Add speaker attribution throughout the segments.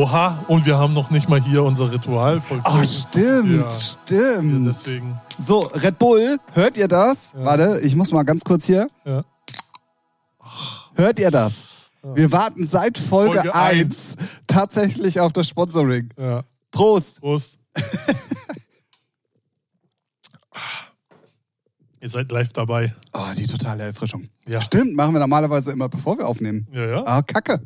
Speaker 1: Oha, und wir haben noch nicht mal hier unser Ritual vollzogen.
Speaker 2: Ach, stimmt,
Speaker 1: Ja.
Speaker 2: stimmt.
Speaker 1: Ja, deswegen,
Speaker 2: So, Red Bull, hört ihr das?
Speaker 1: Ja.
Speaker 2: Warte, ich muss mal ganz kurz hier.
Speaker 1: ja.
Speaker 2: Hört ihr das? Wir warten seit Folge,
Speaker 1: Folge
Speaker 2: 1 tatsächlich auf das Sponsoring.
Speaker 1: ja.
Speaker 2: Prost.
Speaker 1: Prost. Ihr seid live dabei.
Speaker 2: Oh, die totale Erfrischung.
Speaker 1: Ja.
Speaker 2: Stimmt, machen wir normalerweise immer, bevor wir aufnehmen.
Speaker 1: Ja, ja.
Speaker 2: Ah, kacke.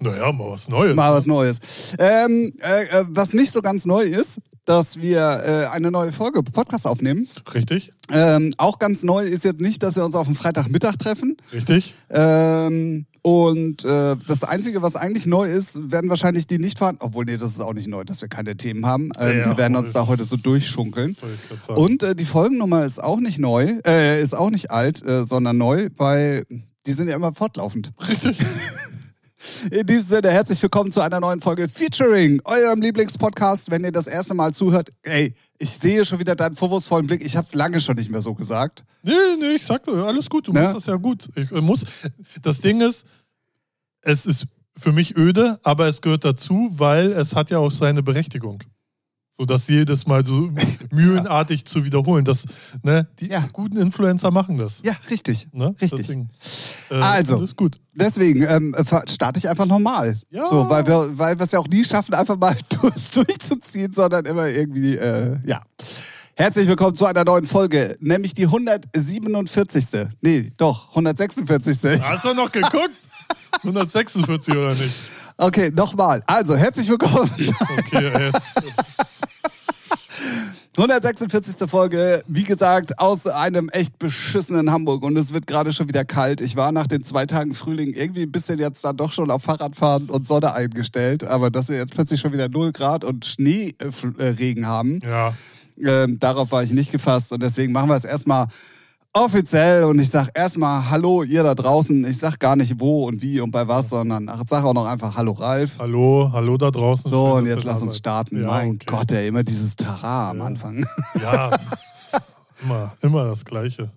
Speaker 1: Naja, mal was Neues.
Speaker 2: Mal was Neues. Ähm, äh, äh, was nicht so ganz neu ist, dass wir äh, eine neue Folge Podcast aufnehmen.
Speaker 1: Richtig?
Speaker 2: Ähm, auch ganz neu ist jetzt nicht, dass wir uns auf dem Freitagmittag treffen.
Speaker 1: Richtig?
Speaker 2: Ähm, und äh, das Einzige, was eigentlich neu ist, werden wahrscheinlich die nicht vorhanden. Obwohl, nee, das ist auch nicht neu, dass wir keine Themen haben. Ähm,
Speaker 1: Ja,
Speaker 2: wir werden uns da heute so durchschunkeln. Und äh, die Folgennummer ist auch nicht neu, äh, ist auch nicht alt, äh, sondern neu, weil die sind ja immer fortlaufend.
Speaker 1: Richtig?
Speaker 2: In diesem Sinne, herzlich willkommen zu einer neuen Folge Featuring, eurem Lieblingspodcast. Wenn ihr das erste Mal zuhört, ey, ich sehe schon wieder deinen vorwurfsvollen Blick. Ich habe es lange schon nicht mehr so gesagt.
Speaker 1: Nee, nee, ich sag alles gut, du
Speaker 2: Ja.
Speaker 1: machst das ja gut. Ich äh, muss. Das Ding ist, es ist für mich öde, aber es gehört dazu, weil es hat ja auch seine Berechtigung. So das jedes Mal so mühlenartig zu wiederholen. Das, ne, die
Speaker 2: Ja.
Speaker 1: guten Influencer machen das.
Speaker 2: Ja, richtig.
Speaker 1: Ne?
Speaker 2: Richtig.
Speaker 1: Deswegen, äh,
Speaker 2: Also.
Speaker 1: Gut.
Speaker 2: Deswegen ähm, starte ich einfach normal.
Speaker 1: Ja.
Speaker 2: So, weil wir weil wir es ja auch nie schaffen, einfach mal durch, durchzuziehen, sondern immer irgendwie, äh, ja. Herzlich willkommen zu einer neuen Folge, nämlich die 147. Nee, doch, 146.
Speaker 1: Hast du noch geguckt? 146 oder nicht?
Speaker 2: Okay, nochmal. Also, herzlich willkommen.
Speaker 1: Okay, es,
Speaker 2: 146. Folge, wie gesagt, aus einem echt beschissenen Hamburg und es wird gerade schon wieder kalt. Ich war nach den zwei Tagen Frühling irgendwie ein bisschen jetzt dann doch schon auf Fahrradfahren und Sonne eingestellt, aber dass wir jetzt plötzlich schon wieder 0 Grad und Schneeregen haben,
Speaker 1: ja.
Speaker 2: ähm, darauf war ich nicht gefasst und deswegen machen wir es erstmal offiziell und ich sag erstmal Hallo ihr da draußen. Ich sag gar nicht wo und wie und bei was, sondern ach, sag auch noch einfach Hallo Ralf.
Speaker 1: Hallo, hallo da draußen.
Speaker 2: So, und jetzt lass uns starten.
Speaker 1: Ja,
Speaker 2: mein
Speaker 1: okay.
Speaker 2: Gott, ey, immer dieses Tara am Anfang.
Speaker 1: Ja, immer, immer das Gleiche.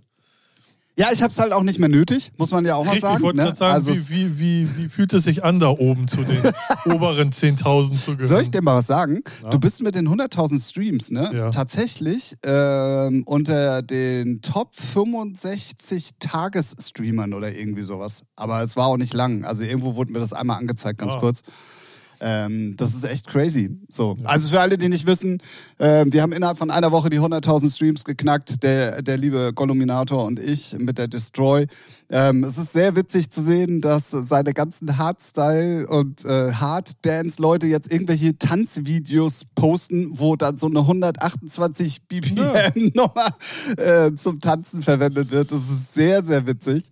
Speaker 2: Ja, ich hab's halt auch nicht mehr nötig, muss man ja auch mal
Speaker 1: Richtig, ich
Speaker 2: sagen.
Speaker 1: wollte
Speaker 2: Ne?
Speaker 1: sagen,
Speaker 2: also,
Speaker 1: wie, wie, wie, wie fühlt es sich an, da oben zu den oberen 10.000 zu gehören?
Speaker 2: soll ich dir mal was sagen?
Speaker 1: Ja.
Speaker 2: Du bist mit den 100.000 Streams, ne?
Speaker 1: Ja.
Speaker 2: Tatsächlich ähm, unter den Top 65 Tagesstreamern oder irgendwie sowas. Aber es war auch nicht lang. Also irgendwo wurde mir das einmal angezeigt, ganz
Speaker 1: Ah.
Speaker 2: kurz. Ähm, das ist echt crazy. So. Also für alle, die nicht wissen, ähm, wir haben innerhalb von einer Woche die 100.000 Streams geknackt, der, der liebe Golluminator und ich mit der Destroy. Ähm, es ist sehr witzig zu sehen, dass seine ganzen Hardstyle und äh, Hard-Dance-Leute jetzt irgendwelche Tanzvideos posten, wo dann so eine 128 BPM-Nummer äh, zum Tanzen verwendet wird. Das ist sehr, sehr witzig.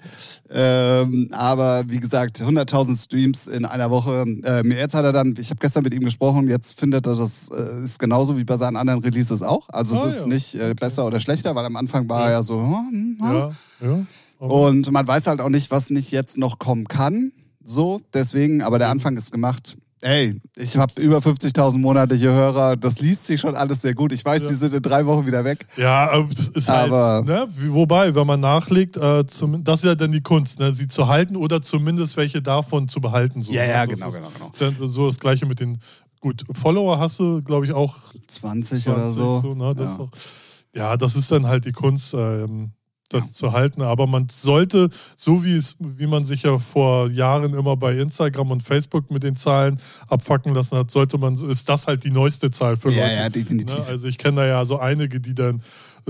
Speaker 2: Ähm, aber wie gesagt, 100.000 Streams in einer Woche. Ähm, jetzt hat er dann, ich habe gestern mit ihm gesprochen, jetzt findet er das äh, ist genauso wie bei seinen anderen Releases auch. Also
Speaker 1: Ah,
Speaker 2: es ist
Speaker 1: ja.
Speaker 2: nicht äh, besser oder schlechter, weil am Anfang war er ja so, hm, hm, hm.
Speaker 1: Ja, ja.
Speaker 2: Und man weiß halt auch nicht, was nicht jetzt noch kommen kann. So, deswegen, aber der Anfang ist gemacht. Ey, ich habe über 50.000 monatliche Hörer. Das liest sich schon alles sehr gut. Ich weiß,
Speaker 1: Ja.
Speaker 2: die sind in drei Wochen wieder weg.
Speaker 1: ja, aber es ist halt,
Speaker 2: Aber-
Speaker 1: ne, wobei, wenn man nachlegt, äh, zum, das ist ja dann die Kunst, ne, sie zu halten oder zumindest welche davon zu behalten. So.
Speaker 2: Ja, ja,
Speaker 1: Also
Speaker 2: genau, genau, genau.
Speaker 1: Ist ja so das Gleiche mit den, gut, Follower hast du, glaube ich, auch
Speaker 2: 20,
Speaker 1: 20
Speaker 2: oder so.
Speaker 1: ne, das
Speaker 2: ja.
Speaker 1: ist noch, ja, das ist dann halt die Kunst, ähm, das zu halten. Aber man sollte, so wie es, wie man sich ja vor Jahren immer bei Instagram und Facebook mit den Zahlen abfacken lassen hat, sollte man, ist das halt die neueste Zahl für
Speaker 2: ja,
Speaker 1: Leute.
Speaker 2: ja, definitiv.
Speaker 1: Ne? Also ich kenne da ja so einige, die dann,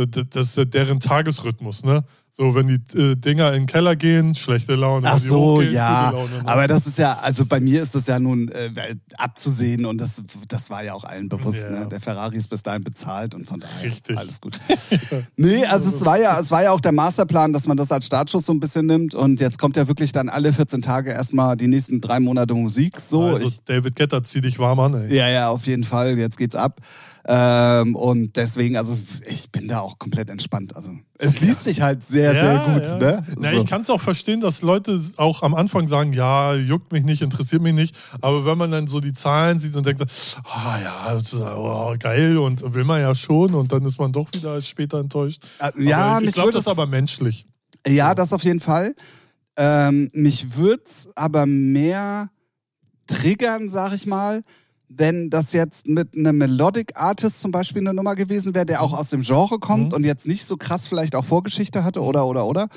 Speaker 1: das ist deren Tagesrhythmus, ne? So, wenn die äh, Dinger in den Keller gehen, schlechte Laune.
Speaker 2: Ach so,
Speaker 1: hochgehen,
Speaker 2: ja.
Speaker 1: Laune, ne?
Speaker 2: Aber das ist ja, also bei mir ist das ja nun äh, abzusehen und das, das war ja auch allen bewusst.
Speaker 1: Ja.
Speaker 2: Ne? Der Ferrari ist bis dahin bezahlt und von daher
Speaker 1: Richtig.
Speaker 2: alles gut. nee, also es war ja, es war ja auch der Masterplan, dass man das als Startschuss so ein bisschen nimmt und jetzt kommt ja wirklich dann alle 14 Tage erstmal die nächsten drei Monate Musik. So,
Speaker 1: also
Speaker 2: ich,
Speaker 1: David Getter, zieh dich warm an, ey.
Speaker 2: ja, ja, auf jeden Fall. Jetzt geht's ab. Ähm, und deswegen, also ich bin da auch komplett entspannt. Also es liest sich halt sehr, sehr gut.
Speaker 1: ja.
Speaker 2: Ne?
Speaker 1: Na,
Speaker 2: So.
Speaker 1: Ich kann es auch verstehen, dass Leute auch am Anfang sagen, ja, juckt mich nicht, interessiert mich nicht. Aber wenn man dann so die Zahlen sieht und denkt, ah ja, das ist, oh, geil und will man ja schon und dann ist man doch wieder später enttäuscht.
Speaker 2: Äh, ja,
Speaker 1: aber ich glaube, das ist aber menschlich.
Speaker 2: Ja, das auf jeden Fall. Ähm, mich würde es aber mehr triggern, sag ich mal, wenn das jetzt mit einem Melodic Artist zum Beispiel eine Nummer gewesen wäre, der auch aus dem Genre kommt
Speaker 1: Mhm.
Speaker 2: und jetzt nicht so krass vielleicht auch Vorgeschichte hatte oder oder oder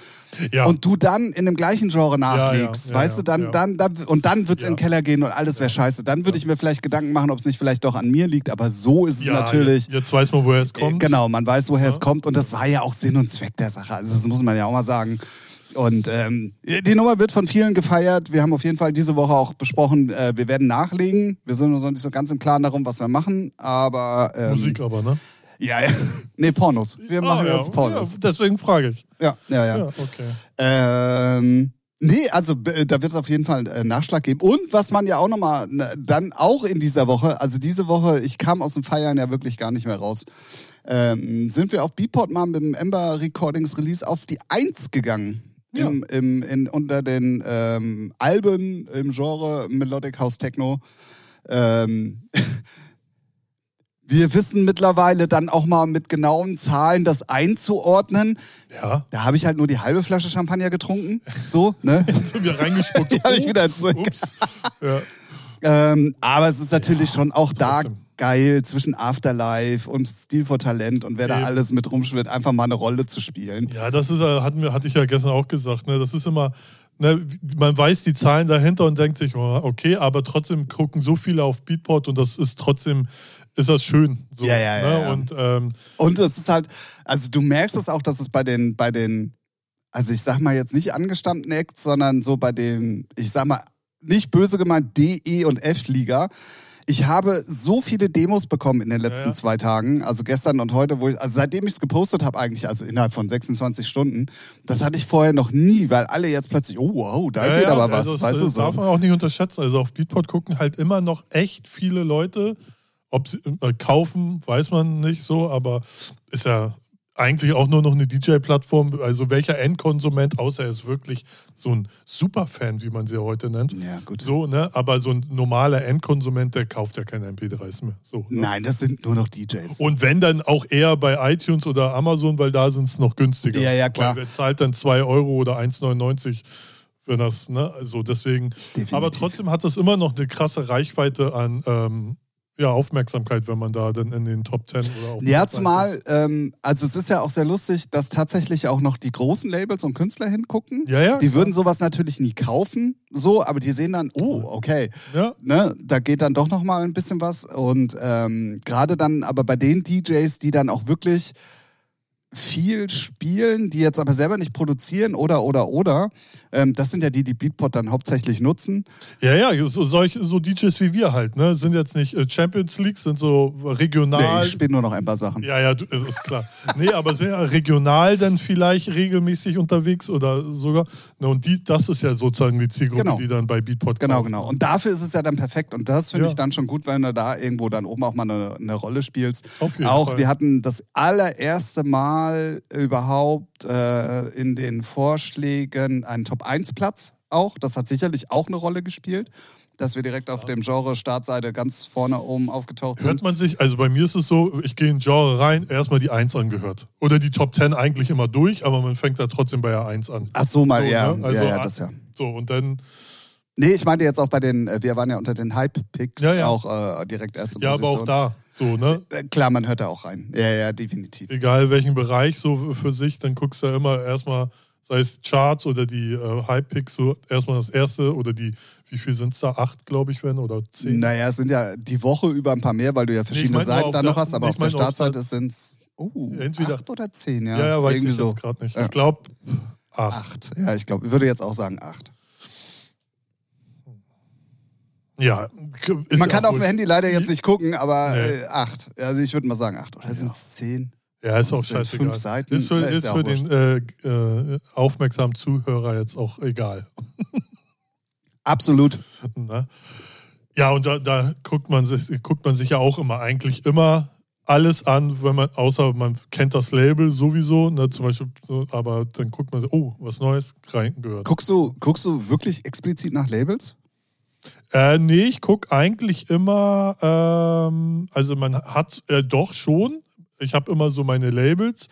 Speaker 1: Ja.
Speaker 2: und du dann in dem gleichen Genre nachlegst,
Speaker 1: ja,
Speaker 2: weißt
Speaker 1: ja,
Speaker 2: du, dann, dann, dann und dann wird's
Speaker 1: Ja.
Speaker 2: in den Keller gehen und alles wäre scheiße. Dann würde ich mir vielleicht Gedanken machen, ob es nicht vielleicht doch an mir liegt, aber so ist es natürlich.
Speaker 1: Jetzt, weiß man, woher es kommt.
Speaker 2: Genau, man weiß, woher es kommt und das war ja auch Sinn und Zweck der Sache. Also das muss man ja auch mal sagen. Und ähm, die Nummer wird von vielen gefeiert. Wir haben auf jeden Fall diese Woche auch besprochen, äh, wir werden nachlegen. Wir sind uns noch nicht so ganz im Klaren darum, was wir machen, aber ähm,
Speaker 1: Musik aber, ne?
Speaker 2: Ja, ja. Nee, Pornos. Wir machen
Speaker 1: Ah,
Speaker 2: jetzt Pornos.
Speaker 1: Ja, deswegen frage ich.
Speaker 2: Ja, ja, ja.
Speaker 1: Ja, okay.
Speaker 2: Ähm, nee, also äh, da wird es auf jeden Fall einen Nachschlag geben. Und was man ja auch nochmal, dann auch in dieser Woche, also diese Woche, ich kam aus dem Feiern ja wirklich gar nicht mehr raus, ähm, sind wir auf Beatport mal mit dem Ember Recordings Release auf die Eins gegangen.
Speaker 1: Ja.
Speaker 2: Im, im, in, unter den ähm, Alben im Genre Melodic House Techno. Ähm, wir wissen mittlerweile dann auch mal mit genauen Zahlen das einzuordnen.
Speaker 1: Ja.
Speaker 2: Da habe ich halt nur die halbe Flasche Champagner getrunken. So, ne?
Speaker 1: Jetzt haben wir reingespuckt.
Speaker 2: Die habe ich wieder zurück.
Speaker 1: Ups. Ja.
Speaker 2: Ähm, aber es ist natürlich schon auch da
Speaker 1: trotzdem.
Speaker 2: Geil, zwischen Afterlife und Stil for Talent und wer da
Speaker 1: Eben.
Speaker 2: alles mit rumschwirrt, einfach mal eine Rolle zu spielen.
Speaker 1: ja, das ist, wir, hatte ich ja gestern auch gesagt. Ne? Das ist immer, ne, man weiß die Zahlen dahinter und denkt sich, oh, okay, aber trotzdem gucken so viele auf Beatport und das ist trotzdem, ist das schön. So,
Speaker 2: Ja, ja, ja,
Speaker 1: ne?
Speaker 2: ja.
Speaker 1: Und ähm,
Speaker 2: Und es ist halt, also du merkst es auch, dass es bei den, bei den, also ich sag mal jetzt nicht angestammten Acts, sondern so bei den, ich sag mal, nicht böse gemeint, D, E und F-Liga. Ich habe so viele Demos bekommen in den letzten
Speaker 1: Ja.
Speaker 2: zwei Tagen, also gestern und heute, wo ich, also seitdem ich es gepostet habe eigentlich, also innerhalb von 26 Stunden, das hatte ich vorher noch nie, weil alle jetzt plötzlich, oh wow, da
Speaker 1: ja,
Speaker 2: geht
Speaker 1: ja,
Speaker 2: aber was,
Speaker 1: also das,
Speaker 2: weißt du
Speaker 1: äh,
Speaker 2: so.
Speaker 1: darf man auch nicht unterschätzen. Also auf Beatport gucken halt immer noch echt viele Leute. Ob sie äh, kaufen, weiß man nicht so, aber ist ja eigentlich auch nur noch eine DJ-Plattform. Also welcher Endkonsument, außer er ist wirklich so ein Superfan, wie man sie heute nennt.
Speaker 2: Ja, gut.
Speaker 1: So, ne? Aber so ein normaler Endkonsument, der kauft ja keine MP3s mehr. So, ne?
Speaker 2: Nein, das sind nur noch DJs.
Speaker 1: Und wenn dann auch eher bei iTunes oder Amazon, weil da sind es noch günstiger.
Speaker 2: Ja, ja, klar.
Speaker 1: Weil wer zahlt dann 2 Euro oder 1,99 für das, ne? Also deswegen.
Speaker 2: Definitiv.
Speaker 1: Aber trotzdem hat das immer noch eine krasse Reichweite an ähm, ja, Aufmerksamkeit, wenn man da dann in den Top 10 oder auf
Speaker 2: Ja, zumal, ähm, also es ist ja auch sehr lustig, dass tatsächlich auch noch die großen Labels und Künstler hingucken.
Speaker 1: Ja, ja.
Speaker 2: Die würden sowas natürlich nie kaufen, so, aber die sehen dann, oh, okay,
Speaker 1: Ja,
Speaker 2: ne, da geht dann doch noch mal ein bisschen was. Und ähm, gerade dann, aber bei den DJs, die dann auch wirklich viel spielen, die jetzt aber selber nicht produzieren oder oder oder, ähm, das sind ja die, die Beatport dann hauptsächlich nutzen.
Speaker 1: ja, ja so, solche, so DJs wie wir halt, ne? Sind jetzt nicht äh, Champions League, sind so regional.
Speaker 2: Nee, ich spiele nur noch ein paar Sachen.
Speaker 1: Ja, ja, du- äh, ist klar. Nee, aber sehr regional dann vielleicht regelmäßig unterwegs oder sogar. Ne, und die, das ist ja sozusagen die Zielgruppe,
Speaker 2: Genau.
Speaker 1: die dann bei Beatport
Speaker 2: Genau,
Speaker 1: kauft.
Speaker 2: genau. Und dafür ist es ja dann perfekt. Und das finde
Speaker 1: Ja.
Speaker 2: ich dann schon gut, wenn du da irgendwo dann oben auch mal eine, eine Rolle spielst.
Speaker 1: Auf jeden
Speaker 2: auch
Speaker 1: Fall.
Speaker 2: wir hatten das allererste Mal überhaupt äh, in den Vorschlägen einen Top-1-Platz auch. Das hat sicherlich auch eine Rolle gespielt, dass wir direkt auf dem Genre-Startseite ganz vorne oben aufgetaucht sind.
Speaker 1: Hört man sich, also bei mir ist es so, ich gehe in Genre rein, erstmal die 1 angehört. Oder die Top 10 eigentlich immer durch, aber man fängt da trotzdem bei der 1 an.
Speaker 2: Ach so, mal
Speaker 1: So,
Speaker 2: ja.
Speaker 1: ne? Also,
Speaker 2: ja, ja, das ja.
Speaker 1: So, und dann,
Speaker 2: Nee, ich meinte jetzt auch bei den, äh, wir waren ja unter den Hype-Picks
Speaker 1: Ja, ja.
Speaker 2: auch äh, direkt erste
Speaker 1: ja, aber
Speaker 2: Position.
Speaker 1: auch da, so, ne?
Speaker 2: Äh, Klar, man hört da auch rein. Ja, ja, definitiv.
Speaker 1: Egal welchen Bereich so für sich, dann guckst du ja immer erstmal, sei es Charts oder die äh, Hype-Picks, so erstmal das erste oder die, wie viel sind es da? Acht, glaube ich, werden oder zehn?
Speaker 2: Naja, es sind ja die Woche über ein paar mehr, weil du ja verschiedene
Speaker 1: nur
Speaker 2: Seiten da noch hast, aber auf der Startseite sind es oh,
Speaker 1: Entweder-
Speaker 2: acht oder zehn, ja.
Speaker 1: ja, ja, weiß
Speaker 2: Irgendwie
Speaker 1: ich
Speaker 2: so.
Speaker 1: jetzt gerade nicht.
Speaker 2: Ja.
Speaker 1: Ich glaube, acht.
Speaker 2: Acht. Ja, ich glaube, ich würde jetzt auch sagen acht.
Speaker 1: Ja,
Speaker 2: Man
Speaker 1: ja
Speaker 2: kann auf dem. Handy leider jetzt nicht gucken, aber
Speaker 1: Nee.
Speaker 2: äh, acht. Also ich würde mal sagen acht. Oder sind es zehn?
Speaker 1: Ja, ist auch scheißegal.
Speaker 2: fünf Seiten.
Speaker 1: Ist für,
Speaker 2: ist
Speaker 1: für den äh, äh, aufmerksamen Zuhörer jetzt auch egal.
Speaker 2: Absolut.
Speaker 1: Ne? Ja, und da, da guckt, man sich, guckt man sich ja auch immer, eigentlich immer alles an, wenn man, außer man kennt das Label sowieso, ne, zum Beispiel, so, aber dann guckt man, oh, was Neues reingehört.
Speaker 2: Guckst du, guckst du wirklich explizit nach Labels?
Speaker 1: Äh, nee, ich gucke eigentlich immer, ähm, also man hat äh, doch schon, ich habe immer so meine Labels,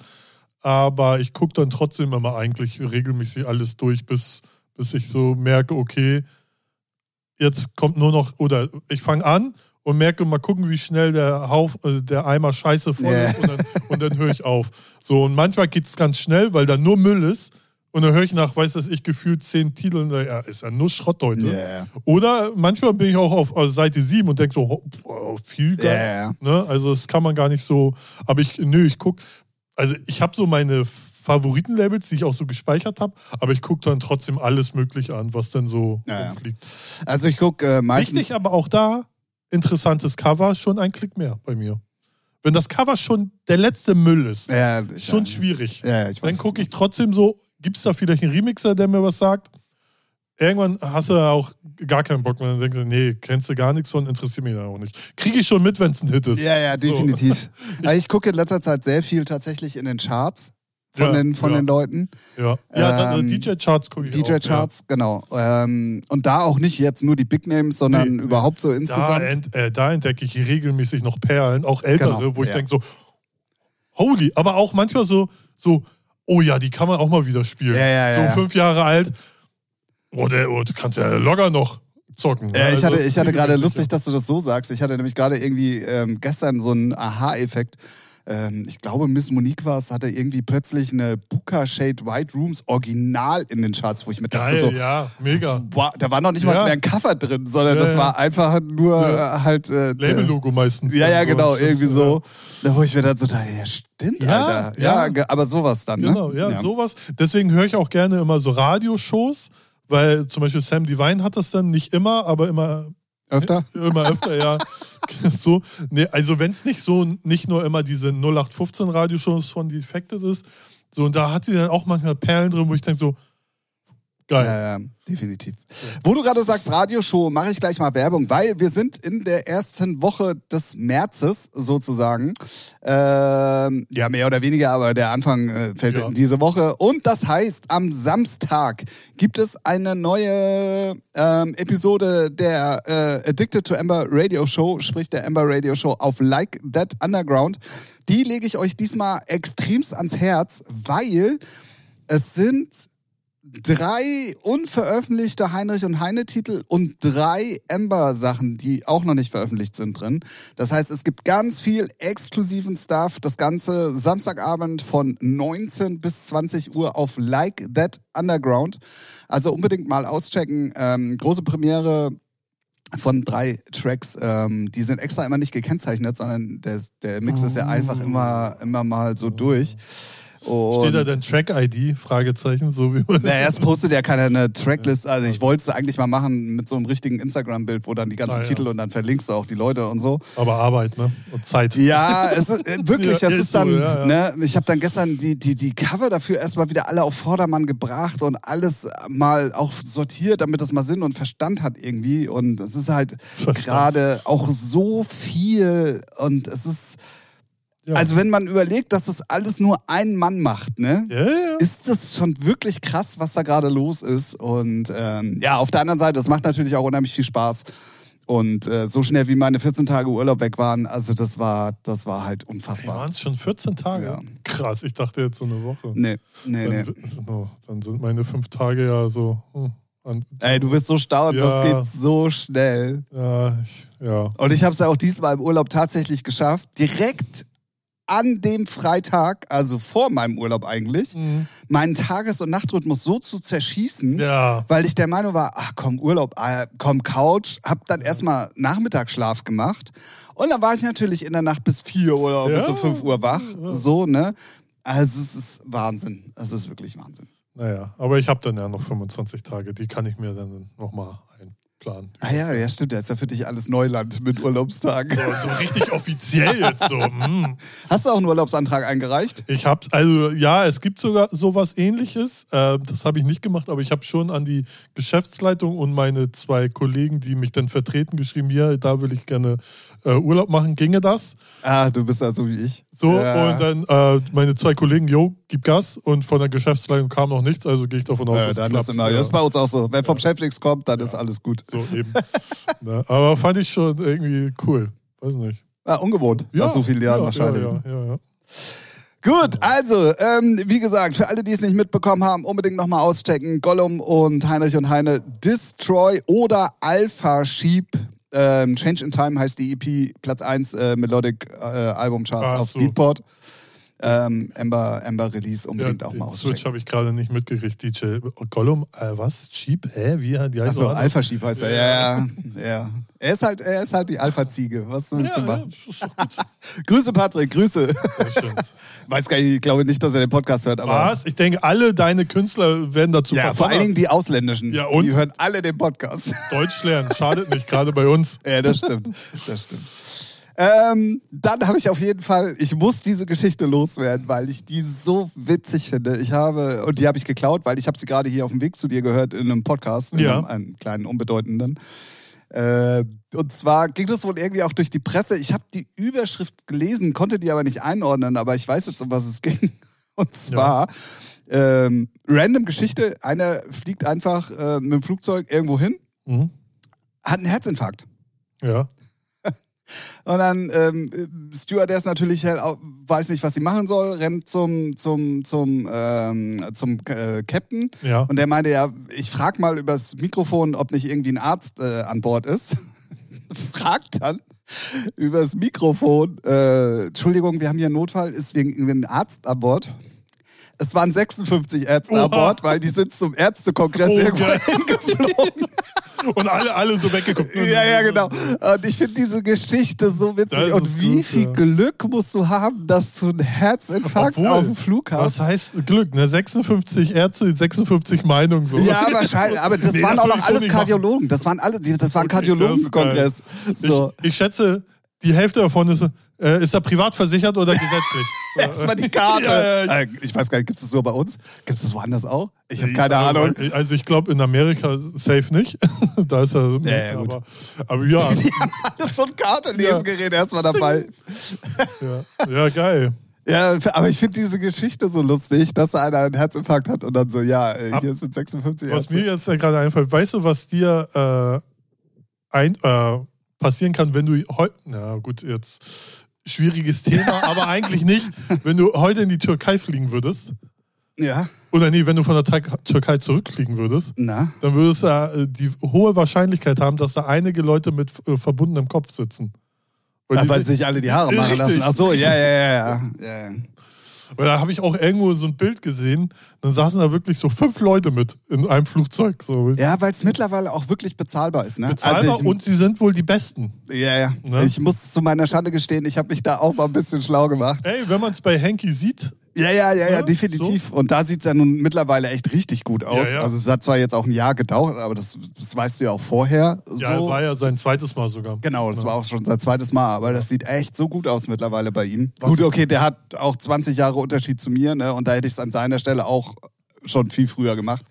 Speaker 1: aber ich gucke dann trotzdem immer eigentlich regelmäßig alles durch, bis, bis ich so merke, okay, jetzt kommt nur noch, oder ich fange an und merke, mal gucken, wie schnell der, Hauf, äh, der Eimer scheiße voll
Speaker 2: Ja.
Speaker 1: ist und dann, und dann höre ich auf. So, und manchmal geht es ganz schnell, weil da nur Müll ist. Und dann höre ich nach, weiß das ich, gefühlt zehn Titeln, na ja, ist ja nur Schrott heute.
Speaker 2: Yeah.
Speaker 1: Oder manchmal bin ich auch auf Seite 7 und denke so, oh, viel geil.
Speaker 2: ja.
Speaker 1: Ne? Also das kann man gar nicht so. Aber ich, nö, ich gucke, also ich habe so meine Favoritenlabels, die ich auch so gespeichert habe, aber ich gucke dann trotzdem alles Mögliche an, was dann so
Speaker 2: Ja,
Speaker 1: rumfliegt.
Speaker 2: Also ich gucke äh, meistens.
Speaker 1: Wichtig aber auch da, interessantes Cover, schon ein Klick mehr bei mir. Wenn das Cover schon der letzte Müll ist,
Speaker 2: Ja,
Speaker 1: schon
Speaker 2: ja,
Speaker 1: schwierig.
Speaker 2: Ja, weiß,
Speaker 1: Dann gucke ich trotzdem so, gibt es da vielleicht einen Remixer, der mir was sagt? Irgendwann hast du auch gar keinen Bock mehr. Dann denkst du, nee, kennst du gar nichts von, interessiert mich dann auch nicht. Kriege ich schon mit, wenn es ein Hit ist.
Speaker 2: Ja, ja,
Speaker 1: So.
Speaker 2: definitiv. Also ich gucke in letzter Zeit sehr viel tatsächlich in den Charts von,
Speaker 1: Ja,
Speaker 2: den, von
Speaker 1: ja.
Speaker 2: den Leuten.
Speaker 1: Ja, ja dann,
Speaker 2: Ähm,
Speaker 1: äh, DJ-Charts gucke ich auch.
Speaker 2: DJ-Charts, genau. Ähm, und da auch nicht jetzt nur die Big Names, sondern
Speaker 1: Nee,
Speaker 2: überhaupt so
Speaker 1: Ja. Da,
Speaker 2: insgesamt.
Speaker 1: ent, äh, da entdecke ich regelmäßig noch Perlen, auch ältere,
Speaker 2: Genau,
Speaker 1: wo ich denke so, holy, aber auch manchmal so, so, oh ja, die kann man auch mal wieder spielen.
Speaker 2: Ja, ja,
Speaker 1: so
Speaker 2: ja.
Speaker 1: fünf Jahre alt. Oh, der, oh, du kannst ja locker noch zocken. ne?
Speaker 2: Ja, ich
Speaker 1: Also
Speaker 2: hatte,
Speaker 1: das
Speaker 2: ich hatte gerade lustig, dass du das so sagst. Ich hatte nämlich gerade irgendwie ähm, gestern so einen Aha-Effekt. Ähm, ich glaube, Miss Monique war es, hatte irgendwie plötzlich eine Buka Shade White Rooms Original in den Charts, wo ich mir dachte
Speaker 1: Geil,
Speaker 2: so,
Speaker 1: ja, mega.
Speaker 2: wow, da war noch nicht mal
Speaker 1: Ja.
Speaker 2: mehr ein Cover drin, sondern
Speaker 1: Ja,
Speaker 2: das
Speaker 1: ja.
Speaker 2: war einfach nur
Speaker 1: Ja.
Speaker 2: äh, halt äh,
Speaker 1: Label-Logo meistens.
Speaker 2: Ja, ja,
Speaker 1: So,
Speaker 2: genau, irgendwie
Speaker 1: ja.
Speaker 2: so. Da wo ich mir dann so dachte, ja, stimmt,
Speaker 1: Ja,
Speaker 2: Alter. Ja,
Speaker 1: ja.
Speaker 2: aber sowas dann, ne?
Speaker 1: Genau, ja, sowas. Deswegen höre ich auch gerne immer so Radioshows, weil zum Beispiel Sam Divine hat das dann nicht immer, aber immer
Speaker 2: Öfter?
Speaker 1: Immer öfter, ja. so, nee, also wenn es nicht so, nicht nur immer diese 0815 Radioshows von Defected ist, so, und da hat sie dann auch manchmal Perlen drin, wo ich denke so, geil.
Speaker 2: Ja, ja, definitiv. Wo du gerade sagst, Radioshow, mache ich gleich mal Werbung, weil wir sind in der ersten Woche des Märzes sozusagen. Ähm, ja, mehr oder weniger, aber der Anfang äh, fällt
Speaker 1: Ja.
Speaker 2: in diese Woche. Und das heißt, am Samstag gibt es eine neue ähm, Episode der äh, Addicted to Amber Radio Show, sprich der Amber Radio Show auf Like That Underground. Die lege ich euch diesmal extremst ans Herz, weil es sind drei unveröffentlichte Heinrich und Heine Titel und drei Ember Sachen, die auch noch nicht veröffentlicht sind drin. Das heißt, es gibt ganz viel exklusiven Stuff. Das ganze Samstagabend von 19 bis 20 Uhr auf Like That Underground. Also unbedingt mal auschecken. Ähm, große Premiere von drei Tracks. Ähm, die sind extra immer nicht gekennzeichnet, sondern der, der Mix ist ja einfach immer, immer mal so durch. Und
Speaker 1: Steht da denn Track-ID? Fragezeichen, so wie man.
Speaker 2: naja, es postet ja keiner eine Tracklist. Also ich wollte es eigentlich mal machen mit so einem richtigen Instagram-Bild, wo dann die ganzen
Speaker 1: Ah, ja.
Speaker 2: Titel und dann verlinkst du auch die Leute und so.
Speaker 1: Aber Arbeit, ne? Und Zeit.
Speaker 2: Ja, es ist, äh, wirklich,
Speaker 1: Ja,
Speaker 2: das
Speaker 1: ist
Speaker 2: ist dann,
Speaker 1: so, ja,
Speaker 2: ne, ich habe dann gestern die, die, die Cover dafür erstmal wieder alle auf Vordermann gebracht und alles mal auch sortiert, damit das mal Sinn und Verstand hat irgendwie. Und es ist halt gerade auch so viel und es ist,
Speaker 1: Ja.
Speaker 2: also wenn man überlegt, dass das alles nur ein Mann macht, ne?
Speaker 1: ja, ja.
Speaker 2: ist das schon wirklich krass, was da gerade los ist. Und ähm, ja, auf der anderen Seite, das macht natürlich auch unheimlich viel Spaß. Und äh, so schnell wie meine 14 Tage Urlaub weg waren, also das war, das war halt unfassbar.
Speaker 1: Waren es schon 14 Tage?
Speaker 2: Ja.
Speaker 1: Krass, ich dachte jetzt so eine Woche.
Speaker 2: Nee, nee, nee.
Speaker 1: Dann, oh, dann sind meine fünf Tage ja so. hm, an,
Speaker 2: Ey, du wirst so staunen,
Speaker 1: Ja.
Speaker 2: das geht so schnell.
Speaker 1: ja, ich, ja.
Speaker 2: Und ich habe es ja auch diesmal im Urlaub tatsächlich geschafft, direkt an dem Freitag, also vor meinem Urlaub eigentlich,
Speaker 1: Mhm.
Speaker 2: meinen Tages- und Nachtrhythmus so zu zerschießen,
Speaker 1: Ja.
Speaker 2: weil ich der Meinung war, ach komm, Urlaub, äh, komm, Couch, hab dann erstmal Nachmittagsschlaf gemacht. Und dann war ich natürlich in der Nacht bis 4 Uhr oder bis
Speaker 1: Ja.
Speaker 2: um 5 Uhr wach.
Speaker 1: Ja.
Speaker 2: So, ne? Also es ist Wahnsinn. Es ist wirklich Wahnsinn.
Speaker 1: Naja, aber ich habe dann ja noch 25 Tage, die kann ich mir dann nochmal einplanen.
Speaker 2: Ah ja, ja, stimmt. Das ist ja für dich alles Neuland mit Urlaubstagen.
Speaker 1: So, so richtig offiziell jetzt so. hm.
Speaker 2: Hast du auch einen Urlaubsantrag eingereicht?
Speaker 1: Ich habe, also ja, es gibt sogar sowas ähnliches. Äh, das habe ich nicht gemacht, aber ich habe schon an die Geschäftsleitung und meine zwei Kollegen, die mich dann vertreten, geschrieben, hier, da will ich gerne äh, Urlaub machen. Ginge das?
Speaker 2: Ah, du bist ja so wie ich.
Speaker 1: So,
Speaker 2: Ja.
Speaker 1: und dann äh, meine zwei Kollegen, jo, gib Gas. Und von der Geschäftsleitung kam noch nichts, also gehe ich davon aus,
Speaker 2: Äh,
Speaker 1: dass
Speaker 2: dann
Speaker 1: es
Speaker 2: ist
Speaker 1: klappt.
Speaker 2: immer,
Speaker 1: Ja.
Speaker 2: das ist bei uns auch so. Wenn vom Chef nichts kommt, dann ist alles gut.
Speaker 1: So eben. ne? Aber fand ich schon irgendwie cool. Weiß nicht.
Speaker 2: Ah, ungewohnt, nach so vielen Jahren
Speaker 1: ja,
Speaker 2: wahrscheinlich.
Speaker 1: Ja, ja, ja, ja.
Speaker 2: Gut, also, ähm, wie gesagt, für alle, die es nicht mitbekommen haben, unbedingt nochmal auschecken. Gollum und Heinrich und Heine Destroy oder Alpha Sheep. Ähm, Change in Time heißt die EP, Platz 1 äh, Melodic äh, Albumcharts
Speaker 1: Ach
Speaker 2: auf
Speaker 1: so.
Speaker 2: Beatport. Ähm, Ember, Ember Release
Speaker 1: Ja,
Speaker 2: unbedingt auch
Speaker 1: den
Speaker 2: mal
Speaker 1: Switch
Speaker 2: auschecken.
Speaker 1: habe ich gerade nicht mitgekriegt. DJ Gollum, äh, was? Cheap? Hä? Wie? Die heißt
Speaker 2: Achso, Alpha Sheep heißt er. Ja, ja, ja. Er ist halt, er ist halt die Alpha-Ziege. Was willst
Speaker 1: Ja,
Speaker 2: du
Speaker 1: ja,
Speaker 2: machen? Grüße, Patrick, Grüße. Weiß gar nicht, ich glaube nicht, dass er den Podcast hört, aber.
Speaker 1: Was? Ich denke, alle deine Künstler werden dazu
Speaker 2: Ja, vor allen Dingen die ausländischen.
Speaker 1: Ja, und?
Speaker 2: Die hören alle den Podcast.
Speaker 1: Deutsch lernen. Schadet nicht, gerade bei uns.
Speaker 2: ja, das stimmt. Das stimmt. Ähm, dann habe ich auf jeden Fall, ich muss diese Geschichte loswerden, weil ich die so witzig finde. Ich habe, und die habe ich geklaut, weil ich habe sie gerade hier auf dem Weg zu dir gehört in einem Podcast, in
Speaker 1: Ja.
Speaker 2: einem, einem kleinen unbedeutenden. Äh, und zwar ging das wohl irgendwie auch durch die Presse. Ich habe die Überschrift gelesen, konnte die aber nicht einordnen, aber ich weiß jetzt, um was es ging. Und zwar ähm, random Geschichte: Einer fliegt einfach äh, mit dem Flugzeug irgendwo hin,
Speaker 1: Mhm.
Speaker 2: hat einen Herzinfarkt.
Speaker 1: Ja.
Speaker 2: Und dann ähm, Stewardess natürlich halt auch, weiß nicht, was sie machen soll, rennt zum zum zum ähm, zum äh, Captain
Speaker 1: Ja.
Speaker 2: und der meinte ja, ich frag mal übers Mikrofon, ob nicht irgendwie ein Arzt äh, an Bord ist. Fragt dann übers Mikrofon, äh, Entschuldigung, wir haben hier einen Notfall, ist wegen irgendwie ein Arzt an Bord. Es waren 56 Ärzte an
Speaker 1: Oha.
Speaker 2: Bord, weil die sind zum Ärztekongress
Speaker 1: Oh,
Speaker 2: irgendwo hingeflogen.
Speaker 1: Und alle, alle so weggeguckt.
Speaker 2: Ja, ja, genau. Und ich finde diese Geschichte so witzig. Und wie
Speaker 1: gut,
Speaker 2: viel
Speaker 1: ja.
Speaker 2: Glück musst du haben, dass du einen Herzinfarkt
Speaker 1: Obwohl,
Speaker 2: auf dem Flughafen
Speaker 1: Was heißt Glück? Ne? 56 Ärzte, 56 Meinungen. So.
Speaker 2: Ja, wahrscheinlich. Aber das
Speaker 1: Nee,
Speaker 2: waren
Speaker 1: das
Speaker 2: auch noch alles
Speaker 1: machen.
Speaker 2: Kardiologen. Das waren alle, das war ein Kardiologenkongress. So.
Speaker 1: Ich, ich schätze, die Hälfte davon ist, äh, ist er privat versichert oder gesetzlich.
Speaker 2: Erstmal die Karte.
Speaker 1: Ja, ja,
Speaker 2: Äh, Ich weiß gar nicht, gibt es das nur bei uns? Gibt es das woanders auch? Ich habe keine
Speaker 1: Also,
Speaker 2: Ahnung.
Speaker 1: Also ich glaube in Amerika safe nicht. da ist er.
Speaker 2: Ja, ja, gut.
Speaker 1: aber, aber ja,
Speaker 2: Die haben alles so ein Kartenlesegerät erstmal dabei.
Speaker 1: ja, ja, geil.
Speaker 2: Ja, aber ich finde diese Geschichte so lustig, dass einer einen Herzinfarkt hat und dann so, ja, äh, hier sind 56
Speaker 1: Was
Speaker 2: Ärzte.
Speaker 1: mir jetzt ja gerade einfällt, weißt du, was dir äh, ein, äh, passieren kann, wenn du heute, na gut, jetzt schwieriges Thema, aber eigentlich nicht, wenn du heute in die Türkei fliegen würdest,
Speaker 2: Ja,
Speaker 1: oder nee, wenn du von der Tür- Türkei zurückfliegen würdest,
Speaker 2: na.
Speaker 1: dann würdest du äh, die hohe Wahrscheinlichkeit haben, dass da einige Leute mit äh, verbundenem Kopf sitzen. Weil
Speaker 2: Ja, weil
Speaker 1: sich-
Speaker 2: sich alle die Haare machen
Speaker 1: Richtig.
Speaker 2: lassen. Ach so, ja, ja, ja, ja. ja.
Speaker 1: Weil da habe ich auch irgendwo so ein Bild gesehen, dann saßen da wirklich so fünf Leute mit in einem Flugzeug. So.
Speaker 2: Ja, weil es mittlerweile auch wirklich bezahlbar ist. Ne?
Speaker 1: Bezahlbar
Speaker 2: also ich,
Speaker 1: und sie sind wohl die Besten.
Speaker 2: ja, ja.
Speaker 1: Ne?
Speaker 2: Ich muss zu meiner Schande gestehen, ich habe mich da auch mal ein bisschen schlau gemacht.
Speaker 1: Ey, wenn man es bei Henky sieht,
Speaker 2: Ja, ja, ja, ja,
Speaker 1: Ja,
Speaker 2: definitiv. Und da sieht es ja nun mittlerweile echt richtig gut aus.
Speaker 1: Ja, ja.
Speaker 2: Also es hat zwar jetzt auch ein Jahr gedauert, aber das, das weißt du ja auch vorher.
Speaker 1: ja,
Speaker 2: so.
Speaker 1: war ja sein zweites Mal sogar.
Speaker 2: Genau, das
Speaker 1: Ja.
Speaker 2: war auch schon sein zweites Mal, aber das sieht echt so gut aus mittlerweile bei ihm.
Speaker 1: Was-
Speaker 2: Gut, okay, der hat auch 20 Jahre Unterschied zu mir, ne? Und da hätte ich es an seiner Stelle auch schon viel früher gemacht.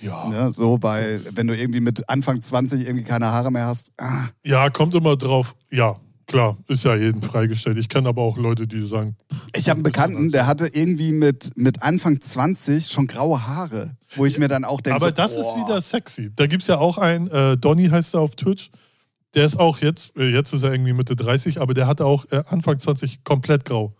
Speaker 1: Ja.
Speaker 2: Ne? So, weil wenn du irgendwie mit Anfang 20 irgendwie keine Haare mehr hast, ah,
Speaker 1: ja, kommt immer drauf. Ja, klar, ist ja jedem freigestellt. Ich kenne aber auch Leute, die sagen,
Speaker 2: Ich habe einen Bekannten, der hatte irgendwie mit, mit Anfang 20 schon graue Haare, wo ich mir dann auch denke,
Speaker 1: aber
Speaker 2: so,
Speaker 1: das ist
Speaker 2: boah.
Speaker 1: wieder sexy. Da gibt es ja auch einen, äh, Donny heißt er auf Twitch. Der ist auch jetzt, äh, jetzt ist er irgendwie Mitte 30, aber der hatte auch äh, Anfang 20 komplett grau.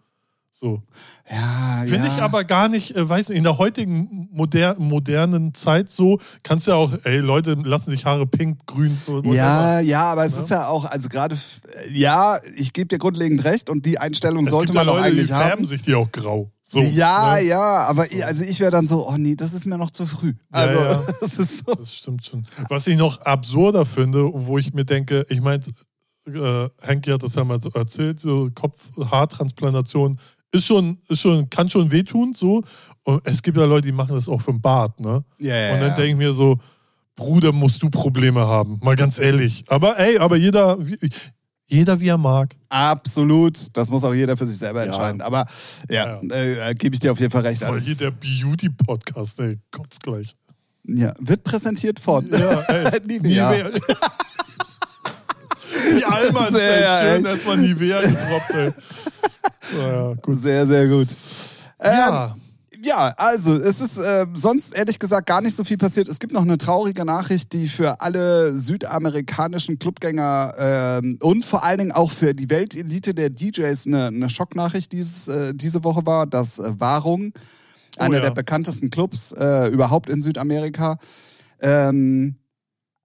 Speaker 1: So.
Speaker 2: Ja,
Speaker 1: Finde
Speaker 2: ja.
Speaker 1: ich aber gar nicht, äh, weiß nicht, in der heutigen moder modernen Zeit so, kannst du ja auch, ey, Leute lassen sich Haare pink, grün, whatever.
Speaker 2: Ja, ja, aber es
Speaker 1: Ja.
Speaker 2: ist ja auch, also gerade, ja, ich gebe dir grundlegend recht und die Einstellung
Speaker 1: Es
Speaker 2: sollte
Speaker 1: ja
Speaker 2: man doch
Speaker 1: Leute, die
Speaker 2: eigentlich
Speaker 1: färben
Speaker 2: haben.
Speaker 1: sich die auch grau. So,
Speaker 2: ja,
Speaker 1: ne?
Speaker 2: ja, aber ich, also ich wäre dann so, oh nee, das ist mir noch zu früh.
Speaker 1: Ja,
Speaker 2: Also,
Speaker 1: ja.
Speaker 2: das ist so.
Speaker 1: Das stimmt schon. Was ich noch absurder finde, wo ich mir denke, ich meine, äh, Henki hat das ja mal erzählt, so Kopfhaartransplantation ist schon, ist schon, kann schon wehtun, so. Und es gibt ja Leute, die machen das auch für den Bart, ne?
Speaker 2: Ja, ja,
Speaker 1: Und dann
Speaker 2: ja.
Speaker 1: denke ich mir so, Bruder, musst du Probleme haben. Mal ganz ehrlich. Aber ey, aber jeder, jeder wie er mag.
Speaker 2: Absolut, das muss auch jeder für sich selber
Speaker 1: Ja.
Speaker 2: entscheiden. Aber ja,
Speaker 1: Ja.
Speaker 2: Äh, gebe ich dir auf jeden Fall recht.
Speaker 1: Voll hier der Beauty-Podcast, ey, kommt's gleich.
Speaker 2: ja, wird präsentiert von
Speaker 1: Ja, ey,
Speaker 2: Nivea.
Speaker 1: Nivea. Wie Alman,
Speaker 2: Sehr,
Speaker 1: ey, schön
Speaker 2: ey.
Speaker 1: erstmal Nivea gedroppt, ey. So, ja, gut.
Speaker 2: Sehr, sehr gut. Ähm,
Speaker 1: Ja,
Speaker 2: ja, also es ist äh, sonst ehrlich gesagt gar nicht so viel passiert. Es gibt noch eine traurige Nachricht, die für alle südamerikanischen Clubgänger ähm, und vor allen Dingen auch für die Weltelite der DJs eine, eine Schocknachricht dieses, äh, diese Woche war, dass äh, Wahrung,
Speaker 1: Oh
Speaker 2: einer
Speaker 1: ja.
Speaker 2: der bekanntesten Clubs äh, überhaupt in Südamerika, ähm,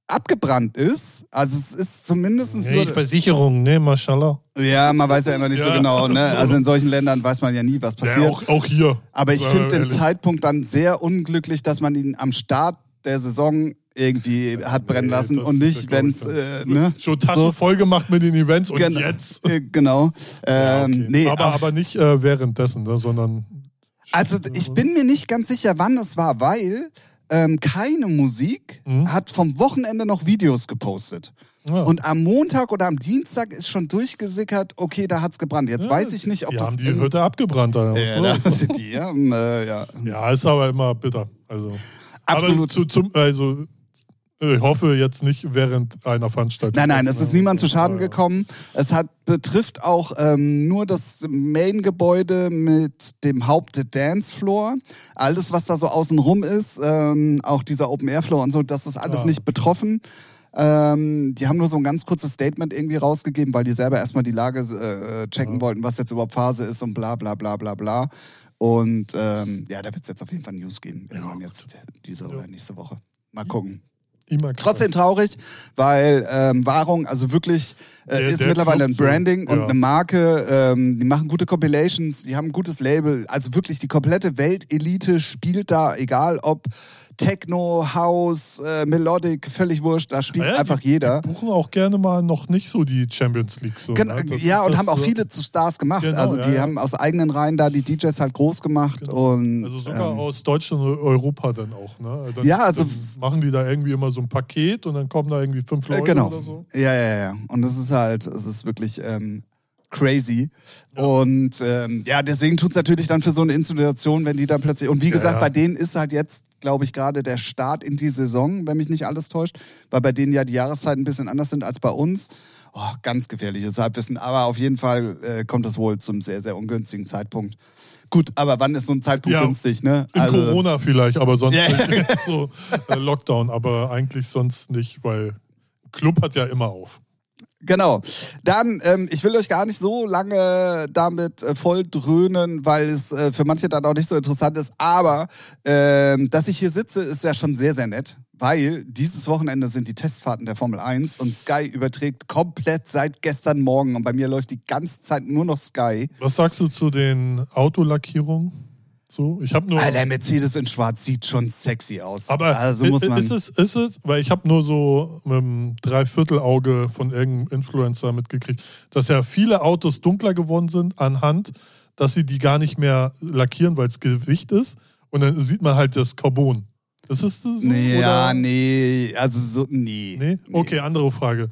Speaker 2: abgebrannt ist. Also es ist zumindest
Speaker 1: Nee,
Speaker 2: nur...
Speaker 1: Versicherung, ne, mashallah.
Speaker 2: Ja, man weiß ja immer nicht so
Speaker 1: Ja,
Speaker 2: genau. Ne?
Speaker 1: so.
Speaker 2: Also in solchen Ländern weiß man ja nie, was passiert.
Speaker 1: Ja, auch, auch hier.
Speaker 2: Aber ich finde den. Zeitpunkt dann sehr unglücklich, dass man ihn am Start der Saison irgendwie hat brennen
Speaker 1: Nee,
Speaker 2: lassen
Speaker 1: das-
Speaker 2: und nicht, wenn es, äh, ne?
Speaker 1: Schon Taschen
Speaker 2: So.
Speaker 1: voll gemacht mit den Events und
Speaker 2: Gen-
Speaker 1: jetzt.
Speaker 2: Äh, genau.
Speaker 1: Ja,
Speaker 2: Ähm,
Speaker 1: okay.
Speaker 2: nee,
Speaker 1: aber, aber nicht äh, währenddessen, ne, sondern.
Speaker 2: Also ich bin mir nicht ganz sicher, wann es war, weil ähm, keine Musik
Speaker 1: Mhm.
Speaker 2: hat vom Wochenende noch Videos gepostet.
Speaker 1: Ja.
Speaker 2: Und am Montag oder am Dienstag ist schon durchgesickert, okay, da hat's gebrannt. Jetzt
Speaker 1: Ja,
Speaker 2: weiß ich nicht, ob
Speaker 1: die
Speaker 2: das...
Speaker 1: haben die Hütte abgebrannt. Was
Speaker 2: da die, ja, äh, ja.
Speaker 1: ja, ist aber immer bitter. Also.
Speaker 2: Absolut.
Speaker 1: Zu, zum, also, ich hoffe jetzt nicht während einer Veranstaltung.
Speaker 2: Nein, nein, es ist niemand zu Schaden
Speaker 1: Ja, ja.
Speaker 2: gekommen. Es hat, betrifft auch ähm, nur das Main-Gebäude mit dem Haupt-Dancefloor. Alles, was da so außenrum ist, ähm, auch dieser Open-Air-Floor und so, das ist alles
Speaker 1: Ja.
Speaker 2: nicht betroffen. Ähm, die haben nur so ein ganz kurzes Statement irgendwie rausgegeben, weil die selber erstmal die Lage äh, checken
Speaker 1: Ja.
Speaker 2: wollten, was jetzt überhaupt Phase ist und bla bla bla bla bla. Und ähm, ja, da wird es jetzt auf jeden Fall News geben. Irgendwann jetzt diese oder nächste Woche. Mal gucken.
Speaker 1: Immer krass.
Speaker 2: Trotzdem traurig, weil ähm, Wahrung, also wirklich, äh,
Speaker 1: Der-
Speaker 2: ist
Speaker 1: der
Speaker 2: mittlerweile ein
Speaker 1: so,
Speaker 2: Branding und
Speaker 1: ja.
Speaker 2: eine Marke. Ähm, die machen gute Compilations, die haben ein gutes Label. Also wirklich die komplette Weltelite spielt da, egal ob Techno, House, äh, Melodic, völlig wurscht, da spielt
Speaker 1: Ja, die-
Speaker 2: einfach jeder.
Speaker 1: Die buchen auch gerne mal noch nicht so die Champions League. So,
Speaker 2: Gen
Speaker 1: ne?
Speaker 2: Ja, und haben auch viele zu Stars gemacht.
Speaker 1: Genau,
Speaker 2: also
Speaker 1: ja,
Speaker 2: die
Speaker 1: ja.
Speaker 2: haben aus eigenen Reihen da die DJs halt groß gemacht.
Speaker 1: Genau.
Speaker 2: Und,
Speaker 1: Also sogar
Speaker 2: ähm,
Speaker 1: aus Deutschland und Europa dann auch. Ne? Dann,
Speaker 2: Ja, also-
Speaker 1: machen die da irgendwie immer so ein Paket und dann kommen da irgendwie fünf
Speaker 2: Äh,
Speaker 1: Leute
Speaker 2: genau.
Speaker 1: oder so.
Speaker 2: Ja, ja, ja. Und das ist halt, es ist wirklich ähm, crazy. Und ähm, ja, deswegen tut es natürlich dann für so eine Institution, wenn die dann plötzlich. Und wie gesagt,
Speaker 1: ja.
Speaker 2: bei denen ist halt jetzt, glaube ich, gerade der Start in die Saison, wenn mich nicht alles täuscht, weil bei denen ja die Jahreszeiten ein bisschen anders sind als bei uns. Oh, ganz gefährliches Halbwissen. Aber auf jeden Fall äh, kommt es wohl zum sehr, sehr ungünstigen Zeitpunkt. Gut, aber wann ist so ein Zeitpunkt
Speaker 1: Ja,
Speaker 2: günstig, ne?
Speaker 1: In Corona vielleicht, aber sonst nicht so äh, Lockdown, aber eigentlich sonst nicht, weil Club hat ja immer auf.
Speaker 2: Genau. Dann, ähm, ich will euch gar nicht so lange damit äh, voll dröhnen, weil es äh, für manche dann auch nicht so interessant ist. Aber ähm, dass ich hier sitze, ist ja schon sehr, sehr nett. Weil dieses Wochenende sind die Testfahrten der Formel 1 und Sky überträgt komplett seit gestern Morgen. Und bei mir läuft die ganze Zeit nur noch Sky.
Speaker 1: Was sagst du zu den Autolackierungen? So, ich habe nur.
Speaker 2: Alter, Mercedes in Schwarz sieht schon sexy aus.
Speaker 1: Aber
Speaker 2: also muss man.
Speaker 1: ist es, ist es, weil ich habe nur so mit einem Dreiviertelauge von irgendeinem Influencer mitgekriegt, dass ja viele Autos dunkler geworden sind anhand, dass sie die gar nicht mehr lackieren, weil es Gewicht ist. Und dann sieht man halt das Carbon. Das ist das so?
Speaker 2: nee, ja, nee, also so, nee.
Speaker 1: Nee? Okay, andere Frage.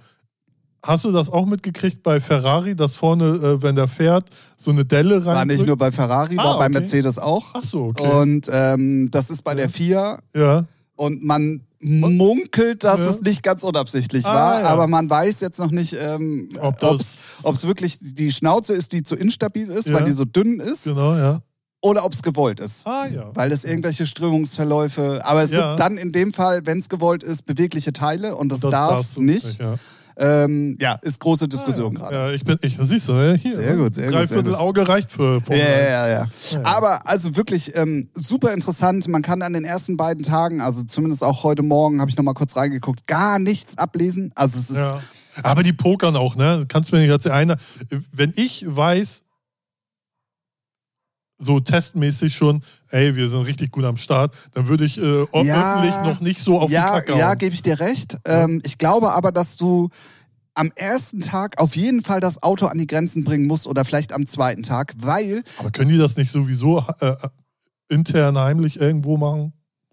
Speaker 1: Hast du das auch mitgekriegt bei Ferrari, dass vorne, äh, wenn der fährt, so eine Delle rein?
Speaker 2: War nicht nur bei Ferrari,
Speaker 1: Ah,
Speaker 2: war bei
Speaker 1: okay.
Speaker 2: Mercedes auch.
Speaker 1: Ach so, okay.
Speaker 2: Und ähm, das ist bei der FIA
Speaker 1: ja.
Speaker 2: und man munkelt, dass
Speaker 1: Ja.
Speaker 2: es nicht ganz unabsichtlich
Speaker 1: Ah,
Speaker 2: war,
Speaker 1: ja.
Speaker 2: aber man weiß jetzt noch nicht, ähm,
Speaker 1: Ob
Speaker 2: es wirklich die Schnauze ist, die zu instabil ist,
Speaker 1: Ja.
Speaker 2: weil die so dünn ist,
Speaker 1: Genau, ja.
Speaker 2: oder ob es gewollt ist.
Speaker 1: Ah, ja.
Speaker 2: Weil es irgendwelche Strömungsverläufe, aber es
Speaker 1: Ja.
Speaker 2: sind dann in dem Fall, wenn es gewollt ist, bewegliche Teile und das,
Speaker 1: Das
Speaker 2: darf
Speaker 1: du
Speaker 2: nicht.
Speaker 1: ja.
Speaker 2: Ähm, ja, ist große Diskussion
Speaker 1: ja.
Speaker 2: gerade.
Speaker 1: Ja, ich bin, ich, siehst du, hier.
Speaker 2: Sehr
Speaker 1: ne?
Speaker 2: gut, sehr gut,
Speaker 1: Dreiviertel
Speaker 2: gut.
Speaker 1: Auge reicht für Formel
Speaker 2: Ja,
Speaker 1: 1.
Speaker 2: ja, ja, ja. Aber also wirklich ähm, super interessant. Man kann an den ersten beiden Tagen, also zumindest auch heute Morgen, habe ich nochmal kurz reingeguckt, gar nichts ablesen. Also es ist.
Speaker 1: Aber die pokern auch, ne? Kannst du mir nicht erzählen. Einer, wenn ich weiß, so testmäßig schon, ey, wir sind richtig gut am Start, dann würde ich äh,
Speaker 2: Ja.
Speaker 1: öffentlich noch nicht so auf
Speaker 2: ja,
Speaker 1: die Kacke
Speaker 2: ja,
Speaker 1: hauen.
Speaker 2: gebe ich dir recht. Ähm, ich glaube aber, dass du am ersten Tag auf jeden Fall das Auto an die Grenzen bringen musst oder vielleicht am zweiten Tag, weil,
Speaker 1: Aber können die das nicht sowieso äh, intern heimlich irgendwo machen?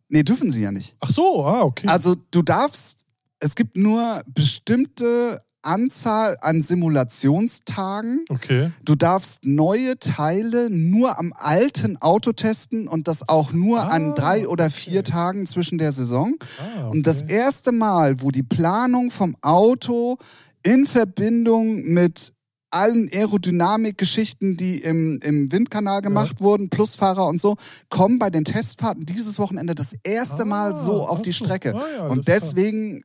Speaker 2: nee, dürfen sie ja nicht.
Speaker 1: Ach so, ah, okay.
Speaker 2: Also du darfst, es gibt nur bestimmte Anzahl an Simulationstagen.
Speaker 1: okay.
Speaker 2: Du darfst neue Teile nur am alten Auto testen und das auch nur
Speaker 1: Ah,
Speaker 2: an drei oder
Speaker 1: okay.
Speaker 2: vier Tagen zwischen der Saison.
Speaker 1: Ah, okay.
Speaker 2: Und das erste Mal, wo die Planung vom Auto in Verbindung mit allen Aerodynamik-Geschichten, die im, im Windkanal gemacht wurden, plus Fahrer und so, kommen bei den Testfahrten dieses Wochenende das erste Mal
Speaker 1: Ah,
Speaker 2: so auf die. Strecke.
Speaker 1: Ah ja,
Speaker 2: und deswegen,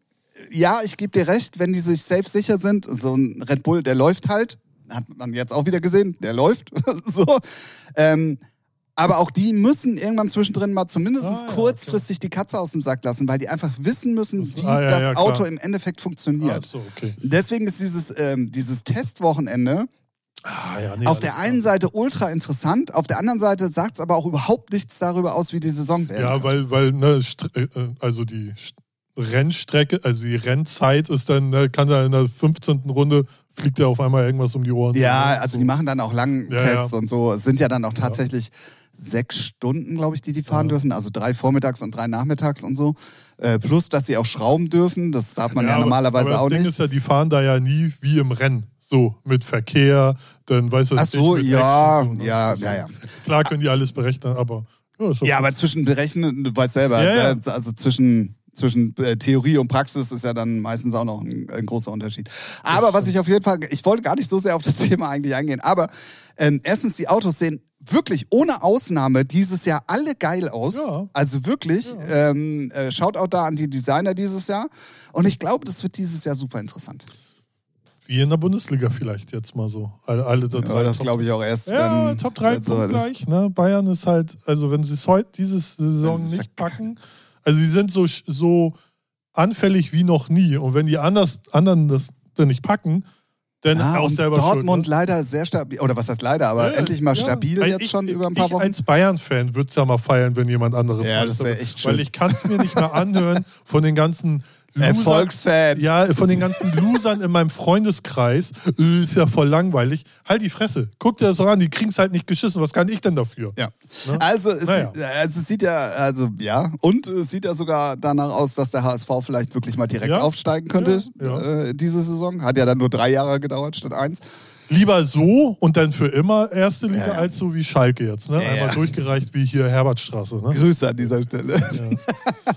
Speaker 2: ja, ich gebe dir recht, wenn die sich safe sicher sind, so ein Red Bull, der läuft halt, hat man jetzt auch wieder gesehen, der läuft, so. Ähm, aber auch die müssen irgendwann zwischendrin mal zumindest
Speaker 1: Ah, ja,
Speaker 2: kurzfristig die Katze aus dem Sack lassen, weil die einfach wissen müssen, wie
Speaker 1: Ah, ja,
Speaker 2: das
Speaker 1: ja, klar.
Speaker 2: Auto im Endeffekt funktioniert.
Speaker 1: Ach so, okay.
Speaker 2: Deswegen ist dieses, ähm, dieses Testwochenende
Speaker 1: Ah, nee,
Speaker 2: auf der
Speaker 1: klar.
Speaker 2: einen Seite ultra interessant, auf der anderen Seite sagt es aber auch überhaupt nichts darüber aus, wie die Saison werden.
Speaker 1: Ja, weil, weil ne, äh, äh, also die Rennstrecke, also die Rennzeit ist dann, ne, kann da in der 15. Runde fliegt ja auf einmal irgendwas um die Ohren.
Speaker 2: Ja, also die machen dann auch langen
Speaker 1: Ja,
Speaker 2: Tests
Speaker 1: ja.
Speaker 2: und so. Es sind ja dann auch tatsächlich sechs Stunden, glaube ich, die die fahren
Speaker 1: Ja.
Speaker 2: dürfen. Also drei vormittags und drei nachmittags und so. Äh, plus, dass sie auch schrauben dürfen. Das darf man ja,
Speaker 1: aber-
Speaker 2: normalerweise
Speaker 1: aber
Speaker 2: auch
Speaker 1: das Ding
Speaker 2: nicht.
Speaker 1: ist ja, die fahren da ja nie wie im Rennen. So, mit Verkehr, dann weißt du
Speaker 2: Ach
Speaker 1: was
Speaker 2: so,
Speaker 1: ich, mit
Speaker 2: ja,
Speaker 1: so, ne?
Speaker 2: ja,
Speaker 1: Das-
Speaker 2: ja, ja.
Speaker 1: Klar können die alles berechnen, aber ja, okay.
Speaker 2: Ja, aber zwischen Berechnen, du weißt selber,
Speaker 1: Ja, ja.
Speaker 2: äh, also zwischen, zwischen äh, Theorie und Praxis ist ja dann meistens auch noch ein, ein großer Unterschied. Aber was ich auf jeden Fall, ich wollte gar nicht so sehr auf das Thema eigentlich eingehen, aber ähm, erstens, die Autos sehen wirklich ohne Ausnahme dieses Jahr alle geil aus.
Speaker 1: Ja.
Speaker 2: Also wirklich, ähm, äh, Shoutout da an die Designer dieses Jahr. Und ich glaube, das wird dieses Jahr super interessant.
Speaker 1: Wie in der Bundesliga vielleicht jetzt mal so. Alle, alle da
Speaker 2: Ja, das glaube ich auch erst.
Speaker 1: Ja, Top 3
Speaker 2: wenn so
Speaker 1: gleich. Ne? Bayern ist halt, also wenn sie es heute, diese Saison nicht packen, also sie sind so, so anfällig wie noch nie. Und wenn die anders, anderen das dann nicht packen, dann
Speaker 2: Ja,
Speaker 1: auch selber
Speaker 2: Dortmund
Speaker 1: schuld, ne?
Speaker 2: leider sehr stabil, oder was heißt leider, aber
Speaker 1: Ja,
Speaker 2: endlich mal
Speaker 1: ja.
Speaker 2: stabil
Speaker 1: Weil
Speaker 2: jetzt
Speaker 1: ich,
Speaker 2: schon über ein paar
Speaker 1: ich
Speaker 2: Wochen.
Speaker 1: als Bayern-Fan würde es ja mal feiern, wenn jemand anderes
Speaker 2: Ja, das
Speaker 1: Meister
Speaker 2: wär
Speaker 1: wird.
Speaker 2: echt schön.
Speaker 1: Weil ich kann es mir nicht mehr anhören von den ganzen Losern,
Speaker 2: Erfolgsfan.
Speaker 1: ja, von den ganzen Losern in meinem Freundeskreis. Äh, Ist ja voll langweilig. Halt die Fresse. Guck dir das doch an, die kriegen es halt nicht geschissen. Was kann ich denn dafür?
Speaker 2: Ja.
Speaker 1: Ne?
Speaker 2: Also, es,
Speaker 1: Naja.
Speaker 2: also es sieht ja, also ja, und es sieht ja sogar danach aus, dass der HSV vielleicht wirklich mal direkt
Speaker 1: Ja.
Speaker 2: aufsteigen könnte
Speaker 1: Ja,
Speaker 2: Äh, diese Saison. Hat ja dann nur drei Jahre gedauert statt eins.
Speaker 1: Lieber so und dann für immer erste Liga,
Speaker 2: Ja,
Speaker 1: als so wie Schalke jetzt. Ne? Einmal
Speaker 2: ja.
Speaker 1: durchgereicht wie hier Herbertstraße. Ne?
Speaker 2: Grüße an dieser Stelle. Ja.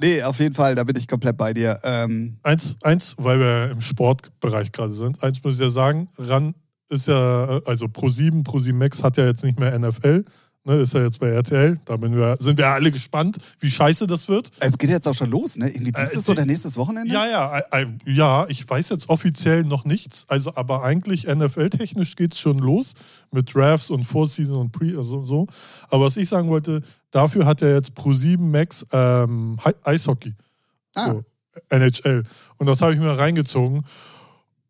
Speaker 2: nee, auf jeden Fall, da bin ich komplett bei dir. Ähm,
Speaker 1: Eins, eins, weil wir im Sportbereich gerade sind, eins muss ich ja sagen, RAN ist ja, also Pro7, Pro7 Max hat ja jetzt nicht mehr NFL, ne, ist ja jetzt bei RTL. Da wir, sind wir alle gespannt, wie scheiße das wird.
Speaker 2: es geht jetzt auch schon los, ne? Irgendwie dieses
Speaker 1: Äh,
Speaker 2: oder nächstes Wochenende?
Speaker 1: Ja, ja, äh, äh, ja, ich weiß jetzt offiziell noch nichts, also aber eigentlich NFL-technisch geht es schon los mit Drafts und Vorseason und Pre, also so. Aber was ich sagen wollte, dafür hat er jetzt Pro7 Max ähm, Eishockey.
Speaker 2: Ah,
Speaker 1: So, NHL. Und das habe ich mir reingezogen.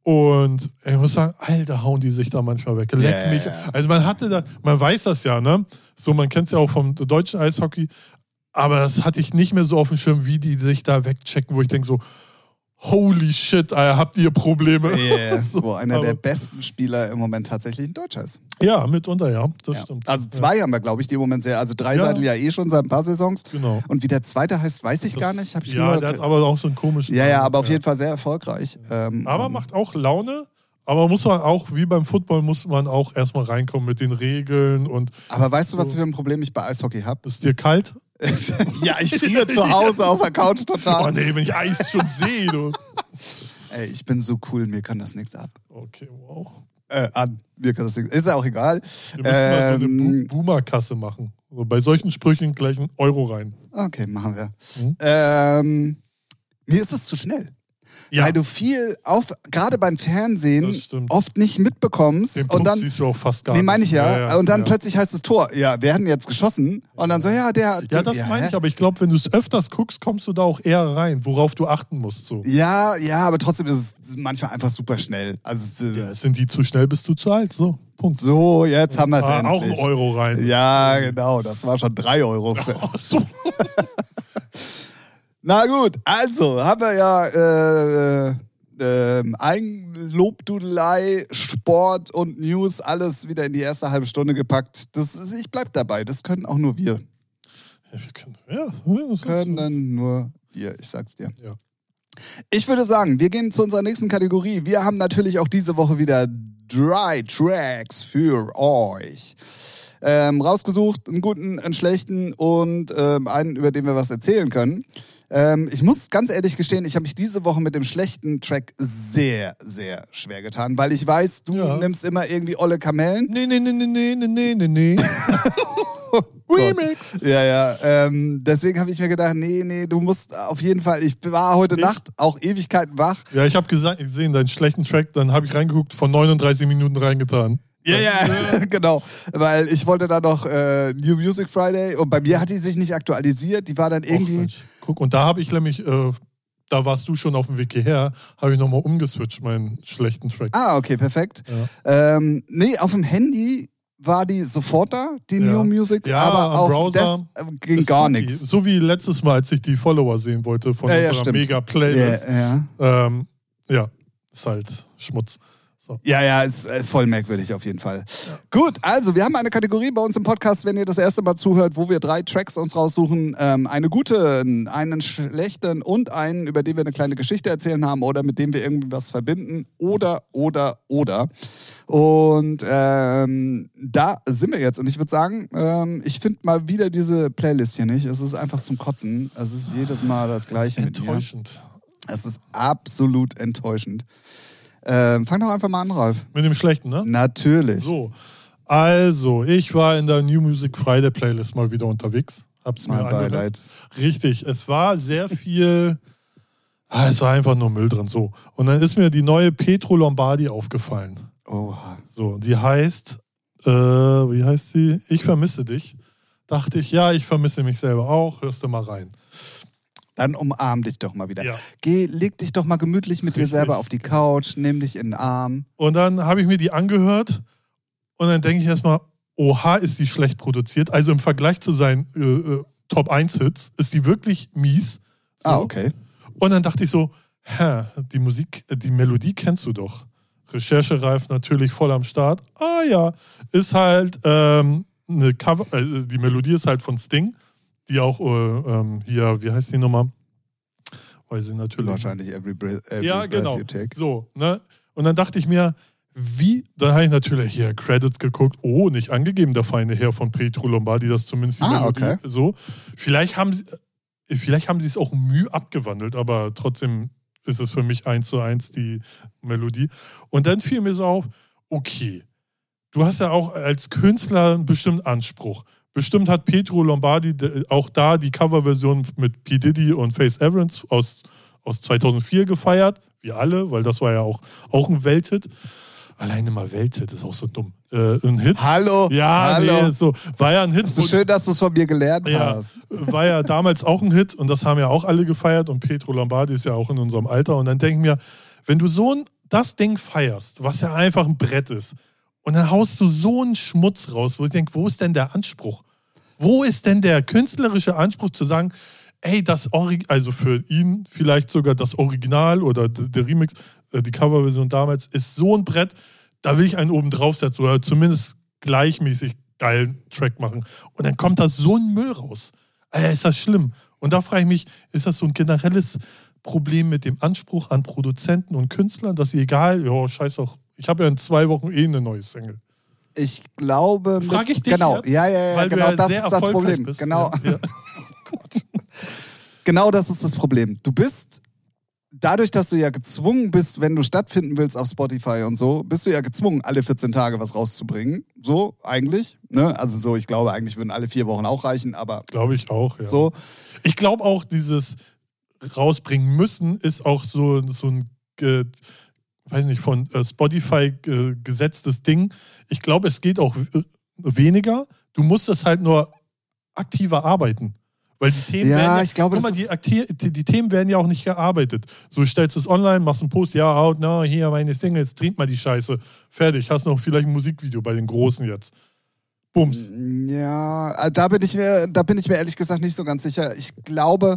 Speaker 1: Und ich muss sagen, Alter, hauen die sich da manchmal weg. Leck
Speaker 2: Yeah.
Speaker 1: mich. Also man hatte da, man weiß das ja, ne? So, man kennt es ja auch vom deutschen Eishockey. Aber das hatte ich nicht mehr so auf dem Schirm, wie die sich da wegchecken, wo ich denke so, holy shit, habt ihr Probleme?
Speaker 2: yeah.
Speaker 1: So,
Speaker 2: wo einer der besten Spieler im Moment tatsächlich ein Deutscher ist.
Speaker 1: Ja, mitunter, ja, das
Speaker 2: Ja.
Speaker 1: stimmt.
Speaker 2: Also zwei haben wir, glaube ich, die im Moment sehr. Also drei
Speaker 1: Ja.
Speaker 2: Ja eh schon seit ein paar Saisons.
Speaker 1: Genau.
Speaker 2: Und wie der zweite heißt, weiß ich
Speaker 1: Das-
Speaker 2: gar nicht. Hab ich
Speaker 1: ja,
Speaker 2: nur
Speaker 1: der hat aber auch so einen komischen.
Speaker 2: ja, ja, aber auf jeden Fall sehr erfolgreich. Ähm,
Speaker 1: Aber
Speaker 2: ähm,
Speaker 1: macht auch Laune. Aber muss man auch, wie beim Football, muss man auch erstmal reinkommen mit den Regeln und
Speaker 2: aber weißt du, was
Speaker 1: so.
Speaker 2: für ein Problem ich bei Eishockey habe?
Speaker 1: ist dir kalt?
Speaker 2: ja, ich friere zu Hause auf der Couch
Speaker 1: Oh
Speaker 2: total.
Speaker 1: nee, wenn ich Eis schon sehe. Du.
Speaker 2: Ey, ich bin so cool, mir kann das nichts ab.
Speaker 1: Okay, wow.
Speaker 2: Äh, an, mir kann das nichts. Ist ja auch egal.
Speaker 1: Wir müssen mal so eine
Speaker 2: Ähm,
Speaker 1: Bo- Boomer-Kasse machen. So, bei solchen Sprüchen gleich einen Euro rein.
Speaker 2: Okay, machen wir.
Speaker 1: Mhm.
Speaker 2: Ähm, mir ist es zu schnell.
Speaker 1: Ja,
Speaker 2: Weil du viel auf, gerade beim Fernsehen, oft nicht mitbekommst
Speaker 1: den
Speaker 2: und
Speaker 1: Punkt
Speaker 2: dann.
Speaker 1: siehst du auch fast gar
Speaker 2: Nee,
Speaker 1: nicht.
Speaker 2: meine ich ja. Und dann
Speaker 1: ja.
Speaker 2: plötzlich heißt es Tor. Ja, wir hatten jetzt geschossen. Und dann so, ja, der hat.
Speaker 1: Ja, das
Speaker 2: ja,
Speaker 1: meine ich, aber ich glaube, wenn du es öfters guckst, kommst du da auch eher rein, worauf du achten musst. So.
Speaker 2: Ja, ja, aber trotzdem ist es manchmal einfach super schnell. Also, äh,
Speaker 1: Ja, sind die zu schnell, bist du zu alt. So, Punkt.
Speaker 2: so, jetzt haben wir es
Speaker 1: Ah,
Speaker 2: endlich.
Speaker 1: auch einen Euro rein.
Speaker 2: Ja, genau. Das war schon drei Euro. Für.
Speaker 1: Ach so.
Speaker 2: Na gut, also haben wir ja äh, äh, ähm, Eigenlobdudelei, Sport und News alles wieder in die erste halbe Stunde gepackt. Das ist, ich bleib dabei. Das können auch nur wir.
Speaker 1: Ja, wir können, ja, das ist-
Speaker 2: Können nur wir. Ich sag's dir.
Speaker 1: Ja.
Speaker 2: Ich würde sagen, wir gehen zu unserer nächsten Kategorie. Wir haben natürlich auch diese Woche wieder Dry Tracks für euch. Ähm, rausgesucht, einen guten, einen schlechten und ähm, einen, über den wir was erzählen können. Ähm, ich muss ganz ehrlich gestehen, ich habe mich diese Woche mit dem schlechten Track sehr, sehr schwer getan, weil ich weiß, du
Speaker 1: Ja.
Speaker 2: nimmst immer irgendwie olle Kamellen.
Speaker 1: Nee, nee, nee, nee, nee, nee, nee, nee. Remix.
Speaker 2: Ja, ja. Ähm, deswegen habe ich mir gedacht, nee, nee, du musst auf jeden Fall. Ich war heute
Speaker 1: Nicht?
Speaker 2: Nacht auch Ewigkeiten wach.
Speaker 1: Ja, ich habe gesehen, deinen schlechten Track, dann habe ich reingeguckt, von 39 Minuten reingetan.
Speaker 2: Ja, ja, genau. Weil ich wollte da noch äh, New Music Friday und bei mir hat die sich nicht aktualisiert. Die war dann
Speaker 1: Och,
Speaker 2: irgendwie.
Speaker 1: Mensch. Guck, und da habe ich nämlich, äh, da warst du schon auf dem Weg hierher, habe ich nochmal umgeswitcht, meinen schlechten Track.
Speaker 2: ah, okay, perfekt.
Speaker 1: Ja.
Speaker 2: Ähm, nee, auf dem Handy war die sofort da, die
Speaker 1: Ja.
Speaker 2: New Music,
Speaker 1: Ja,
Speaker 2: aber auf
Speaker 1: Browser
Speaker 2: das äh, ging gar nichts.
Speaker 1: So wie letztes Mal, als ich die Follower sehen wollte von
Speaker 2: Ja,
Speaker 1: unserer. Mega-Playlist.
Speaker 2: Ja.
Speaker 1: Ähm, ja, ist halt Schmutz. So.
Speaker 2: Ja, ja, ist äh, voll merkwürdig auf jeden Fall. Gut, also wir haben eine Kategorie bei uns im Podcast, wenn ihr das erste Mal zuhört, wo wir drei Tracks uns raussuchen. Ähm, eine gute, einen schlechten und einen, über den wir eine kleine Geschichte erzählen haben oder mit dem wir irgendwie was verbinden. Oder, oder, oder. Und ähm, da sind wir jetzt. Und ich würde sagen, ähm, ich finde mal wieder diese Playlist hier nicht. Es ist einfach zum Kotzen. Es ist jedes Mal das Gleiche.
Speaker 1: Enttäuschend.
Speaker 2: Es ist absolut enttäuschend. Ähm, fang doch einfach mal an, Ralf.
Speaker 1: Mit dem Schlechten, ne?
Speaker 2: Natürlich.
Speaker 1: So. Also, ich war in der New Music Friday Playlist mal wieder unterwegs. Hab's mir
Speaker 2: Mein
Speaker 1: angehört.
Speaker 2: Beileid.
Speaker 1: Richtig, es war sehr viel. Ah, es war einfach nur Müll drin. So. Und dann ist mir die neue Petro Lombardi aufgefallen.
Speaker 2: Oha.
Speaker 1: So, die heißt, äh, wie heißt sie? Ich vermisse dich. Dachte ich, ja, ich vermisse mich selber auch. Hörst du mal rein.
Speaker 2: Dann umarm dich doch mal wieder.
Speaker 1: Ja.
Speaker 2: Geh, leg dich doch mal gemütlich mit dir
Speaker 1: Richtig.
Speaker 2: selber auf die Couch, nimm dich in den Arm.
Speaker 1: Und dann habe ich mir die angehört und dann denke ich erstmal, oha, ist die schlecht produziert. Also im Vergleich zu seinen äh, äh, Top 1 Hits ist die wirklich mies. So.
Speaker 2: Ah, okay.
Speaker 1: Und dann dachte ich so, hä, die Musik, äh, die Melodie kennst du doch. Recherchereif natürlich voll am Start. Ah ja, ist halt ähm, eine Cover, äh, die Melodie ist halt von Sting, die auch äh, ähm, hier, wie heißt die nochmal? Weiß ich natürlich.
Speaker 2: Wahrscheinlich every breath, every
Speaker 1: Ja,
Speaker 2: breath
Speaker 1: genau.
Speaker 2: you take.
Speaker 1: So, ne? Und dann dachte ich mir, wie, dann habe ich natürlich hier Credits geguckt, oh, nicht angegeben, der feine Herr von Petro Lombardi, das zumindest die
Speaker 2: Ah,
Speaker 1: Melodie
Speaker 2: okay.
Speaker 1: so. Vielleicht haben sie, äh, vielleicht haben sie es auch Mühe abgewandelt, aber trotzdem ist es für mich eins zu eins die Melodie. Und dann fiel mir so auf, okay, du hast ja auch als Künstler einen bestimmten Anspruch. Bestimmt hat Petro Lombardi de- auch da die Coverversion mit P. Diddy und Face Evans aus, aus 2004 gefeiert. Wir alle, weil das war ja auch, auch ein Welthit. Alleine mal Welthit ist auch so dumm. Äh, ein Hit.
Speaker 2: Hallo.
Speaker 1: Ja,
Speaker 2: Hallo.
Speaker 1: nee, so. War ja ein Hit.
Speaker 2: Es ist schön, dass du es von mir gelernt
Speaker 1: ja,
Speaker 2: hast.
Speaker 1: war ja damals auch ein Hit und das haben ja auch alle gefeiert und Petro Lombardi ist ja auch in unserem Alter und dann denke ich mir, wenn du so ein, das Ding feierst, was ja einfach ein Brett ist und dann haust du so einen Schmutz raus, wo ich denke, wo ist denn der Anspruch? Wo ist denn der künstlerische Anspruch zu sagen, ey, das Orig also für ihn vielleicht sogar das Original oder der Remix, äh, die Coverversion damals ist so ein Brett, da will ich einen oben draufsetzen oder zumindest gleichmäßig geilen Track machen. Und dann kommt da so ein Müll raus. Alter, ist das schlimm? Und da frage ich mich, ist das so ein generelles Problem mit dem Anspruch an Produzenten und Künstlern, dass sie egal, ja, scheiß doch, ich habe ja in zwei Wochen eh eine neue Single.
Speaker 2: Ich glaube. mit-
Speaker 1: Frag ich dich
Speaker 2: Genau,
Speaker 1: jetzt?
Speaker 2: ja, ja, ja,
Speaker 1: Weil
Speaker 2: genau,
Speaker 1: du ja
Speaker 2: das
Speaker 1: sehr
Speaker 2: ist das Problem.
Speaker 1: bist.
Speaker 2: Genau,
Speaker 1: Ja, ja.
Speaker 2: genau das ist das Problem. Du bist, dadurch, dass du ja gezwungen bist, wenn du stattfinden willst auf Spotify und so, bist du ja gezwungen, alle 14 Tage was rauszubringen. So, eigentlich. Ne? Also so, ich glaube, eigentlich würden alle vier Wochen auch reichen, aber
Speaker 1: Glaube ich auch, ja.
Speaker 2: so.
Speaker 1: Ich glaube auch, dieses rausbringen müssen ist auch so, so ein, äh, weiß nicht, von äh, Spotify äh, gesetztes Ding. Ich glaube, es geht auch äh, weniger. Du musst das halt nur aktiver arbeiten. Weil die Themen
Speaker 2: Ja,
Speaker 1: werden
Speaker 2: ich glaube,
Speaker 1: guck mal, die, die, die Themen werden ja auch nicht gearbeitet. So du stellst es online, machst einen Post, ja, out, na, hier meine Single, jetzt streamt mal die Scheiße. Fertig, hast noch vielleicht ein Musikvideo bei den Großen jetzt. Bums.
Speaker 2: Ja, da bin ich mir, da bin ich mir ehrlich gesagt nicht so ganz sicher. Ich glaube,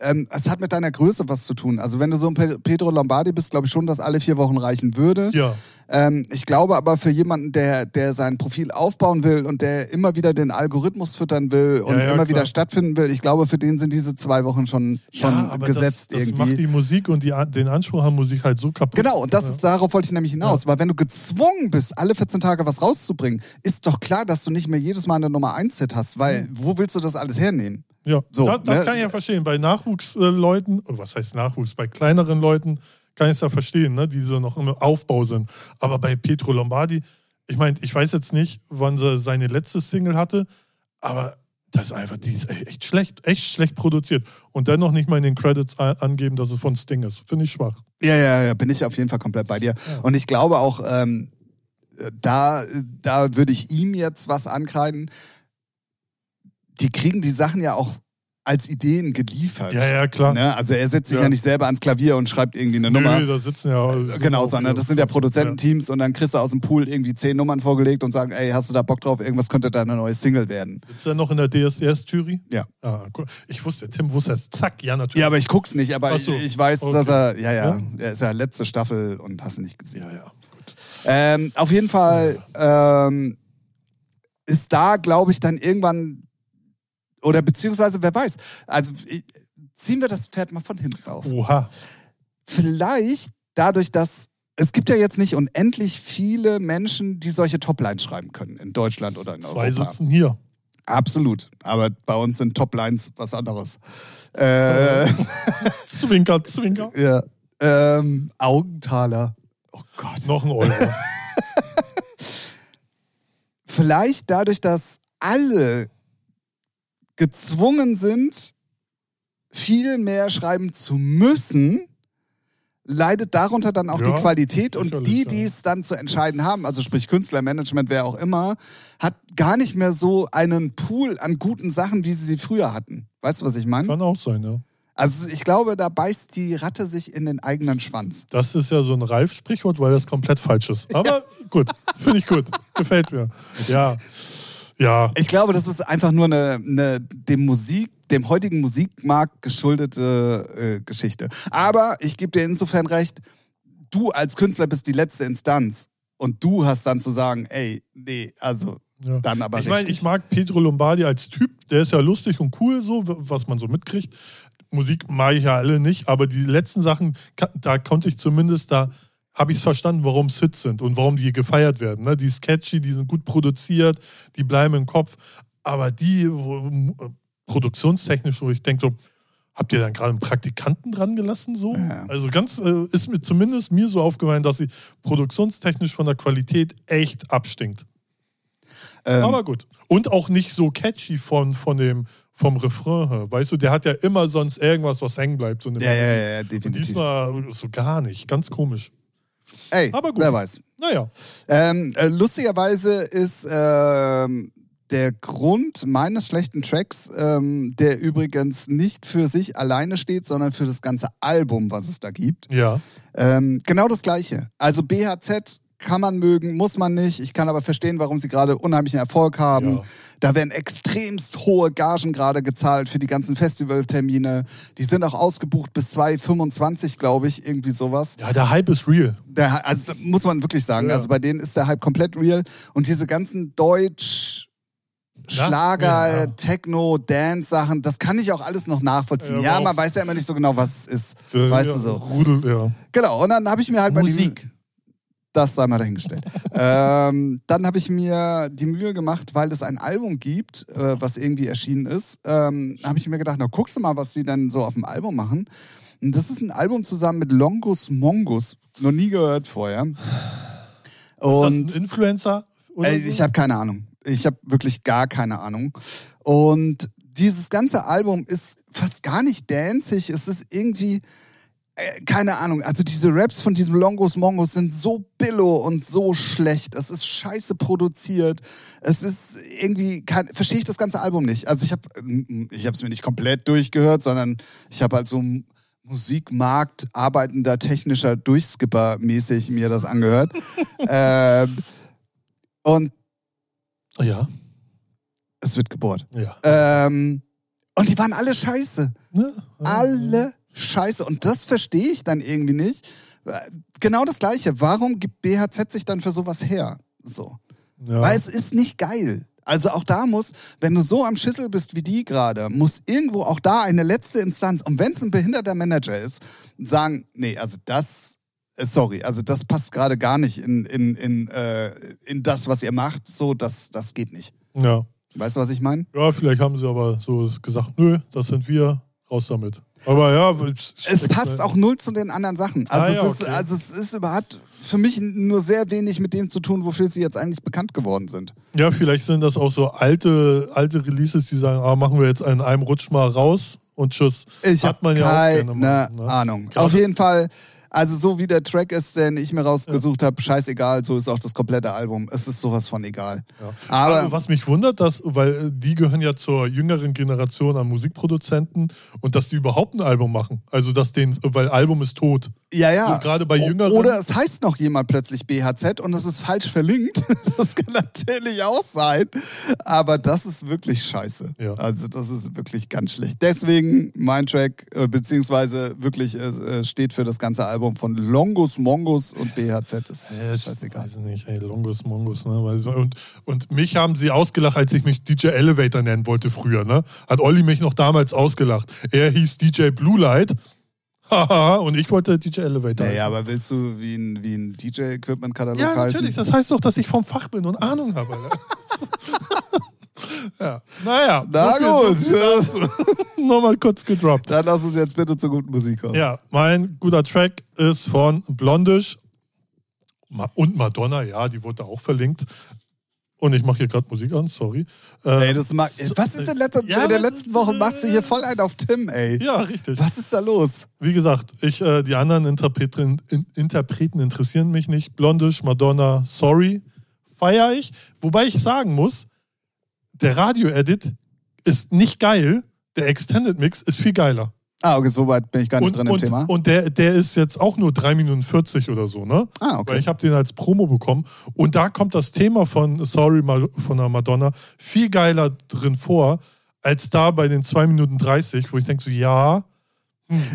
Speaker 2: ähm, es hat mit deiner Größe was zu tun. Also wenn du so ein Pe- Pedro Lombardi bist, glaube ich schon, dass alle vier Wochen reichen würde.
Speaker 1: Ja.
Speaker 2: Ähm, ich glaube aber für jemanden, der, der sein Profil aufbauen will und der immer wieder den Algorithmus füttern will und
Speaker 1: Ja, ja,
Speaker 2: immer
Speaker 1: klar.
Speaker 2: wieder stattfinden will, ich glaube, für den sind diese zwei Wochen schon, schon
Speaker 1: ja, aber
Speaker 2: gesetzt
Speaker 1: das, das
Speaker 2: irgendwie.
Speaker 1: macht die Musik und die, den Anspruch an Musik halt so kaputt.
Speaker 2: Genau, und das ist, darauf wollte ich nämlich hinaus. Weil wenn du gezwungen bist, alle 14 Tage was rauszubringen, ist doch klar, dass du nicht mehr jedes Mal eine Nummer 1 Hit hast, weil wo willst du das alles hernehmen?
Speaker 1: Ja,
Speaker 2: So,
Speaker 1: das, das
Speaker 2: ne?
Speaker 1: kann ich ja verstehen. Bei Nachwuchsleuten, oh, was heißt Nachwuchs? Bei kleineren Leuten kann ich es ja verstehen, ne? die so noch im Aufbau sind. Aber bei Pietro Lombardi, ich meine, ich weiß jetzt nicht, wann sie seine letzte Single hatte, aber das ist einfach, die ist echt schlecht, echt schlecht produziert. Und dennoch nicht mal in den Credits angeben, dass es von Sting ist. Finde ich schwach.
Speaker 2: Ja, ja, ja, bin ich auf jeden Fall komplett bei dir.
Speaker 1: Ja.
Speaker 2: Und ich glaube auch, ähm, da, da würde ich ihm jetzt was ankreiden. Die kriegen die Sachen ja auch als Ideen geliefert.
Speaker 1: Ja, ja, klar.
Speaker 2: Ne? Also er setzt sich ja.
Speaker 1: Ja.
Speaker 2: nicht selber ans Klavier und schreibt irgendwie eine Nummer.
Speaker 1: Nö, da sitzen ja.
Speaker 2: Genau,
Speaker 1: auch
Speaker 2: sondern
Speaker 1: hier-
Speaker 2: das sind ja Produzententeams und dann kriegst du aus dem Pool irgendwie zehn Nummern vorgelegt und sagen, ey, hast du da Bock drauf? Irgendwas könnte da eine neue Single werden.
Speaker 1: Sitzt er noch in der DSDS-Jury?
Speaker 2: Ja.
Speaker 1: Ah, cool. Ich wusste, Tim wusste es. Zack, ja, natürlich.
Speaker 2: Ja, aber ich guck's nicht, aber
Speaker 1: so,
Speaker 2: ich weiß,
Speaker 1: okay.
Speaker 2: dass er, ja, ja,
Speaker 1: Ja?
Speaker 2: er ist ja letzte Staffel und hast du nicht gesehen.
Speaker 1: ja, ja. Gut.
Speaker 2: Ähm, auf jeden Fall ähm, ist da, glaube ich, dann irgendwann, oder beziehungsweise, wer weiß, also ich, ziehen wir das Pferd mal von hinten auf.
Speaker 1: Oha.
Speaker 2: Vielleicht dadurch, dass es gibt ja jetzt nicht unendlich viele Menschen, die solche Toplines schreiben können in Deutschland oder in
Speaker 1: Zwei
Speaker 2: Europa.
Speaker 1: sitzen hier.
Speaker 2: Absolut. Aber bei uns sind Toplines was anderes. Äh,
Speaker 1: Zwinker, Zwinker.
Speaker 2: ja. Ähm, Augenthaler. Oh Gott.
Speaker 1: Noch ein Euro.
Speaker 2: vielleicht dadurch, dass alle gezwungen sind, viel mehr schreiben zu müssen, leidet darunter dann auch
Speaker 1: Ja,
Speaker 2: die Qualität und die,
Speaker 1: ja.
Speaker 2: die es dann zu entscheiden haben, also sprich Künstlermanagement, wer auch immer, hat gar nicht mehr so einen Pool an guten Sachen, wie sie sie früher hatten. Weißt du, was ich meine?
Speaker 1: Kann auch sein, ja.
Speaker 2: Also ich glaube, da beißt die Ratte sich in den eigenen Schwanz.
Speaker 1: Das ist ja so ein Ralf-Sprichwort, weil das komplett falsch ist. Aber gut, finde ich gut. Gefällt mir. Ja. Ja.
Speaker 2: Ich glaube, das ist einfach nur eine, eine dem Musik, dem heutigen Musikmarkt geschuldete äh, Geschichte. Aber ich gebe dir insofern recht, du als Künstler bist die letzte Instanz und du hast dann zu sagen, ey, nee, also
Speaker 1: ja.
Speaker 2: dann aber
Speaker 1: Ich meine,
Speaker 2: richtig.
Speaker 1: ich mag Pedro Lombardi als Typ, der ist ja lustig und cool, so, was man so mitkriegt. Musik mag ich ja alle nicht, aber die letzten Sachen, da konnte ich zumindest, da habe ich es verstanden, warum es Hits sind und warum die gefeiert werden. Ne? Die ist catchy, die sind gut produziert, die bleiben im Kopf. Aber die, wo, äh, produktionstechnisch, wo ich denke, so, habt ihr dann gerade einen Praktikanten dran gelassen? So?
Speaker 2: Ja.
Speaker 1: Also ganz, äh, ist mir zumindest mir so aufgefallen, dass sie produktionstechnisch von der Qualität echt abstinkt.
Speaker 2: ähm,
Speaker 1: Aber gut. Und auch nicht so catchy von, von dem, vom Refrain her. Weißt du, der hat ja immer sonst irgendwas, was hängen bleibt. So
Speaker 2: ja, ja, ja, ja,
Speaker 1: Und
Speaker 2: definitiv.
Speaker 1: diesmal so gar nicht. Ganz komisch.
Speaker 2: Ey,
Speaker 1: aber gut.
Speaker 2: wer weiß.
Speaker 1: Naja.
Speaker 2: Ähm, äh, lustigerweise ist ähm, der Grund meines schlechten Tracks, ähm, der übrigens nicht für sich alleine steht, sondern für das ganze Album, was es da gibt.
Speaker 1: Ja.
Speaker 2: Ähm, genau das Gleiche. Also BHZ kann man mögen, muss man nicht. Ich kann aber verstehen, warum sie gerade unheimlichen Erfolg haben.
Speaker 1: Ja.
Speaker 2: Da werden extremst hohe Gagen gerade gezahlt für die ganzen Festivaltermine. Die sind auch ausgebucht bis 2025, glaube ich, irgendwie sowas.
Speaker 1: Ja, der Hype ist real.
Speaker 2: Der, also muss man wirklich sagen,
Speaker 1: Ja.
Speaker 2: also bei denen ist der Hype komplett real. Und diese ganzen Deutsch...
Speaker 1: Ja,
Speaker 2: Schlager,
Speaker 1: ja.
Speaker 2: Techno, Dance-Sachen, das kann ich auch alles noch nachvollziehen.
Speaker 1: Ja,
Speaker 2: Ja, man weiß ja immer nicht so genau, was es ist.
Speaker 1: Äh,
Speaker 2: weißt
Speaker 1: ja,
Speaker 2: du so.
Speaker 1: Rudel, ja.
Speaker 2: Genau, und dann habe ich mir halt mal die
Speaker 3: Musik.
Speaker 2: Das sei mal dahingestellt. ähm, dann habe ich mir die Mühe gemacht, weil es ein Album gibt, äh, was irgendwie erschienen ist. Ähm, habe ich mir gedacht, na guckst du mal, was die denn so auf dem Album machen. Und das ist ein Album zusammen mit Longus Mongus. Noch nie gehört vorher.
Speaker 1: ist
Speaker 2: Und
Speaker 1: das ein Influencer? So?
Speaker 2: ich habe keine Ahnung. Ich habe wirklich gar keine Ahnung. Und dieses ganze Album ist fast gar nicht danzig. Es ist irgendwie, äh, keine Ahnung. Also diese Raps von diesem Longos Mongos sind so billo und so schlecht. Es ist scheiße produziert. Es ist irgendwie, verstehe ich das ganze Album nicht. Also ich habe ich habe es mir nicht komplett durchgehört, sondern ich habe halt so Musikmarkt arbeitender technischer Durchskipper mäßig mir das angehört. ähm, und
Speaker 1: ja.
Speaker 2: es wird gebohrt.
Speaker 1: Ja.
Speaker 2: Ähm, und die waren alle scheiße.
Speaker 1: Ne?
Speaker 2: Alle scheiße. Und das verstehe ich dann irgendwie nicht. Genau das Gleiche. Warum gibt BHZ sich dann für sowas her? So.
Speaker 1: Ja.
Speaker 2: Weil es ist nicht geil. Also auch da muss, wenn du so am Schüssel bist wie die gerade, muss irgendwo auch da eine letzte Instanz, und wenn es ein behinderter Manager ist, sagen, nee, also das, äh, sorry, also das passt gerade gar nicht in, in, in, äh, in das, was ihr macht, so, das, das geht nicht.
Speaker 1: Ja.
Speaker 2: Weißt du, was ich meine?
Speaker 1: Ja, vielleicht haben sie aber so gesagt, nö, das sind wir, raus damit. Aber ja,
Speaker 2: es passt auch null zu den anderen Sachen. Also, ah, ja, es, ist, also es ist überhaupt für mich nur sehr wenig mit dem zu tun, wofür sie jetzt eigentlich bekannt geworden sind.
Speaker 1: Ja, vielleicht sind das auch so alte, alte Releases, die sagen, ah, machen wir jetzt in einem Rutsch mal raus und tschüss.
Speaker 2: Ich habe keine ja ne? Ahnung. Gerade Auf jeden Fall also so wie der Track ist, den ich mir rausgesucht ja. habe, scheißegal, so ist auch das komplette Album. Es ist sowas von egal.
Speaker 1: Ja. Aber also, was mich wundert, dass, weil äh, die gehören ja zur jüngeren Generation an Musikproduzenten und dass die überhaupt ein Album machen. Also dass den, weil Album ist tot.
Speaker 2: Ja, ja.
Speaker 1: So, gerade bei Jüngeren.
Speaker 2: Oder es heißt noch jemand plötzlich BHZ und es ist falsch verlinkt. Das kann natürlich auch sein. Aber das ist wirklich scheiße. Ja. Also das ist wirklich ganz schlecht. Deswegen mein Track, äh, beziehungsweise wirklich äh, steht für das ganze Album Album von Longus Mongus und BHZ ist
Speaker 1: äh, scheißegal. Weiß nicht, ey, Longus Mongus, ne? Und, und mich haben sie ausgelacht, als ich mich DJ Elevator nennen wollte früher, ne? Hat Olli mich noch damals ausgelacht. Er hieß DJ Blue Light. Haha, und ich wollte DJ Elevator.
Speaker 2: Naja, aber willst du wie ein, wie ein DJ-Equipment-Katalog
Speaker 1: ja, heißen? Ja, natürlich. Das heißt doch, dass ich vom Fach bin und Ahnung habe. Ja. Naja.
Speaker 2: Na so gut.
Speaker 1: Nochmal kurz gedroppt.
Speaker 2: Dann lass uns jetzt bitte zur guten Musik kommen.
Speaker 1: Ja, mein guter Track ist von Blondish und Madonna, ja, die wurde auch verlinkt. Und ich mache hier gerade Musik an, sorry.
Speaker 2: Ey, das mag, was ist in, letzter, ja, in der letzten Woche? Machst du hier voll einen auf Tim, ey?
Speaker 1: Ja, richtig.
Speaker 2: Was ist da los?
Speaker 1: Wie gesagt, ich, äh, die anderen Interpreten, in, Interpreten interessieren mich nicht. Blondish, Madonna, sorry, feiere ich. Wobei ich sagen muss, der Radio-Edit ist nicht geil, der Extended Mix ist viel geiler.
Speaker 2: Ah, okay, so weit bin ich gar nicht
Speaker 1: und,
Speaker 2: drin
Speaker 1: im
Speaker 2: und, Thema.
Speaker 1: Und der, der ist jetzt auch nur 3 Minuten 40 oder so, ne?
Speaker 2: Ah, okay.
Speaker 1: Weil ich habe den als Promo bekommen. Und da kommt das Thema von Sorry von der Madonna viel geiler drin vor, als da bei den 2 Minuten 30, wo ich denke so, ja.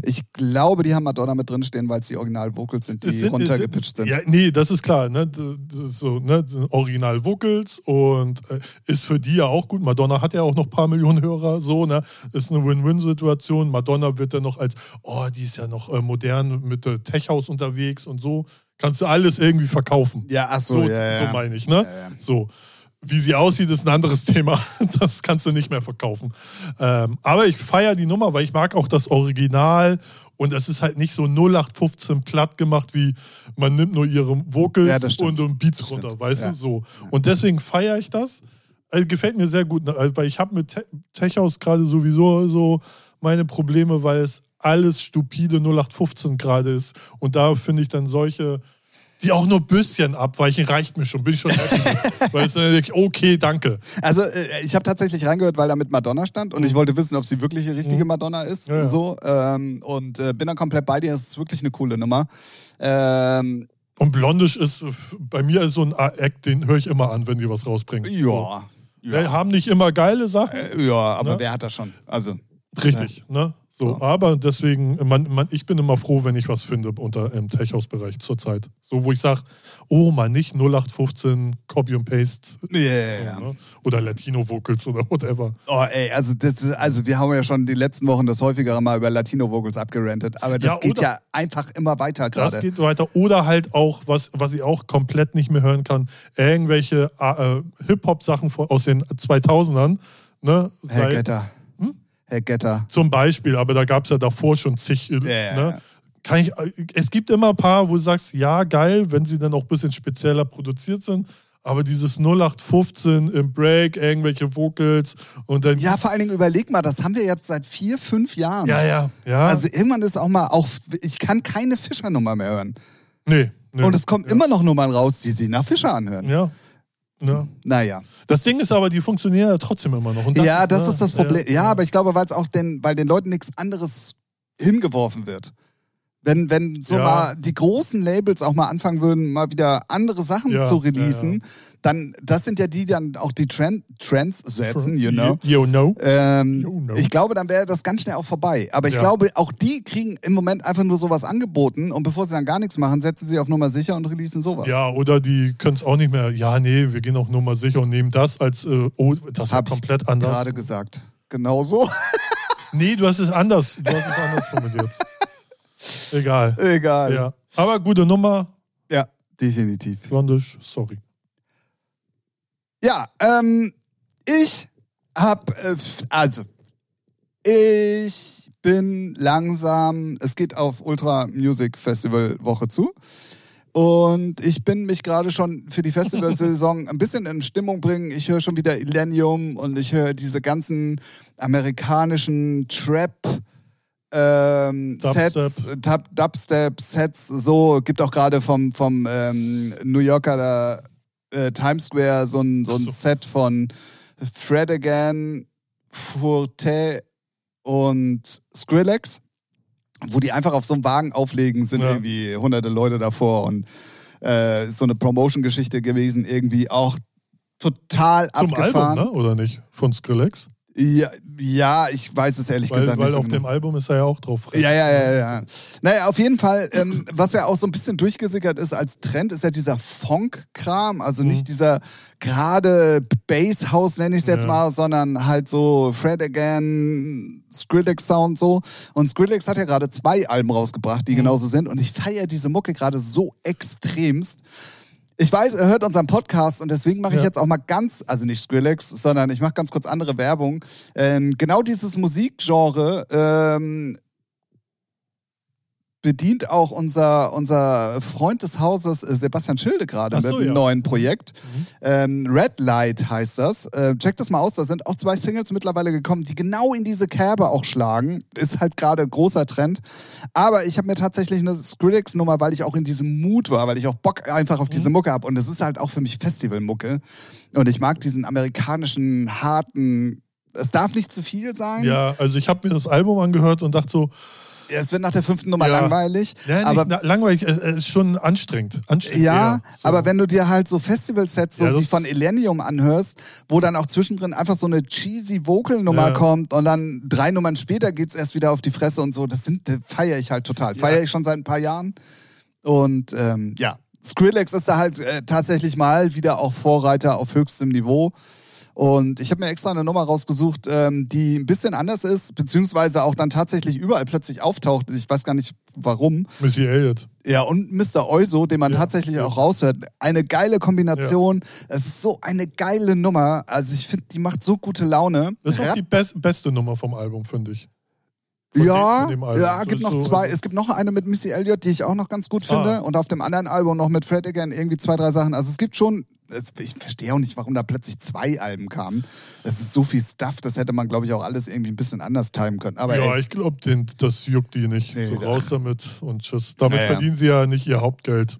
Speaker 2: Ich glaube, die haben Madonna mit drinstehen, weil es die Original-Vocals sind, die sind, runtergepitcht sind.
Speaker 1: Ja, nee, das ist klar. Ne? So, ne? Original-Vocals und äh, ist für die ja auch gut. Madonna hat ja auch noch ein paar Millionen Hörer, so, ne? Ist eine Win-Win-Situation. Madonna wird dann noch als, oh, die ist ja noch äh, modern mit äh, Tech-House unterwegs und so. Kannst du alles irgendwie verkaufen.
Speaker 2: Ja, ach so, so, ja,
Speaker 1: ja. so meine ich, ne? Ja, so. Wie sie aussieht, ist ein anderes Thema. Das kannst du nicht mehr verkaufen. Ähm, aber ich feiere die Nummer, weil ich mag auch das Original und es ist halt nicht so 0815 platt gemacht, wie man nimmt nur ihre Vocals ja, und ein Beat das runter, stimmt. weißt ja. du? So. Und deswegen feiere ich das. Also gefällt mir sehr gut, ne? weil ich habe mit Tech House gerade sowieso so meine Probleme, weil es alles stupide 0815 gerade ist. Und da finde ich dann solche die auch nur ein bisschen abweichen, reicht mir schon. Bin ich schon happy. weil es okay, danke.
Speaker 2: Also äh, ich habe tatsächlich reingehört, weil da mit Madonna stand und ich wollte wissen, ob sie wirklich die richtige mhm. Madonna ist. Ja, ja. So, ähm, und äh, bin dann komplett bei dir. Es ist wirklich eine coole Nummer. Ähm,
Speaker 1: und Blondisch ist bei mir ist so ein Act, den höre ich immer an, wenn die was rausbringen.
Speaker 2: Ja.
Speaker 1: ja. Wir haben nicht immer geile Sachen.
Speaker 2: Äh, ja, aber ne? wer hat das schon? Also.
Speaker 1: Richtig, ne? So, so. Aber deswegen, man, man, ich bin immer froh, wenn ich was finde unter im Tech-House-Bereich zurzeit. So, wo ich sage, oh, mal nicht 0815 Copy und Paste.
Speaker 2: Yeah.
Speaker 1: Ne? Oder Latino-Vocals oder whatever.
Speaker 2: Oh, ey, also, das, also wir haben ja schon die letzten Wochen das häufiger mal über Latino-Vocals abgerantet. Aber das ja, geht ja einfach immer weiter gerade.
Speaker 1: Das geht weiter. Oder halt auch, was, was ich auch komplett nicht mehr hören kann, irgendwelche äh, Hip-Hop-Sachen aus den 2000ern. Ne?
Speaker 2: Herr Getter. Herr Getter.
Speaker 1: Zum Beispiel, aber da gab es ja davor schon zig. Yeah. Ne? Kann ich, es gibt immer ein paar, wo du sagst, ja, geil, wenn sie dann auch ein bisschen spezieller produziert sind. Aber dieses 0815 im Break, irgendwelche Vocals und dann.
Speaker 2: Ja, vor allen Dingen überleg mal, das haben wir jetzt seit vier, fünf Jahren.
Speaker 1: Ja, ja, ja.
Speaker 2: Also irgendwann ist auch mal, auch, ich kann keine Fischer-Nummer mehr hören.
Speaker 1: Nee. nee
Speaker 2: und es kommen ja. immer noch Nummern raus, die sich nach Fischer anhören.
Speaker 1: Ja. Ja.
Speaker 2: Naja.
Speaker 1: Das Ding ist aber, die funktionieren ja trotzdem immer noch.
Speaker 2: Das ja, ist, das ne? ist das Problem. Ja, ja, aber ich glaube, weil es auch den, weil den Leuten nichts anderes hingeworfen wird. Wenn, wenn so ja. mal die großen Labels auch mal anfangen würden, mal wieder andere Sachen ja, zu releasen, ja, dann, das sind ja die, die dann auch die Trend, Trends setzen, you know.
Speaker 1: You, know.
Speaker 2: Ähm, you know. Ich glaube, dann wäre das ganz schnell auch vorbei. Aber ich glaube, auch die kriegen im Moment einfach nur sowas angeboten und bevor sie dann gar nichts machen, setzen sie auf Nummer sicher und releasen sowas.
Speaker 1: Ja, oder die können es auch nicht mehr, ja, nee, wir gehen auf Nummer sicher und nehmen das als, äh, oh, das ist komplett anders.
Speaker 2: gerade gesagt. Genauso.
Speaker 1: nee, du hast es anders, du hast es anders formuliert. Egal.
Speaker 2: Egal.
Speaker 1: Ja. Aber gute Nummer.
Speaker 2: Ja, definitiv.
Speaker 1: Blondisch, sorry.
Speaker 2: Ja, ähm, ich hab, äh, also, ich bin langsam, es geht auf Ultra Music Festival Woche zu. Und ich bin mich gerade schon für die Festivalsaison ein bisschen in Stimmung bringen. Ich höre schon wieder Illenium und ich höre diese ganzen amerikanischen Trap. Ähm,
Speaker 1: Dubstep.
Speaker 2: Sets, Dub, Dubstep, Sets, so, gibt auch gerade vom, vom ähm, New Yorker da, äh, Times Square so ein, so ein
Speaker 1: so.
Speaker 2: Set von Fred Again, Forte und Skrillex, wo die einfach auf so einem Wagen auflegen, sind
Speaker 1: Ja.
Speaker 2: irgendwie hunderte Leute davor und äh, ist so eine Promotion-Geschichte gewesen, irgendwie auch total
Speaker 1: Zum
Speaker 2: abgefahren.
Speaker 1: Album, ne? oder nicht? Von Skrillex?
Speaker 2: Ja, ja, ich weiß es ehrlich
Speaker 1: Weil,
Speaker 2: gesagt
Speaker 1: weil
Speaker 2: nicht. so
Speaker 1: auf
Speaker 2: genau.
Speaker 1: dem Album ist er ja auch drauf.
Speaker 2: Ja, ja, ja, ja. Naja, auf jeden Fall, ähm, was ja auch so ein bisschen durchgesickert ist als Trend, ist ja dieser Funk-Kram. Also nicht
Speaker 1: Mhm.
Speaker 2: dieser gerade Bass-House, nenne ich es jetzt
Speaker 1: Ja.
Speaker 2: mal, sondern halt so Fred Again, Skrillex-Sound so. Und Skrillex hat ja gerade zwei Alben rausgebracht, die
Speaker 1: Mhm.
Speaker 2: genauso sind. Und ich feiere diese Mucke gerade so extremst. Ich weiß, er hört unseren Podcast und deswegen mache ich
Speaker 1: Ja.
Speaker 2: jetzt auch mal ganz, also nicht Skrillex, sondern ich mache ganz kurz andere Werbung. Ähm, genau dieses Musikgenre ähm, bedient auch unser, unser Freund des Hauses äh, Sebastian Schilde gerade
Speaker 1: Ach
Speaker 2: mit
Speaker 1: so,
Speaker 2: einem
Speaker 1: ja.
Speaker 2: neuen Projekt.
Speaker 1: Mhm.
Speaker 2: Ähm, Red Light heißt das. Äh, check das mal aus. Da sind auch zwei Singles mittlerweile gekommen, die genau in diese Kerbe auch schlagen. Ist halt gerade großer Trend. Aber ich habe mir tatsächlich eine Skrillex-Nummer, weil ich auch in diesem Mut war, weil ich auch Bock einfach auf
Speaker 1: Mhm.
Speaker 2: diese Mucke habe. Und es ist halt auch für mich Festivalmucke. Und ich mag diesen amerikanischen, harten. Es darf nicht zu viel sein.
Speaker 1: Ja, also ich habe mir das Album angehört und dachte so,
Speaker 2: Es wird nach der fünften Nummer
Speaker 1: Ja.
Speaker 2: langweilig.
Speaker 1: ja,
Speaker 2: aber
Speaker 1: na, langweilig, es es ist schon anstrengend. anstrengend
Speaker 2: Ja,
Speaker 1: eher. So.
Speaker 2: aber wenn du dir halt so Festivalsets so
Speaker 1: Ja,
Speaker 2: wie von Elenium anhörst, wo dann auch zwischendrin einfach so eine cheesy Vocal-Nummer kommt und dann drei Nummern später geht's erst wieder auf die Fresse und so, das sind, das feiere ich halt total. Feiere ich schon seit ein paar Jahren. Und ähm, ja, Skrillex ist da halt äh, tatsächlich mal wieder auch Vorreiter auf höchstem Niveau. Und ich habe mir extra eine Nummer rausgesucht, ähm, die ein bisschen anders ist, beziehungsweise auch dann tatsächlich überall plötzlich auftaucht. Ich weiß gar nicht warum.
Speaker 1: Missy Elliott.
Speaker 2: Ja, und Mr. Euso, den man
Speaker 1: Ja,
Speaker 2: tatsächlich
Speaker 1: ja.
Speaker 2: auch raushört. Eine geile Kombination. Es ist so eine geile Nummer. Also ich finde, die macht so gute Laune.
Speaker 1: Das ist auch die best, beste Nummer vom Album, finde ich. Von
Speaker 2: ja,
Speaker 1: dem- dem
Speaker 2: ja, gibt noch
Speaker 1: so-
Speaker 2: zwei. Es gibt noch eine mit Missy Elliott, die ich auch noch ganz gut finde.
Speaker 1: Ah.
Speaker 2: Und auf dem anderen Album noch mit Fred Again irgendwie zwei, drei Sachen. Also es gibt schon. Ich verstehe auch nicht, warum da plötzlich zwei Alben kamen. Das ist so viel Stuff, das hätte man, glaube ich, auch alles irgendwie ein bisschen anders timen können. Aber
Speaker 1: ja,
Speaker 2: ey,
Speaker 1: ich glaube, das juckt die nicht.
Speaker 2: Nee,
Speaker 1: so raus damit und tschüss. Damit
Speaker 2: Ja, ja.
Speaker 1: verdienen sie ja nicht ihr Hauptgeld.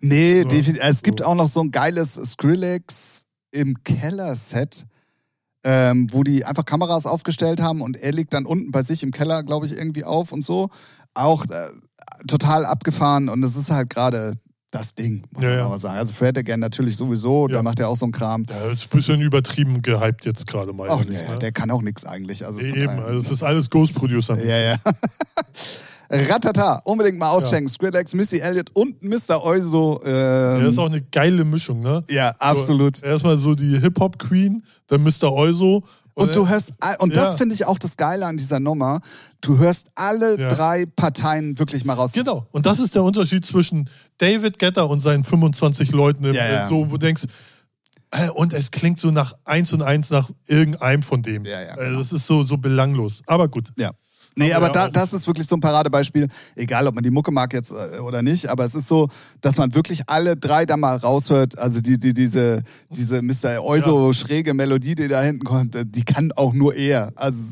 Speaker 2: Nee,
Speaker 1: Ja,
Speaker 2: definitiv. Es gibt
Speaker 1: so.
Speaker 2: auch noch so ein geiles Skrillex im Keller-Set, ähm, wo die einfach Kameras aufgestellt haben und er liegt dann unten bei sich im Keller, glaube ich, irgendwie auf und so. Auch äh, total abgefahren und es ist halt gerade das Ding, muss
Speaker 1: Ja,
Speaker 2: man
Speaker 1: ja.
Speaker 2: aber sagen. Also Fred Again natürlich sowieso,
Speaker 1: Ja.
Speaker 2: der macht ja auch so einen Kram.
Speaker 1: Ja, das ist ein bisschen übertrieben gehypt jetzt gerade mal.
Speaker 2: Ach, nee,
Speaker 1: ne?
Speaker 2: der kann auch nichts eigentlich. Also von
Speaker 1: Eben,
Speaker 2: daher-
Speaker 1: also es ist alles Ghost Producer.
Speaker 2: Ja, ja. Ratata, unbedingt mal auschecken. Skrillex, Missy Elliott und Mr. Euso. Ähm,
Speaker 1: Der ist auch eine geile Mischung, ne?
Speaker 2: ja, absolut.
Speaker 1: So, erstmal so die Hip-Hop-Queen, dann Mr. Euso.
Speaker 2: Und du hörst, all- und
Speaker 1: Ja.
Speaker 2: das finde ich auch das Geile an dieser Nummer, du hörst alle
Speaker 1: Ja.
Speaker 2: drei Parteien wirklich mal raus.
Speaker 1: Genau. Und das ist der Unterschied zwischen David Getter und seinen 25 Leuten, im,
Speaker 2: Ja, ja.
Speaker 1: so, wo du denkst, äh, und es klingt so nach eins und eins nach irgendeinem von dem.
Speaker 2: Ja, ja,
Speaker 1: Also
Speaker 2: genau.
Speaker 1: das ist so, so belanglos. Aber gut.
Speaker 2: Ja. Nee,
Speaker 1: Aber ja,
Speaker 2: da,
Speaker 1: auch-
Speaker 2: das ist wirklich so ein Paradebeispiel, egal ob man die Mucke mag jetzt äh, oder nicht, aber es ist so, dass man wirklich alle drei da mal raushört. Also die, die, diese, diese Mr. Euso schräge Melodie, die da hinten kommt, äh, die kann auch nur er. Also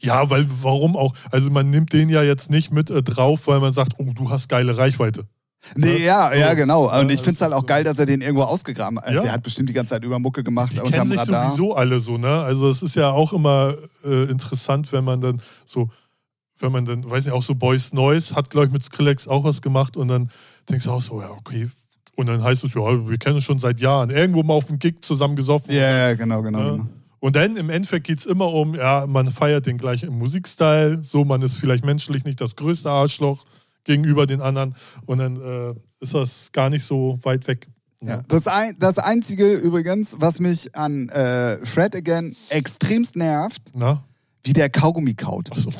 Speaker 1: Ja, weil warum auch? Also man nimmt den ja jetzt nicht mit äh, drauf, weil man sagt, oh, du hast geile Reichweite.
Speaker 2: Nee,
Speaker 1: Ja,
Speaker 2: ja,
Speaker 1: so.
Speaker 2: ja, genau.
Speaker 1: Ja,
Speaker 2: Und ich finde es halt auch geil, dass er den irgendwo ausgegraben hat.
Speaker 1: Ja.
Speaker 2: Der hat bestimmt die ganze Zeit über Mucke gemacht
Speaker 1: Die
Speaker 2: unterm
Speaker 1: kennen sich
Speaker 2: Radar.
Speaker 1: sowieso alle so, ne? Also es ist ja auch immer äh, interessant, wenn man dann so, wenn man dann, weiß nicht, auch so Boys Noise hat, glaube ich, mit Skrillex auch was gemacht und dann denkst du auch so, ja, okay. Und dann heißt es, ja, wir kennen uns schon seit Jahren. Irgendwo mal auf dem Gig zusammen gesoffen.
Speaker 2: Ja, ja, genau, genau,
Speaker 1: Ja.
Speaker 2: genau.
Speaker 1: Und dann im Endeffekt geht es immer um, ja, man feiert den gleichen Musikstyle, so, man ist vielleicht menschlich nicht das größte Arschloch gegenüber den anderen und dann äh, ist das gar nicht so weit weg.
Speaker 2: Ja, das, ein, das Einzige übrigens, was mich an äh, Shred Again extremst nervt,
Speaker 1: Na?
Speaker 2: Wie der Kaugummi kaut.
Speaker 1: Achso.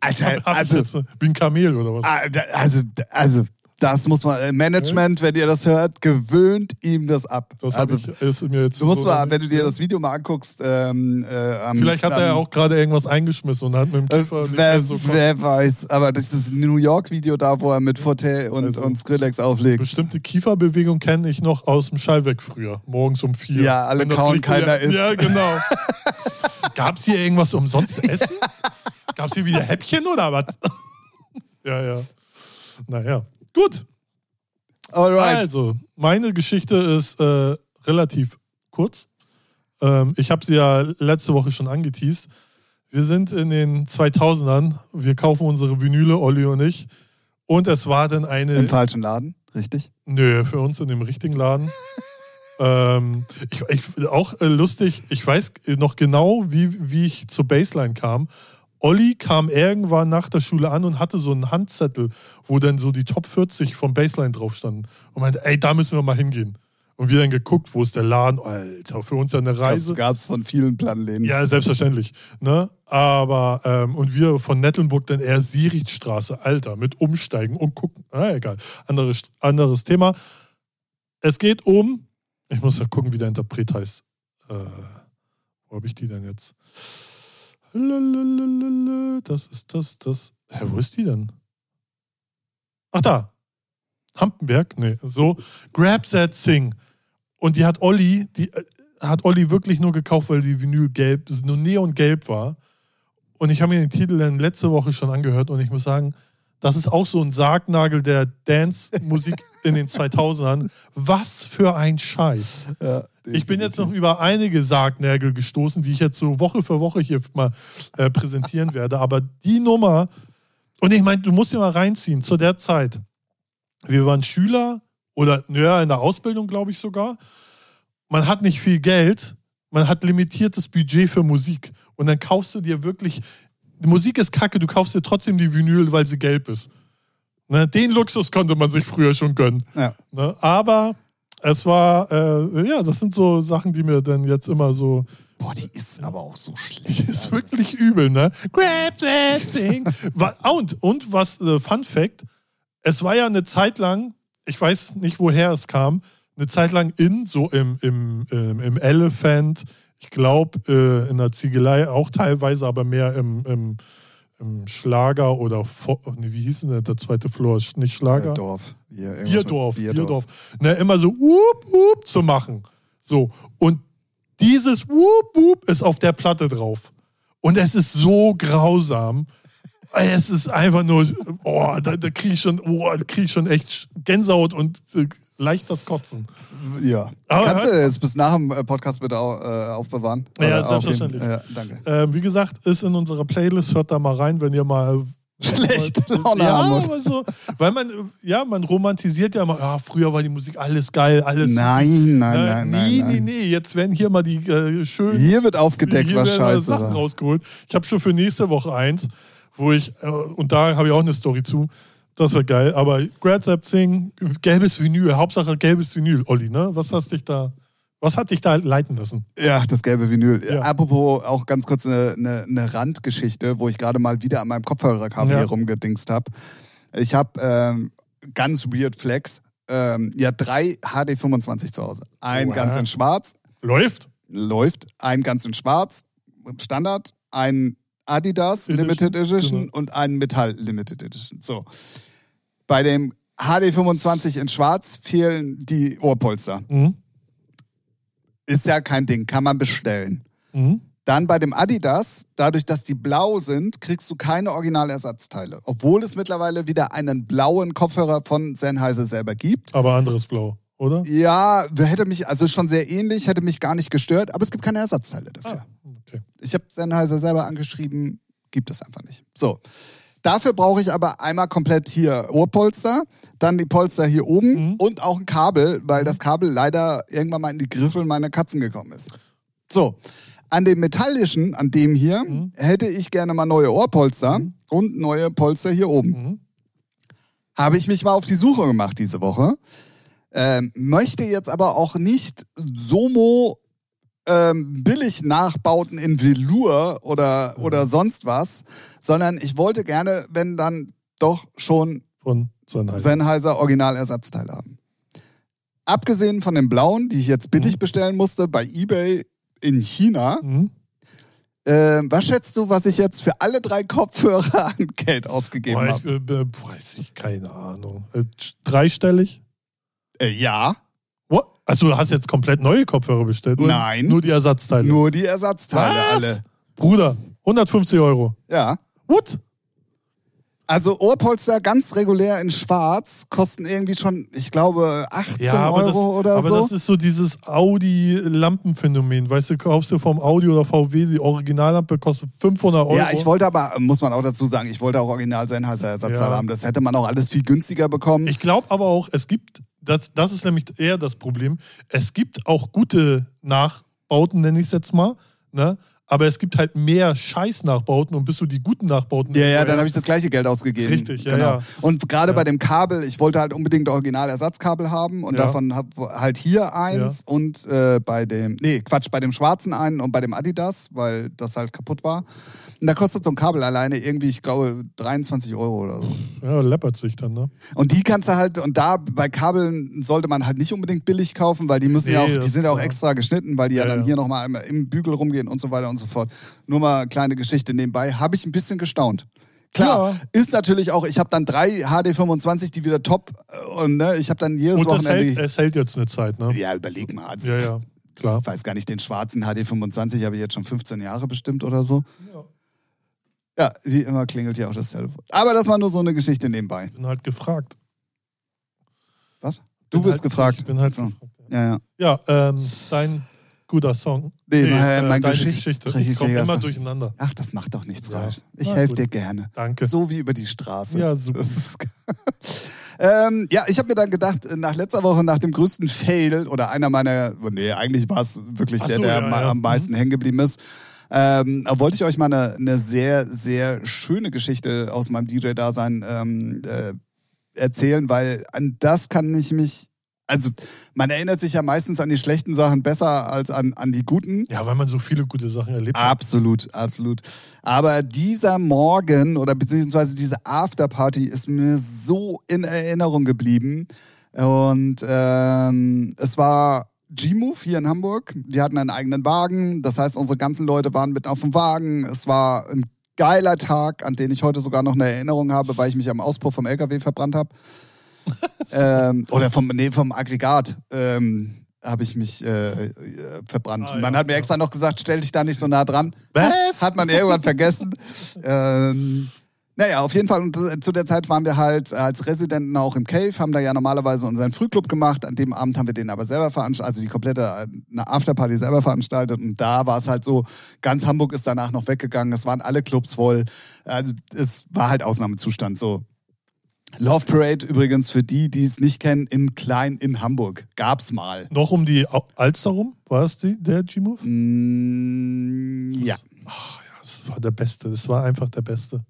Speaker 2: Alter,
Speaker 1: Hab ich
Speaker 2: also,
Speaker 1: bin Kamel oder was?
Speaker 2: ah, also, also, Das muss man, äh, Management, wenn ihr das hört, gewöhnt ihm das ab.
Speaker 1: Das
Speaker 2: also,
Speaker 1: ich, ist mir jetzt
Speaker 2: du musst
Speaker 1: so
Speaker 2: mal, wenn du dir das Video mal anguckst, ähm, äh,
Speaker 1: Vielleicht hat er ja auch gerade irgendwas eingeschmissen und hat mit dem
Speaker 2: äh,
Speaker 1: Kiefer nicht
Speaker 2: wer,
Speaker 1: so
Speaker 2: wer weiß, aber das ist das New York-Video da, wo er mit Forte und,
Speaker 1: Also,
Speaker 2: und Skrillex auflegt.
Speaker 1: Bestimmte Kieferbewegung kenne ich noch aus dem Schallweg früher, morgens um vier.
Speaker 2: Ja, alle kauen, keiner isst.
Speaker 1: Ja, genau. Gab es hier irgendwas umsonst zu essen? Gab es hier wieder Häppchen oder was? ja, ja. Naja, gut.
Speaker 2: Alright.
Speaker 1: Also, meine Geschichte ist äh, relativ kurz. Ähm, ich habe sie ja letzte Woche schon angeteased. Wir sind in den 2000ern. Wir kaufen unsere Vinyle, Olli und ich. Und es war dann eine.
Speaker 2: Im falschen Laden, richtig?
Speaker 1: Nö, für uns in dem richtigen Laden. ähm, ich, ich, auch äh, lustig, ich weiß noch genau, wie, wie ich zur Baseline kam. Olli kam irgendwann nach der Schule an und hatte so einen Handzettel, wo dann so die Top 40 vom Baseline drauf standen. Und meinte, ey, da müssen wir mal hingehen. Und wir dann geguckt, wo ist der Laden? Alter, für uns ja eine Reise.
Speaker 2: Das gab es von vielen Plattenläden.
Speaker 1: Ja, selbstverständlich. Ne? Aber, ähm, und wir von Nettelnburg dann eher Sierichtstraße, Alter, mit Umsteigen und gucken. Ah, egal. Anderes, anderes Thema. Es geht um, ich muss ja gucken, wie der Interpret heißt. Äh, wo habe ich die denn jetzt? Das ist das, das. Hä, wo ist die denn? Ach da. Hampenberg? Nee, so. Grab That Thing. Und die hat Olli, die äh, hat Olli wirklich nur gekauft, weil die Vinyl gelb, nur neongelb war. Und ich habe mir den Titel dann letzte Woche schon angehört und ich muss sagen, das ist auch so ein Sargnagel der Dance-Musik in den 2000ern. Was für ein Scheiß.
Speaker 2: Ja,
Speaker 1: Ich bin jetzt noch über einige Sargnägel gestoßen, die ich jetzt so Woche für Woche hier mal äh, präsentieren werde. Aber die Nummer, und ich meine, du musst dir mal reinziehen, zu der Zeit, wir waren Schüler oder naja, in der Ausbildung, glaube ich sogar. Man hat nicht viel Geld, man hat limitiertes Budget für Musik. Und dann kaufst du dir wirklich, die Musik ist kacke, du kaufst dir trotzdem die Vinyl, weil sie gelb ist. Ne? Den Luxus konnte man sich früher schon gönnen.
Speaker 2: Ja.
Speaker 1: Ne? Aber es war, äh, ja, das sind so Sachen, die mir dann jetzt immer so.
Speaker 2: Boah, die ist aber auch so schlecht.
Speaker 1: Die ist wirklich übel, ne? Grab that thing. Und, und was, äh, Fun Fact: Es war ja eine Zeit lang, ich weiß nicht, woher es kam, eine Zeit lang in, so im, im, im, im Elephant, ich glaube, äh, in der Ziegelei auch teilweise, aber mehr im, im Schlager oder, wie hieß denn der, zweite Floor? Nicht Schlager?
Speaker 2: Äh, Dorf. Hier, irgendwas
Speaker 1: Bierdorf,
Speaker 2: mit
Speaker 1: Bierdorf. Ne, immer so whoop, whoop zu machen. So. Und dieses whoop, whoop ist auf der Platte drauf. Und es ist so grausam. Es ist einfach nur, oh, da, da kriege ich schon, oh, da krieg ich schon echt Gänsehaut und äh, leicht das Kotzen.
Speaker 2: Ja.
Speaker 1: Aber
Speaker 2: Kannst du jetzt bis nach dem äh, Podcast bitte au, äh, aufbewahren?
Speaker 1: Ja,
Speaker 2: Oder
Speaker 1: selbstverständlich.
Speaker 2: Ja, danke.
Speaker 1: Ähm, wie gesagt, ist in unserer Playlist, hört da mal rein, wenn ihr mal.
Speaker 2: Schlechte Laune
Speaker 1: ja,
Speaker 2: haben
Speaker 1: aber so, weil man, ja, man romantisiert ja immer, ja, früher war die Musik alles geil, alles.
Speaker 2: Nein, nein,
Speaker 1: Äh,
Speaker 2: nein,
Speaker 1: nee,
Speaker 2: nein,
Speaker 1: nee,
Speaker 2: nein.
Speaker 1: nee, jetzt werden hier mal die äh, schönen
Speaker 2: Hier wird aufgedeckt,
Speaker 1: hier
Speaker 2: was scheiße
Speaker 1: Sachen
Speaker 2: war.
Speaker 1: rausgeholt. Ich habe schon für nächste Woche eins, wo ich, äh, und da habe ich auch eine Story zu. Das wird geil. Aber Grab That Thing, gelbes Vinyl, Hauptsache gelbes Vinyl, Olli, ne? Was hast dich da, was hat dich da leiten lassen?
Speaker 2: Ja, das gelbe Vinyl.
Speaker 1: Ja.
Speaker 2: Apropos auch ganz kurz eine, eine, eine Randgeschichte, wo ich gerade mal wieder an meinem Kopfhörerkabel
Speaker 1: Ja.
Speaker 2: hier rumgedingst habe. Ich habe ähm, ganz weird Flex. Ähm, ja, drei HD25 zu Hause. Ein
Speaker 1: Wow.
Speaker 2: ganz in schwarz,
Speaker 1: Läuft?
Speaker 2: läuft. Ein ganz in schwarz, Standard. Ein Adidas
Speaker 1: Edition,
Speaker 2: Limited Edition
Speaker 1: genau.
Speaker 2: und ein Metall Limited Edition. So. Bei dem HD25 in schwarz fehlen die Ohrpolster.
Speaker 1: Mhm.
Speaker 2: Ist ja kein Ding, kann man bestellen.
Speaker 1: Mhm.
Speaker 2: Dann bei dem Adidas, dadurch, dass die blau sind, kriegst du keine Originalersatzteile. Obwohl es mittlerweile wieder einen blauen Kopfhörer von Sennheiser selber gibt.
Speaker 1: Aber anderes Blau, oder?
Speaker 2: Ja, hätte mich, also schon sehr ähnlich, hätte mich gar nicht gestört, aber es gibt keine Ersatzteile dafür.
Speaker 1: Ah, okay.
Speaker 2: Ich habe Sennheiser selber angeschrieben, gibt es einfach nicht. So. Dafür brauche ich aber einmal komplett hier Ohrpolster, dann die Polster hier oben
Speaker 1: Mhm.
Speaker 2: und auch ein Kabel, weil das Kabel leider irgendwann mal in die Griffel meiner Katzen gekommen ist. So. An dem metallischen, an dem hier,
Speaker 1: Mhm.
Speaker 2: hätte ich gerne mal neue Ohrpolster und neue Polster hier oben.
Speaker 1: Mhm.
Speaker 2: Habe ich mich mal auf die Suche gemacht diese Woche. Ähm, möchte jetzt aber auch nicht Somo ähm, billig Nachbauten in Velour oder, oder sonst was, sondern ich wollte gerne, wenn dann doch schon
Speaker 1: Von Sennheiser.
Speaker 2: Sennheiser Originalersatzteile haben. Abgesehen von den blauen, die ich jetzt billig
Speaker 1: Mhm.
Speaker 2: bestellen musste, bei eBay in China,
Speaker 1: Mhm.
Speaker 2: äh, was schätzt du, was ich jetzt für alle drei Kopfhörer an Geld ausgegeben habe?
Speaker 1: äh, äh, weiß ich, keine Ahnung. Äh, dreistellig?
Speaker 2: Äh, ja,
Speaker 1: Achso, du hast jetzt komplett neue Kopfhörer bestellt? Oder
Speaker 2: Nein.
Speaker 1: Nur die Ersatzteile?
Speaker 2: nur die Ersatzteile
Speaker 1: Was?
Speaker 2: alle.
Speaker 1: Bruder, 150 Euro.
Speaker 2: Ja.
Speaker 1: What?
Speaker 2: Also Ohrpolster ganz regulär in schwarz kosten irgendwie schon, ich glaube, 18
Speaker 1: aber, das,
Speaker 2: Euro oder
Speaker 1: aber
Speaker 2: so.
Speaker 1: das ist so dieses Audi-Lampenphänomen. Weißt du, kaufst du vom Audi oder VW die Originallampe, kostet 500 Euro.
Speaker 2: Ja, ich wollte aber, muss man auch dazu sagen, ich wollte auch original Sennheiser Ersatzteile
Speaker 1: Ja.
Speaker 2: haben. Das hätte man auch alles viel günstiger bekommen.
Speaker 1: Ich glaube aber auch, es gibt, das, das ist nämlich eher das Problem, es gibt auch gute Nachbauten, nenne ich es jetzt mal, ne? Aber es gibt halt mehr Scheiß-Nachbauten und bis du die guten Nachbauten...
Speaker 2: ja, ja, dann habe ich das gleiche Geld ausgegeben.
Speaker 1: Richtig, ja,
Speaker 2: genau.
Speaker 1: ja.
Speaker 2: Und gerade
Speaker 1: Ja.
Speaker 2: bei dem Kabel, ich wollte halt unbedingt Original-Ersatzkabel haben und
Speaker 1: Ja.
Speaker 2: davon hab halt hier eins und äh, bei dem, nee, Quatsch, bei dem schwarzen einen und bei dem Adidas, weil das halt kaputt war. Und da kostet so ein Kabel alleine irgendwie, ich glaube, 23 Euro oder so.
Speaker 1: Ja, läppert sich dann, ne?
Speaker 2: Und die kannst du halt, und da bei Kabeln sollte man halt nicht unbedingt billig kaufen, weil die müssen ja
Speaker 1: Nee,
Speaker 2: auch, die sind ja auch extra geschnitten, weil die ja,
Speaker 1: Ja,
Speaker 2: dann
Speaker 1: ja.
Speaker 2: hier nochmal im Bügel rumgehen und so weiter und so fort. Nur mal kleine Geschichte nebenbei, habe ich ein bisschen gestaunt. Klar,
Speaker 1: Ja.
Speaker 2: ist natürlich auch, ich habe dann drei HD25, die wieder top äh, und ne, ich habe dann jedes
Speaker 1: Und es
Speaker 2: Wochenende.
Speaker 1: hält, es hält jetzt eine Zeit, ne?
Speaker 2: ja, überleg mal. Also,
Speaker 1: Ja, ja, klar.
Speaker 2: Ich weiß gar nicht, den schwarzen HD25 habe ich jetzt schon 15 Jahre bestimmt oder so.
Speaker 1: Ja.
Speaker 2: Ja, wie immer klingelt hier auch das Telefon. Aber das war nur so eine Geschichte nebenbei.
Speaker 1: Ich bin halt gefragt.
Speaker 2: Was? Du
Speaker 1: Bin
Speaker 2: bist
Speaker 1: halt,
Speaker 2: gefragt.
Speaker 1: Ich bin halt
Speaker 2: So.
Speaker 1: gefragt.
Speaker 2: Ja, ja.
Speaker 1: Ja, ähm, dein guter Song.
Speaker 2: Nee, mein-
Speaker 1: äh,
Speaker 2: mein
Speaker 1: Geschichte. Ich komme immer durcheinander.
Speaker 2: Ach, das macht doch nichts,
Speaker 1: Ja.
Speaker 2: Ralf. Ich helfe dir gerne.
Speaker 1: Danke.
Speaker 2: So wie über die Straße.
Speaker 1: Ja, super.
Speaker 2: Ähm, ja, ich habe mir dann gedacht, nach letzter Woche, nach dem größten Fail, oder einer meiner, nee, eigentlich war es wirklich
Speaker 1: Ach
Speaker 2: der,
Speaker 1: so,
Speaker 2: der
Speaker 1: ja,
Speaker 2: am meisten hängen geblieben ist, ähm, wollte ich euch mal eine, eine sehr, sehr schöne Geschichte aus meinem DJ-Dasein ähm, äh, erzählen, weil an das kann ich mich, also man erinnert sich ja meistens an die schlechten Sachen besser als an, an die guten.
Speaker 1: Ja, weil man so viele gute Sachen erlebt hat.
Speaker 2: Absolut, absolut. Aber dieser Morgen oder beziehungsweise diese Afterparty ist mir so in Erinnerung geblieben. Und ähm, es war G-Move hier in Hamburg. Wir hatten einen eigenen Wagen. Das heißt, unsere ganzen Leute waren mit auf dem Wagen. Es war ein geiler Tag, an den ich heute sogar noch eine Erinnerung habe, weil ich mich am Auspuff vom LKW verbrannt habe. ähm, oder vom, nee, vom Aggregat. Ähm, habe ich mich äh, verbrannt.
Speaker 1: Ah,
Speaker 2: Und man
Speaker 1: ja,
Speaker 2: hat mir
Speaker 1: ja.
Speaker 2: extra noch gesagt, stell dich da nicht so nah dran.
Speaker 1: Was?
Speaker 2: Hat man irgendwann vergessen. ähm, naja, auf jeden Fall. Und äh, zu der Zeit waren wir halt als Residenten auch im Cave, haben da ja normalerweise unseren Frühclub gemacht. An dem Abend haben wir den aber selber veranstaltet, also die komplette äh, Afterparty selber veranstaltet. Und da war es halt so, ganz Hamburg ist danach noch weggegangen. Es waren alle Clubs voll. Also es war halt Ausnahmezustand so. Love Parade übrigens für die, die es nicht kennen, in Klein in Hamburg. Gab's mal.
Speaker 1: Noch um die Alster rum? War es die, der G-Move?
Speaker 2: Mm, ja.
Speaker 1: Ach ja, das war der Beste. Das war einfach der Beste.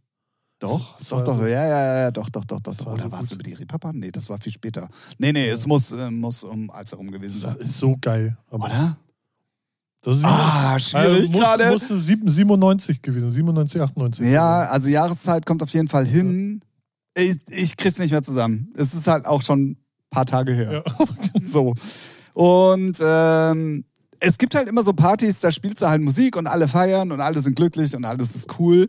Speaker 2: Doch,
Speaker 1: Das
Speaker 2: doch, doch,
Speaker 1: so-
Speaker 2: ja, ja, ja, doch, doch, doch, doch.
Speaker 1: War
Speaker 2: Oder
Speaker 1: so
Speaker 2: war es über die Reeperbahn? Nee, das war viel später. Nee, nee, es muss, äh, muss um als herum gewesen sein.
Speaker 1: ist so geil.
Speaker 2: Oder? Ah, schwierig
Speaker 1: muss,
Speaker 2: gerade.
Speaker 1: Musste sieben- 97 gewesen, 97, 98.
Speaker 2: Ja, also Jahreszeit kommt auf jeden Fall hin. Ich, ich krieg's nicht mehr zusammen. Es ist halt auch schon ein paar Tage her.
Speaker 1: Ja.
Speaker 2: So. Und ähm, es gibt halt immer so Partys, da spielst du halt Musik und alle feiern und alle sind glücklich und alles ist cool.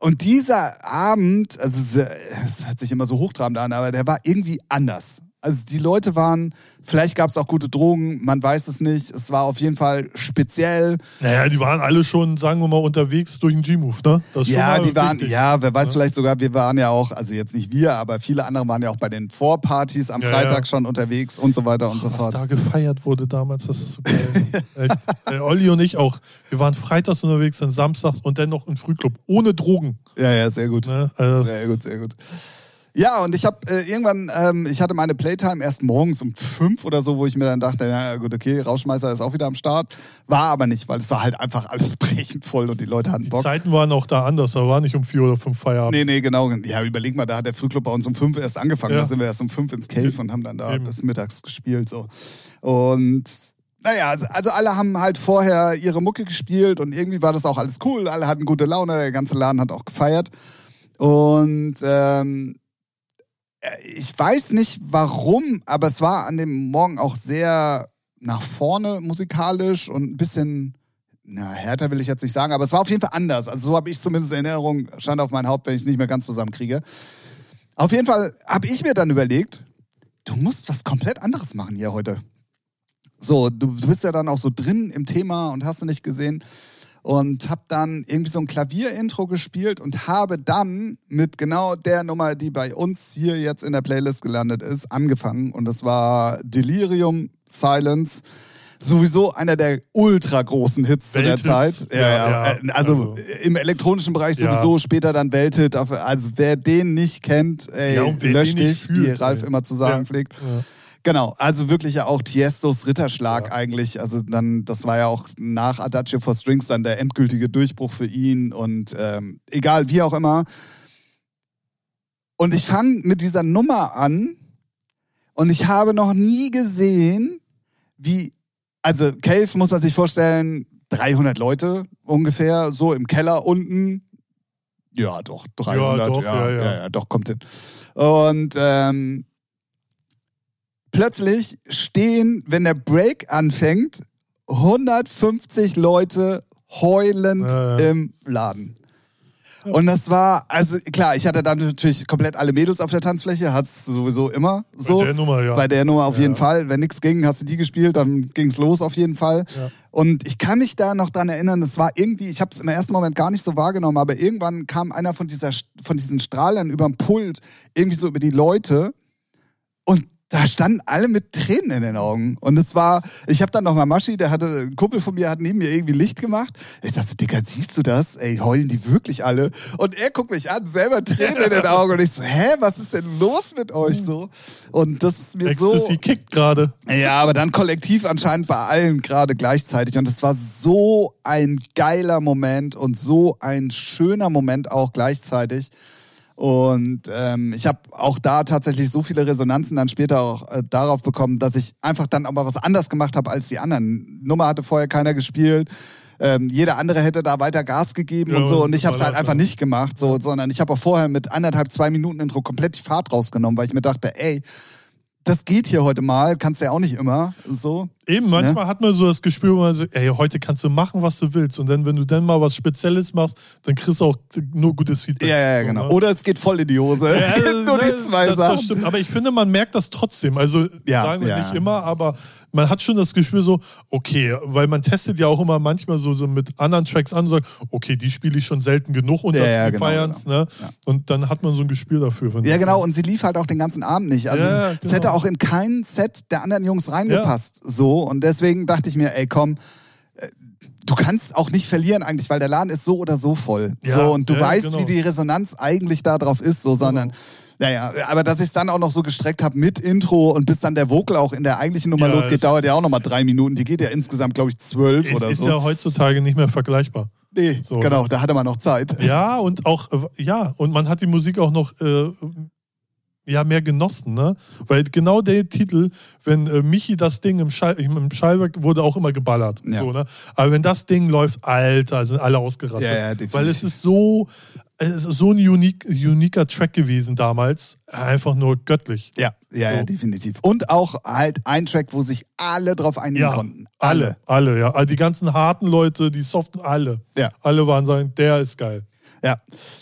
Speaker 2: Und dieser Abend, also es es hört sich immer so hochtrabend an, aber der war irgendwie anders. Also die Leute waren, vielleicht gab es auch gute Drogen, man weiß es nicht. Es war auf jeden Fall speziell.
Speaker 1: Naja, die waren alle schon, sagen wir mal, unterwegs durch den G-Move, ne?
Speaker 2: Ja, die waren,
Speaker 1: wichtig.
Speaker 2: ja, wer weiß
Speaker 1: Ja.
Speaker 2: vielleicht sogar, wir waren ja auch, also jetzt nicht wir, aber viele andere waren ja auch bei den Vorpartys am
Speaker 1: Ja,
Speaker 2: Freitag
Speaker 1: ja.
Speaker 2: schon unterwegs und so weiter und so
Speaker 1: Was
Speaker 2: fort.
Speaker 1: da gefeiert wurde damals, das ist so geil. Echt. Äh, Olli und ich auch. Wir waren freitags unterwegs, dann samstags und dann noch im Frühclub. Ohne Drogen.
Speaker 2: Ja, ja, sehr gut.
Speaker 1: Ne? Also,
Speaker 2: Sehr gut, sehr gut. Ja, und ich habe äh, irgendwann, ähm, ich hatte meine Playtime erst morgens um fünf oder so, wo ich mir dann dachte, ja gut, okay, Rauschmeißer ist auch wieder am Start. War aber nicht, weil es war halt einfach alles brechend voll und die Leute hatten
Speaker 1: die
Speaker 2: Bock.
Speaker 1: Zeiten waren auch da anders. Da war nicht um vier oder fünf Feierabend.
Speaker 2: Nee, nee, genau. Ja, überleg mal, da hat der Frühclub bei uns um fünf erst angefangen.
Speaker 1: Ja.
Speaker 2: Da sind wir erst um fünf ins Cave und haben dann da
Speaker 1: Eben.
Speaker 2: bis mittags gespielt. So. Und naja, also- also alle haben halt vorher ihre Mucke gespielt und irgendwie war das auch alles cool. Alle hatten gute Laune, der ganze Laden hat auch gefeiert. Und ähm, Äh, ich weiß nicht warum, aber es war an dem Morgen auch sehr nach vorne musikalisch und ein bisschen, na, härter will ich jetzt nicht sagen, aber es war auf jeden Fall anders. Also so habe ich zumindest in Erinnerung, stand auf mein Haupt, wenn ich es nicht mehr ganz zusammenkriege. Auf jeden Fall habe ich mir dann überlegt, du musst was komplett anderes machen hier heute. So, du, du bist ja dann auch so drin im Thema und hast du nicht gesehen und habe dann irgendwie so ein Klavierintro gespielt und habe dann mit genau der Nummer, die bei uns hier jetzt in der Playlist gelandet ist, angefangen. Und das war Delirium Silence. Sowieso einer der ultra großen Hits zu der Zeit.
Speaker 1: Ja, ja, ja.
Speaker 2: Also, also, im elektronischen Bereich sowieso, später dann Welthit. Also wer den nicht kennt, ey, löscht dich, wie Ralf ey. immer zu sagen pflegt. Genau, also wirklich ja auch Tiestos Ritterschlag ja. eigentlich. Also dann, das war ja auch nach Adagio for Strings dann der endgültige Durchbruch für ihn und ähm, egal, wie auch immer. Und ich fange mit dieser Nummer an und ich habe noch nie gesehen, wie, also Cave muss man sich vorstellen, 300 Leute ungefähr, so im Keller unten. Ja, doch, 300, ja, doch, ja, ja, ja, doch, kommt hin. Und ähm, plötzlich stehen, wenn der Break anfängt, 150 Leute heulend äh. im Laden. Und das war, also klar, ich hatte dann natürlich komplett alle Mädels auf der Tanzfläche, hat es sowieso immer so.
Speaker 1: Bei der Nummer, ja.
Speaker 2: Bei der Nummer auf ja. jeden Fall. Wenn nichts ging, hast du die gespielt, dann ging es los auf jeden Fall. Ja. Und ich kann mich da noch dran erinnern, das war irgendwie, ich habe es im ersten Moment gar nicht so wahrgenommen, aber irgendwann kam einer von, dieser, von diesen Strahlern über dem Pult irgendwie so über die Leute und da standen alle mit Tränen in den Augen. Und es war, ich habe dann noch mal Maschi, der hatte, ein Kumpel von mir hat neben mir irgendwie Licht gemacht. Ich dachte, Digga, siehst du das? Ey, heulen die wirklich alle? Und er guckt mich an, selber Tränen in den Augen. Und ich so, hä, was ist denn los mit euch so? Und das ist mir
Speaker 1: Ecstasy
Speaker 2: so...
Speaker 1: Sie kickt gerade.
Speaker 2: Ja, aber dann kollektiv anscheinend bei allen gerade gleichzeitig. Und es war so ein geiler Moment und so ein schöner Moment auch gleichzeitig. Und ähm, ich habe auch da tatsächlich so viele Resonanzen dann später auch äh, darauf bekommen, dass ich einfach dann aber was anders gemacht habe als die anderen. Nummer hatte vorher keiner gespielt. Ähm, jeder andere hätte da weiter Gas gegeben ja, und so und ich habe es halt einfach nicht gemacht, so, sondern ich habe auch vorher mit anderthalb, zwei Minuten Intro komplett die Fahrt rausgenommen, weil ich mir dachte, ey, das geht hier heute mal, kannst du ja auch nicht immer so.
Speaker 1: Eben, manchmal ne? hat man so das Gespür, wo man so, ey, heute kannst du machen, was du willst. Und dann, wenn du dann mal was Spezielles machst, dann kriegst du auch nur gutes Feedback.
Speaker 2: Ja, ja,
Speaker 1: so,
Speaker 2: genau. Ne? Oder es geht voll in die Hose. Ja, nur die zwei
Speaker 1: das,
Speaker 2: Sachen.
Speaker 1: Das stimmt. Aber ich finde, man merkt das trotzdem. Also ja, sagen wir ja. nicht immer, aber man hat schon das Gespür so, okay, weil man testet ja auch immer manchmal so, so mit anderen Tracks an und sagt, okay, die spiele ich schon selten genug und
Speaker 2: ja, ja, genau,
Speaker 1: feierns, genau. ne? Ja. Und dann hat man so ein Gespür dafür.
Speaker 2: Ja, genau, und sie lief halt auch den ganzen Abend nicht. Also ja, es hätte genau. auch in kein Set der anderen Jungs reingepasst. So. Und deswegen dachte ich mir, ey komm, du kannst auch nicht verlieren eigentlich, weil der Laden ist so oder so voll. Ja, so, und du ja, weißt, genau. wie die Resonanz eigentlich da drauf ist, so, sondern genau. Naja, aber dass ich es dann auch noch so gestreckt habe mit Intro und bis dann der Vocal auch in der eigentlichen Nummer ja, losgeht, dauert ja auch nochmal drei Minuten. Die geht ja insgesamt, glaube ich, zwölf oder
Speaker 1: ist
Speaker 2: so.
Speaker 1: Ist ja heutzutage nicht mehr vergleichbar.
Speaker 2: Nee, so. genau, da hatte man noch Zeit.
Speaker 1: Ja, und auch, äh, ja, und man hat die Musik auch noch äh, ja, mehr genossen, ne? Weil genau der Titel, wenn äh, Michi das Ding im, Schall, im Schallwerk wurde auch immer geballert. Ja. So, ne? Aber wenn das Ding läuft, Alter, sind alle ausgerastet. Ja, ja, Weil es ist so, es ist so ein unique, uniker Track gewesen damals. Einfach nur göttlich.
Speaker 2: Ja, ja, so. ja, definitiv. Und auch halt ein Track, wo sich alle drauf einigen ja, konnten.
Speaker 1: Alle. Alle, ja. Also die ganzen harten Leute, die soften, alle. Ja. Alle waren sagen, der ist geil.
Speaker 2: Ja,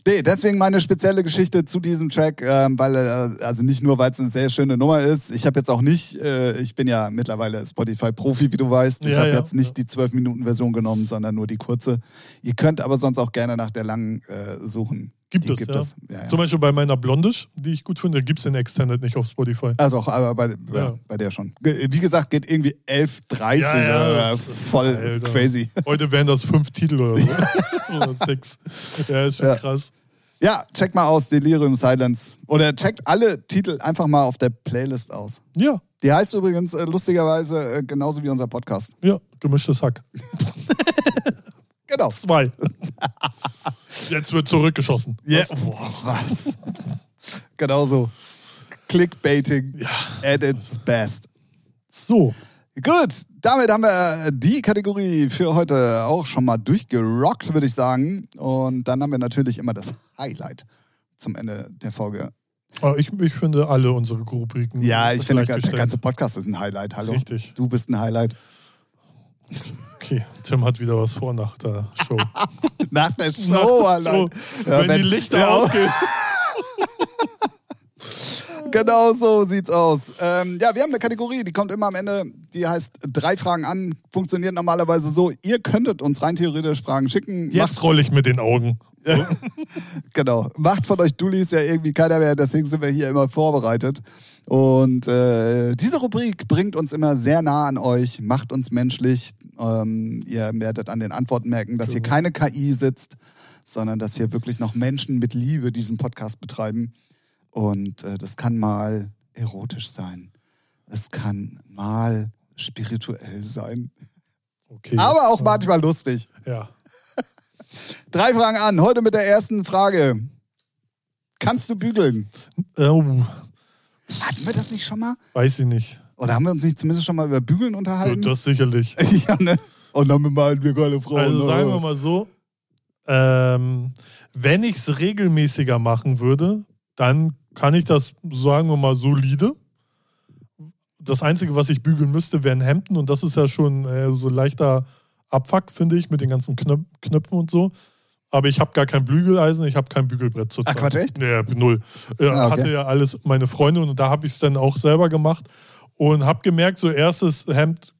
Speaker 2: nee, deswegen meine spezielle Geschichte zu diesem Track, ähm, weil äh, also nicht nur, weil es eine sehr schöne Nummer ist. Ich habe jetzt auch nicht, äh, ich bin ja mittlerweile Spotify-Profi, wie du weißt. Ich ja, habe ja, jetzt nicht ja. die 12-Minuten-Version genommen, sondern nur die kurze. Ihr könnt aber sonst auch gerne nach der langen äh, suchen.
Speaker 1: Gibt, es, gibt ja. es. Ja, ja. Zum Beispiel bei meiner Blondish, die ich gut finde, gibt es den Extended nicht auf Spotify.
Speaker 2: Also auch aber bei, ja. bei der schon. Wie gesagt, geht irgendwie 11,30 ja, äh, voll Alter. crazy.
Speaker 1: Heute wären das fünf Titel oder so. oder sechs. Ja, ist schon krass.
Speaker 2: Ja, check mal aus Delirium Silence. Oder checkt alle Titel einfach mal auf der Playlist aus.
Speaker 1: Ja.
Speaker 2: Die heißt übrigens äh, lustigerweise äh, genauso wie unser Podcast.
Speaker 1: Ja, gemischtes Hack.
Speaker 2: genau.
Speaker 1: Zwei. Jetzt wird zurückgeschossen.
Speaker 2: Ja. Yeah. Was? genau so. Clickbaiting ja. at its best.
Speaker 1: So.
Speaker 2: Gut, damit haben wir die Kategorie für heute auch schon mal durchgerockt, würde ich sagen. Und dann haben wir natürlich immer das Highlight zum Ende der Folge
Speaker 1: Aber ich, ich finde alle unsere Rubriken.
Speaker 2: Ja, ich finde, der
Speaker 1: gleichgestellt.
Speaker 2: ganze Podcast ist ein Highlight. Hallo.
Speaker 1: Richtig.
Speaker 2: Du bist ein Highlight.
Speaker 1: Okay, Tim hat wieder was vor nach der Show.
Speaker 2: Nach der Show,
Speaker 1: Nach der
Speaker 2: allein.
Speaker 1: Show.
Speaker 2: Ja,
Speaker 1: wenn, die Lichter
Speaker 2: ja,
Speaker 1: ausgehen.
Speaker 2: Genau so sieht's aus. Ähm, ja, wir haben eine Kategorie, die kommt immer am Ende. Die heißt drei Fragen an. Funktioniert normalerweise so. Ihr könntet uns rein theoretisch Fragen schicken.
Speaker 1: Jetzt rolle ich mit den Augen.
Speaker 2: Genau. Macht von euch Dullis ja irgendwie keiner mehr, deswegen sind wir hier immer vorbereitet. Und äh, diese Rubrik bringt uns immer sehr nah an euch, macht uns menschlich. Ähm, ihr werdet an den Antworten merken, dass hier keine KI sitzt, sondern dass hier wirklich noch Menschen mit Liebe diesen Podcast betreiben. Und äh, das kann mal erotisch sein. Es kann mal spirituell sein.
Speaker 1: Okay.
Speaker 2: Aber auch manchmal lustig.
Speaker 1: Ja.
Speaker 2: Drei Fragen an. Heute mit der ersten Frage. Kannst du bügeln?
Speaker 1: Oh,
Speaker 2: Hatten wir das nicht schon mal?
Speaker 1: weiß ich nicht.
Speaker 2: Oder haben wir uns nicht zumindest schon mal über Bügeln unterhalten?
Speaker 1: Das sicherlich.
Speaker 2: ja, ne? Und dann malen wir geile Frauen.
Speaker 1: Also sagen wir mal so, ähm, wenn ich es regelmäßiger machen würde, dann kann ich das, sagen wir mal, solide. Das Einzige, was ich bügeln müsste, wären Hemden und das ist ja schon äh, so leichter Abfuck, finde ich, mit den ganzen Knöp Knöpfen und so. Aber ich habe gar kein Bügeleisen, ich habe kein Bügelbrett zurzeit.
Speaker 2: Ach, Quatsch, echt?
Speaker 1: Nee, null. Äh,
Speaker 2: Ah, okay.
Speaker 1: Hatte ja alles meine Freunde und da habe ich es dann auch selber gemacht und habe gemerkt, so erstes Hemd,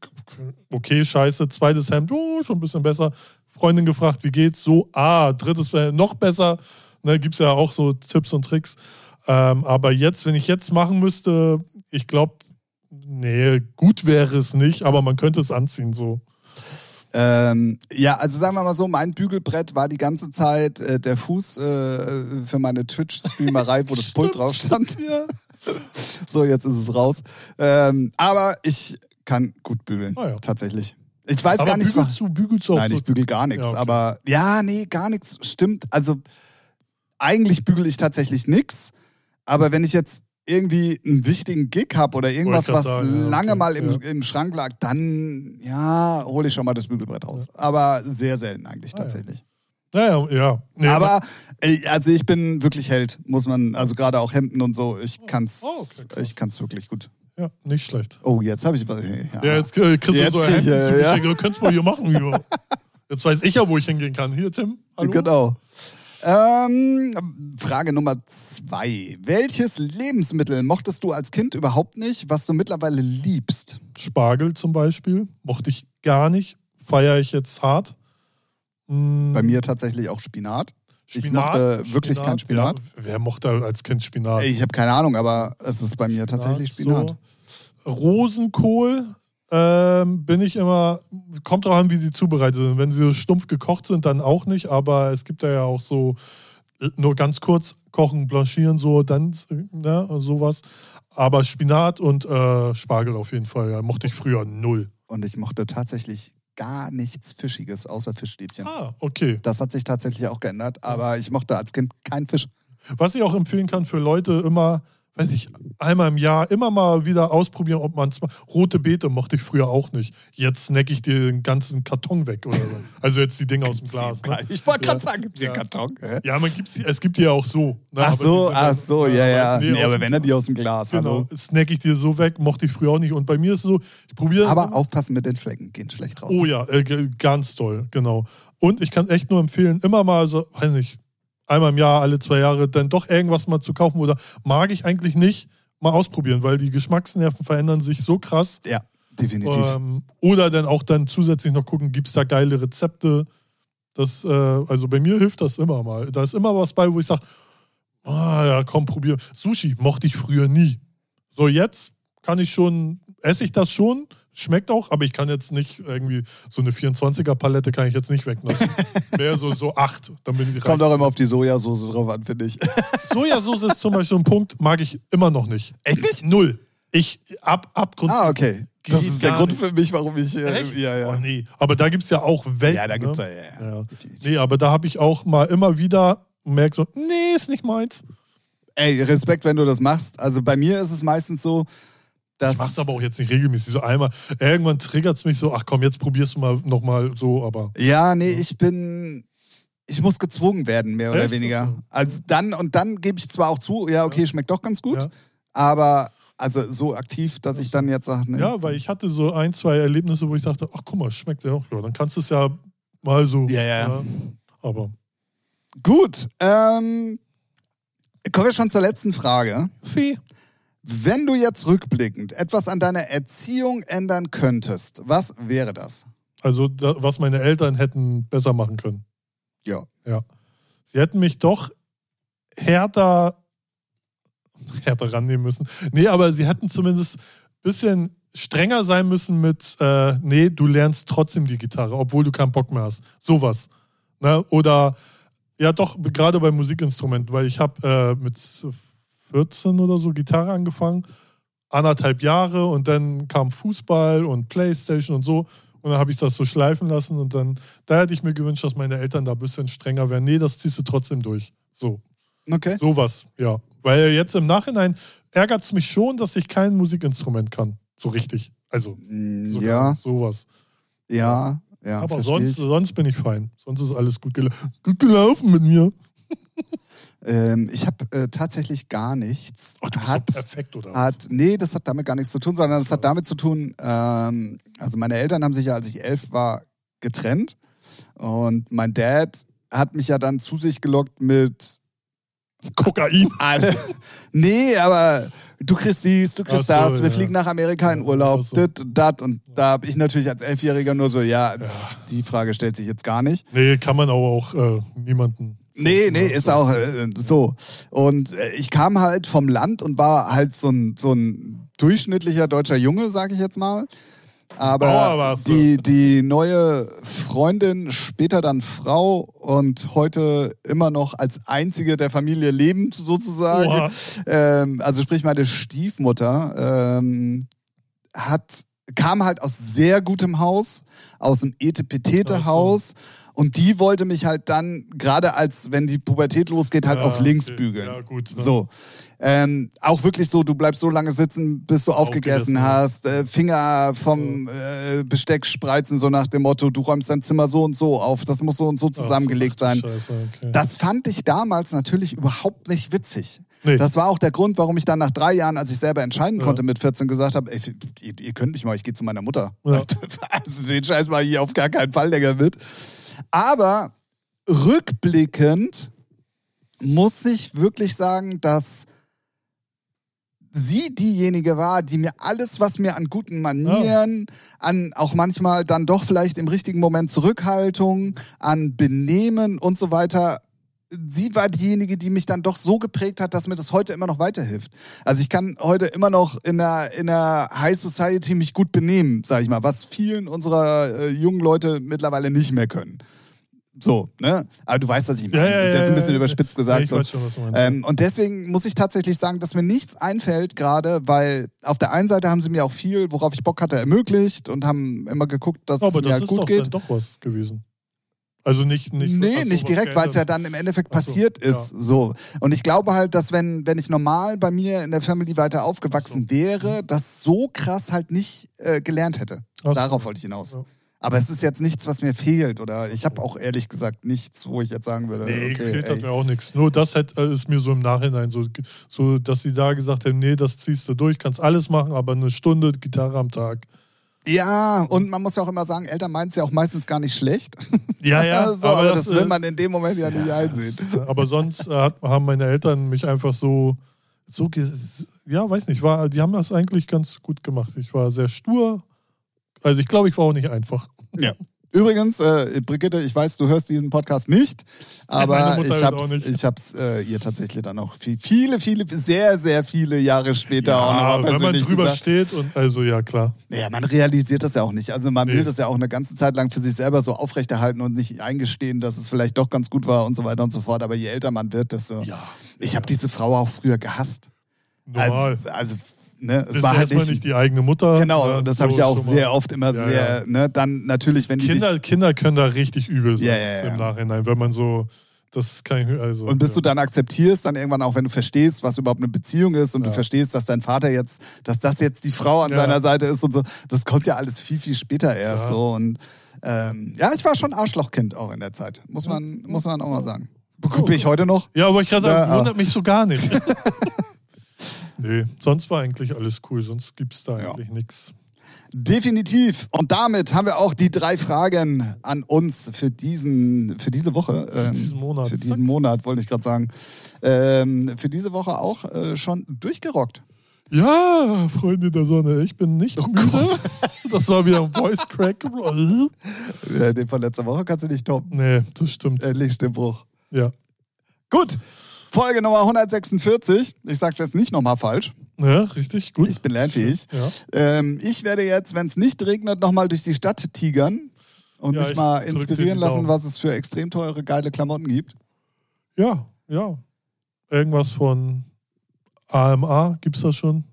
Speaker 1: okay, scheiße, zweites Hemd, oh, schon ein bisschen besser. Freundin gefragt, wie geht's? So, ah, drittes Hemd, noch besser. Ne, Gibt es ja auch so Tipps und Tricks. Ähm, aber jetzt, wenn ich jetzt machen müsste, ich glaube, nee, gut wäre es nicht, aber man könnte es anziehen so.
Speaker 2: Ähm, ja, also sagen wir mal so, mein Bügelbrett war die ganze Zeit äh, der Fuß äh, für meine Twitch-Streamerei, wo das Pult drauf stand.
Speaker 1: Ja.
Speaker 2: So, jetzt ist es raus. Ähm, aber ich kann gut bügeln,
Speaker 1: Ah, ja.
Speaker 2: tatsächlich. Ich weiß
Speaker 1: aber
Speaker 2: gar nicht,
Speaker 1: bügelst du, bügelst du
Speaker 2: Nein, ich bügel gar nichts.
Speaker 1: Ja, okay.
Speaker 2: Aber ja, nee, gar nichts. Stimmt. Also eigentlich bügel ich tatsächlich nichts. Aber wenn ich jetzt irgendwie einen wichtigen Gig habe oder irgendwas, was
Speaker 1: sagen, ja,
Speaker 2: lange
Speaker 1: okay,
Speaker 2: mal im,
Speaker 1: ja.
Speaker 2: im Schrank lag, dann ja, hole ich schon mal das Bügelbrett raus. Aber sehr selten eigentlich
Speaker 1: Ah, ja.
Speaker 2: tatsächlich.
Speaker 1: Naja, ja. Nee,
Speaker 2: Aber äh, also ich bin wirklich Held, muss man, also gerade auch Hemden und so, ich kann's,
Speaker 1: Oh, okay,
Speaker 2: ich kann's wirklich gut.
Speaker 1: Ja, nicht schlecht.
Speaker 2: Oh, jetzt habe ich was. Ja.
Speaker 1: Ja, jetzt äh, kriegst
Speaker 2: Jetzt
Speaker 1: du so
Speaker 2: ich,
Speaker 1: Hemden
Speaker 2: ja, ja.
Speaker 1: Du könntest mal hier machen. Hier. Jetzt weiß ich ja, wo ich hingehen kann. Hier, Tim. Hallo?
Speaker 2: Genau. Ähm, Frage Nummer zwei. Welches Lebensmittel mochtest du als Kind überhaupt nicht, was du mittlerweile liebst?
Speaker 1: Spargel zum Beispiel. Mochte ich gar nicht. Feiere ich jetzt hart. Mm,
Speaker 2: Bei mir tatsächlich auch Spinat. ich mochte wirklich keinen Spinat.
Speaker 1: Ja, wer mochte als Kind Spinat?
Speaker 2: Ich habe keine Ahnung, aber es ist bei mir tatsächlich Spinat.
Speaker 1: So. Rosenkohl ähm, bin ich immer, kommt drauf an, wie sie zubereitet sind. Wenn sie so stumpf gekocht sind, dann auch nicht, aber es gibt da ja auch so äh, nur ganz kurz kochen, blanchieren, so, dann ne, sowas. Aber Spinat und äh, Spargel auf jeden Fall, ja, mochte ich früher null.
Speaker 2: Und ich mochte tatsächlich gar nichts Fischiges außer Fischstäbchen.
Speaker 1: Ah, okay.
Speaker 2: Das hat sich tatsächlich auch geändert, aber ich mochte als Kind keinen Fisch.
Speaker 1: Was ich auch empfehlen kann für Leute immer, weiß ich, einmal im Jahr immer mal wieder ausprobieren, ob man es Rote Beete mochte ich früher auch nicht. Jetzt snack ich dir den ganzen Karton weg oder so. Also jetzt die Dinge aus dem Glas. Ne?
Speaker 2: Ich wollte gerade
Speaker 1: Ja.
Speaker 2: sagen, gibt es hier
Speaker 1: Ja.
Speaker 2: Karton? Hä?
Speaker 1: Ja, man gibt's, es gibt die ja auch so. Ne?
Speaker 2: Ach so, ach so, ja, ja.
Speaker 1: nee,
Speaker 2: Nee,
Speaker 1: aus
Speaker 2: aber wenn er die aus dem Glas,
Speaker 1: Genau,
Speaker 2: hallo.
Speaker 1: snack ich dir so weg, mochte ich früher auch nicht. Und bei mir ist es so, ich probiere.
Speaker 2: Aber aufpassen mit den Flecken, gehen schlecht raus.
Speaker 1: Oh ja, äh, ganz toll, genau. Und ich kann echt nur empfehlen, immer mal so, weiß nicht, einmal im Jahr, alle zwei Jahre, dann doch irgendwas mal zu kaufen oder mag ich eigentlich nicht, mal ausprobieren, weil die Geschmacksnerven verändern sich so krass.
Speaker 2: Ja, definitiv.
Speaker 1: Ähm, oder dann auch dann zusätzlich noch gucken, gibt es da geile Rezepte? Das, äh, also bei mir hilft das immer mal. Da ist immer was bei, wo ich sage, ah ja, komm, probier. Sushi mochte ich früher nie. So jetzt kann ich schon, esse ich das schon, schmeckt auch, aber ich kann jetzt nicht irgendwie, so eine 24er-Palette kann ich jetzt nicht weglassen. Mehr so, so acht, dann bin ich
Speaker 2: Kommt auch immer auf die Sojasauce drauf an, finde ich.
Speaker 1: Sojasauce ist zum Beispiel ein Punkt, mag ich immer noch nicht.
Speaker 2: Echt nicht?
Speaker 1: Null. Ich, ab, Abgrund.
Speaker 2: Ah, okay. Das ist der Grund
Speaker 1: nicht.
Speaker 2: für mich, warum ich. Äh,
Speaker 1: Echt?
Speaker 2: ja, ja.
Speaker 1: Oh, nee. Aber da gibt es ja auch Welten.
Speaker 2: ja, da gibt's
Speaker 1: ne?
Speaker 2: ja, ja, ja.
Speaker 1: Nee, aber da habe ich auch mal immer wieder gemerkt, so, nee, ist nicht meins.
Speaker 2: Ey, Respekt, wenn du das machst. Also bei mir ist es meistens so, dass.
Speaker 1: Ich mach's aber auch jetzt nicht regelmäßig. So einmal, irgendwann triggert es mich so, ach komm, jetzt probierst du mal nochmal so, aber
Speaker 2: Ja, nee, ich bin. ich muss gezwungen werden, mehr oder
Speaker 1: Echt?
Speaker 2: weniger.
Speaker 1: Ach so.
Speaker 2: Also dann, und dann gebe ich zwar auch zu, ja, okay, schmeckt doch ganz gut,
Speaker 1: Ja.
Speaker 2: aber also so aktiv, dass ich dann jetzt sage, ne,
Speaker 1: Ja, weil ich hatte so ein, zwei Erlebnisse, wo ich dachte, ach guck mal, schmeckt ja auch. Ja, dann kannst du es ja mal so.
Speaker 2: Ja, ja.
Speaker 1: Aber
Speaker 2: Gut, ähm, kommen wir schon zur letzten Frage.
Speaker 1: sie.
Speaker 2: Wenn du jetzt rückblickend etwas an deiner Erziehung ändern könntest, was wäre das?
Speaker 1: Also da, was meine Eltern hätten besser machen können.
Speaker 2: Ja.
Speaker 1: Ja. Sie hätten mich doch härter, härter rannehmen müssen. Nee, aber sie hätten zumindest ein bisschen strenger sein müssen mit, äh, nee, du lernst trotzdem die Gitarre, obwohl du keinen Bock mehr hast. Sowas. Ne? Oder, ja doch, gerade bei Musikinstrumenten, weil ich habe äh, mit 14 oder so Gitarre angefangen, anderthalb Jahre und dann kam Fußball und Playstation und so. Und dann habe ich das so schleifen lassen und dann, da hätte ich mir gewünscht, dass meine Eltern da ein bisschen strenger wären. Nee, das ziehst du trotzdem durch. So,
Speaker 2: Okay.
Speaker 1: sowas, ja. Weil jetzt im Nachhinein ärgert es mich schon, dass ich kein Musikinstrument kann. So richtig. Also,
Speaker 2: Mm, Ja,
Speaker 1: sowas.
Speaker 2: ja, ja.
Speaker 1: Aber sonst, sonst bin ich fein. Sonst ist alles gut, gel gut gelaufen mit mir.
Speaker 2: Ähm, ich habe äh, tatsächlich gar nichts.
Speaker 1: Oh, du bist
Speaker 2: hat,
Speaker 1: doch perfekt, oder?
Speaker 2: hat, nee, das hat damit gar nichts zu tun, sondern das hat damit zu tun, ähm, also meine Eltern haben sich ja, als ich elf war, getrennt. Und mein Dad hat mich ja dann zu sich gelockt mit
Speaker 1: Kokain.
Speaker 2: alle. nee, aber du kriegst dies, du kriegst
Speaker 1: so,
Speaker 2: das, wir
Speaker 1: ja.
Speaker 2: fliegen nach Amerika in
Speaker 1: Ja,
Speaker 2: Urlaub,
Speaker 1: so.
Speaker 2: dit, dat. Und da habe ich natürlich als Elfjähriger nur so, ja, pff, die Frage stellt sich jetzt gar nicht.
Speaker 1: Nee, kann man aber auch äh, niemanden.
Speaker 2: Nee, nee,
Speaker 1: Ja,
Speaker 2: ist
Speaker 1: so.
Speaker 2: auch äh, so. Und äh, ich kam halt vom Land und war halt so ein, so ein durchschnittlicher deutscher Junge, sag ich jetzt mal. Aber die, die neue Freundin, später dann Frau und heute immer noch als einzige der Familie lebend sozusagen. Ähm, also sprich meine Stiefmutter ähm, hat kam halt aus sehr gutem Haus, aus dem Etepetete-Haus. Und die wollte mich halt dann, gerade als wenn die Pubertät losgeht, halt
Speaker 1: Ja,
Speaker 2: auf links
Speaker 1: okay.
Speaker 2: bügeln.
Speaker 1: Ja, gut. ne?
Speaker 2: So. Ähm, auch wirklich so, du bleibst so lange sitzen, bis du aufgegessen,
Speaker 1: Aufgegessen
Speaker 2: hast, äh, Finger vom äh, Besteck spreizen, so nach dem Motto, du räumst dein Zimmer so und so auf, das muss so und so zusammengelegt
Speaker 1: ach
Speaker 2: sein.
Speaker 1: Scheiße, okay.
Speaker 2: Das fand ich damals natürlich überhaupt nicht witzig.
Speaker 1: Nee.
Speaker 2: Das war auch der Grund, warum ich dann nach drei Jahren, als ich selber entscheiden
Speaker 1: Ja.
Speaker 2: konnte, mit 14 gesagt habe, ey, ihr, ihr könnt mich mal, ich gehe zu meiner Mutter.
Speaker 1: Ja.
Speaker 2: Also den Scheiß mal hier auf gar keinen Fall länger mit. Aber rückblickend muss ich wirklich sagen, dass sie diejenige war, die mir alles, was mir an guten Manieren, an auch manchmal dann doch vielleicht im richtigen Moment Zurückhaltung, an Benehmen und so weiter, sie war diejenige, die mich dann doch so geprägt hat, dass mir das heute immer noch weiterhilft. Also ich kann heute immer noch in der, in der High Society mich gut benehmen, sag ich mal, was vielen unserer äh, jungen Leute mittlerweile nicht mehr können. So, ne? Aber du weißt, was ich meine.
Speaker 1: Ja, ja,
Speaker 2: das ist jetzt ein bisschen
Speaker 1: ja.
Speaker 2: überspitzt gesagt.
Speaker 1: ich
Speaker 2: so.
Speaker 1: weiß schon, was du.
Speaker 2: Ähm, und deswegen muss ich tatsächlich sagen, dass mir nichts einfällt gerade, weil auf der einen Seite haben sie mir auch viel, worauf ich Bock hatte, ermöglicht und haben immer geguckt, dass
Speaker 1: aber
Speaker 2: es mir
Speaker 1: das
Speaker 2: halt
Speaker 1: ist
Speaker 2: gut
Speaker 1: doch
Speaker 2: geht.
Speaker 1: dann doch was gewesen. Also nicht, nicht
Speaker 2: nee, nicht direkt, weil es ja dann im Endeffekt
Speaker 1: so,
Speaker 2: passiert
Speaker 1: ja.
Speaker 2: ist. So. Und ich glaube halt, dass wenn, wenn ich normal bei mir in der Family weiter aufgewachsen
Speaker 1: Ach so.
Speaker 2: wäre, das so krass halt nicht äh, gelernt hätte.
Speaker 1: So.
Speaker 2: Darauf wollte ich hinaus.
Speaker 1: Ja.
Speaker 2: Aber es ist jetzt nichts, was mir fehlt. Oder ich habe auch ehrlich gesagt nichts, wo ich jetzt sagen würde,
Speaker 1: Nee,
Speaker 2: okay,
Speaker 1: fehlt
Speaker 2: ey.
Speaker 1: hat mir auch nichts. Nur das hat, äh, ist mir so im Nachhinein so, so, dass sie da gesagt haben, nee, das ziehst du durch, kannst alles machen, aber eine Stunde Gitarre am Tag.
Speaker 2: Ja, und man muss ja auch immer sagen, Eltern meinen es ja auch meistens gar nicht schlecht.
Speaker 1: Ja, ja,
Speaker 2: so, aber das, will
Speaker 1: äh,
Speaker 2: man in dem Moment ja, nicht einsehen.
Speaker 1: Aber sonst äh, hat, haben meine Eltern mich einfach so, so, ja, weiß nicht, war, die haben das eigentlich ganz gut gemacht. Ich war sehr stur. Also ich glaube, ich war auch nicht einfach.
Speaker 2: Ja. Übrigens, äh, Brigitte, ich weiß, du hörst diesen Podcast nicht, aber ich hab's,
Speaker 1: nicht.
Speaker 2: ich hab's äh, ihr tatsächlich dann auch viel, viele, viele, sehr, sehr viele Jahre später auch nochmal
Speaker 1: wenn man
Speaker 2: persönlich
Speaker 1: drüber
Speaker 2: gesagt.
Speaker 1: steht und also ja, klar.
Speaker 2: Ja, man realisiert das ja auch nicht. Also man will
Speaker 1: Nee.
Speaker 2: das ja auch eine ganze Zeit lang für sich selber so aufrechterhalten und nicht eingestehen, dass es vielleicht doch ganz gut war und so weiter und so fort. Aber je älter man wird, desto...
Speaker 1: Ja.
Speaker 2: Ich habe diese Frau auch früher gehasst.
Speaker 1: Normal.
Speaker 2: Also, also ne, es war halt nicht...
Speaker 1: nicht die eigene Mutter.
Speaker 2: Genau,
Speaker 1: ne,
Speaker 2: das habe
Speaker 1: so
Speaker 2: ich ja auch sehr oft immer
Speaker 1: Ja,
Speaker 2: sehr,
Speaker 1: ja.
Speaker 2: ne, dann natürlich, wenn die
Speaker 1: Kinder,
Speaker 2: dich,
Speaker 1: Kinder können da richtig übel sein
Speaker 2: Ja,
Speaker 1: im Nachhinein, wenn man so, das kann ich, also.
Speaker 2: und bis du dann akzeptierst, dann irgendwann auch, wenn du verstehst, was überhaupt eine Beziehung ist und du verstehst, dass dein Vater jetzt, dass das jetzt die Frau an seiner Seite ist und so, das kommt ja alles viel, viel später erst
Speaker 1: Ja.
Speaker 2: so und Ähm, ja, ich war schon Arschlochkind auch in der Zeit. Muss man, muss man auch mal sagen. Bin ich heute noch?
Speaker 1: Ja, aber ich gerade sagen,
Speaker 2: Ja,
Speaker 1: wundert mich so gar nicht. nee, sonst war eigentlich alles cool, sonst gibt es da
Speaker 2: Ja.
Speaker 1: eigentlich nichts.
Speaker 2: Definitiv. Und damit haben wir auch die drei Fragen an uns für diesen, für diese Woche. Ähm,
Speaker 1: diesen Monat.
Speaker 2: Für diesen Monat, wollte ich gerade sagen. Ähm, für diese Woche auch äh, schon durchgerockt.
Speaker 1: Ja, Freunde der Sonne, ich bin nicht
Speaker 2: Oh
Speaker 1: müde. Das war wieder ein Voice Crack.
Speaker 2: Äh, den von letzter Woche kannst du nicht toppen.
Speaker 1: nee, das stimmt.
Speaker 2: Endlich Stimmbruch.
Speaker 1: Ja.
Speaker 2: Gut. Folge Nummer 146. Ich sag's jetzt nicht nochmal falsch.
Speaker 1: Ja, richtig, gut.
Speaker 2: Ich bin lernfähig.
Speaker 1: Ja.
Speaker 2: Ähm, ich werde jetzt, wenn es nicht regnet, nochmal durch die Stadt tigern und
Speaker 1: Ja,
Speaker 2: mich
Speaker 1: ich
Speaker 2: mal inspirieren lassen, was es für extrem teure, geile Klamotten gibt.
Speaker 1: ja, ja. Irgendwas von AMA, gibt's das schon?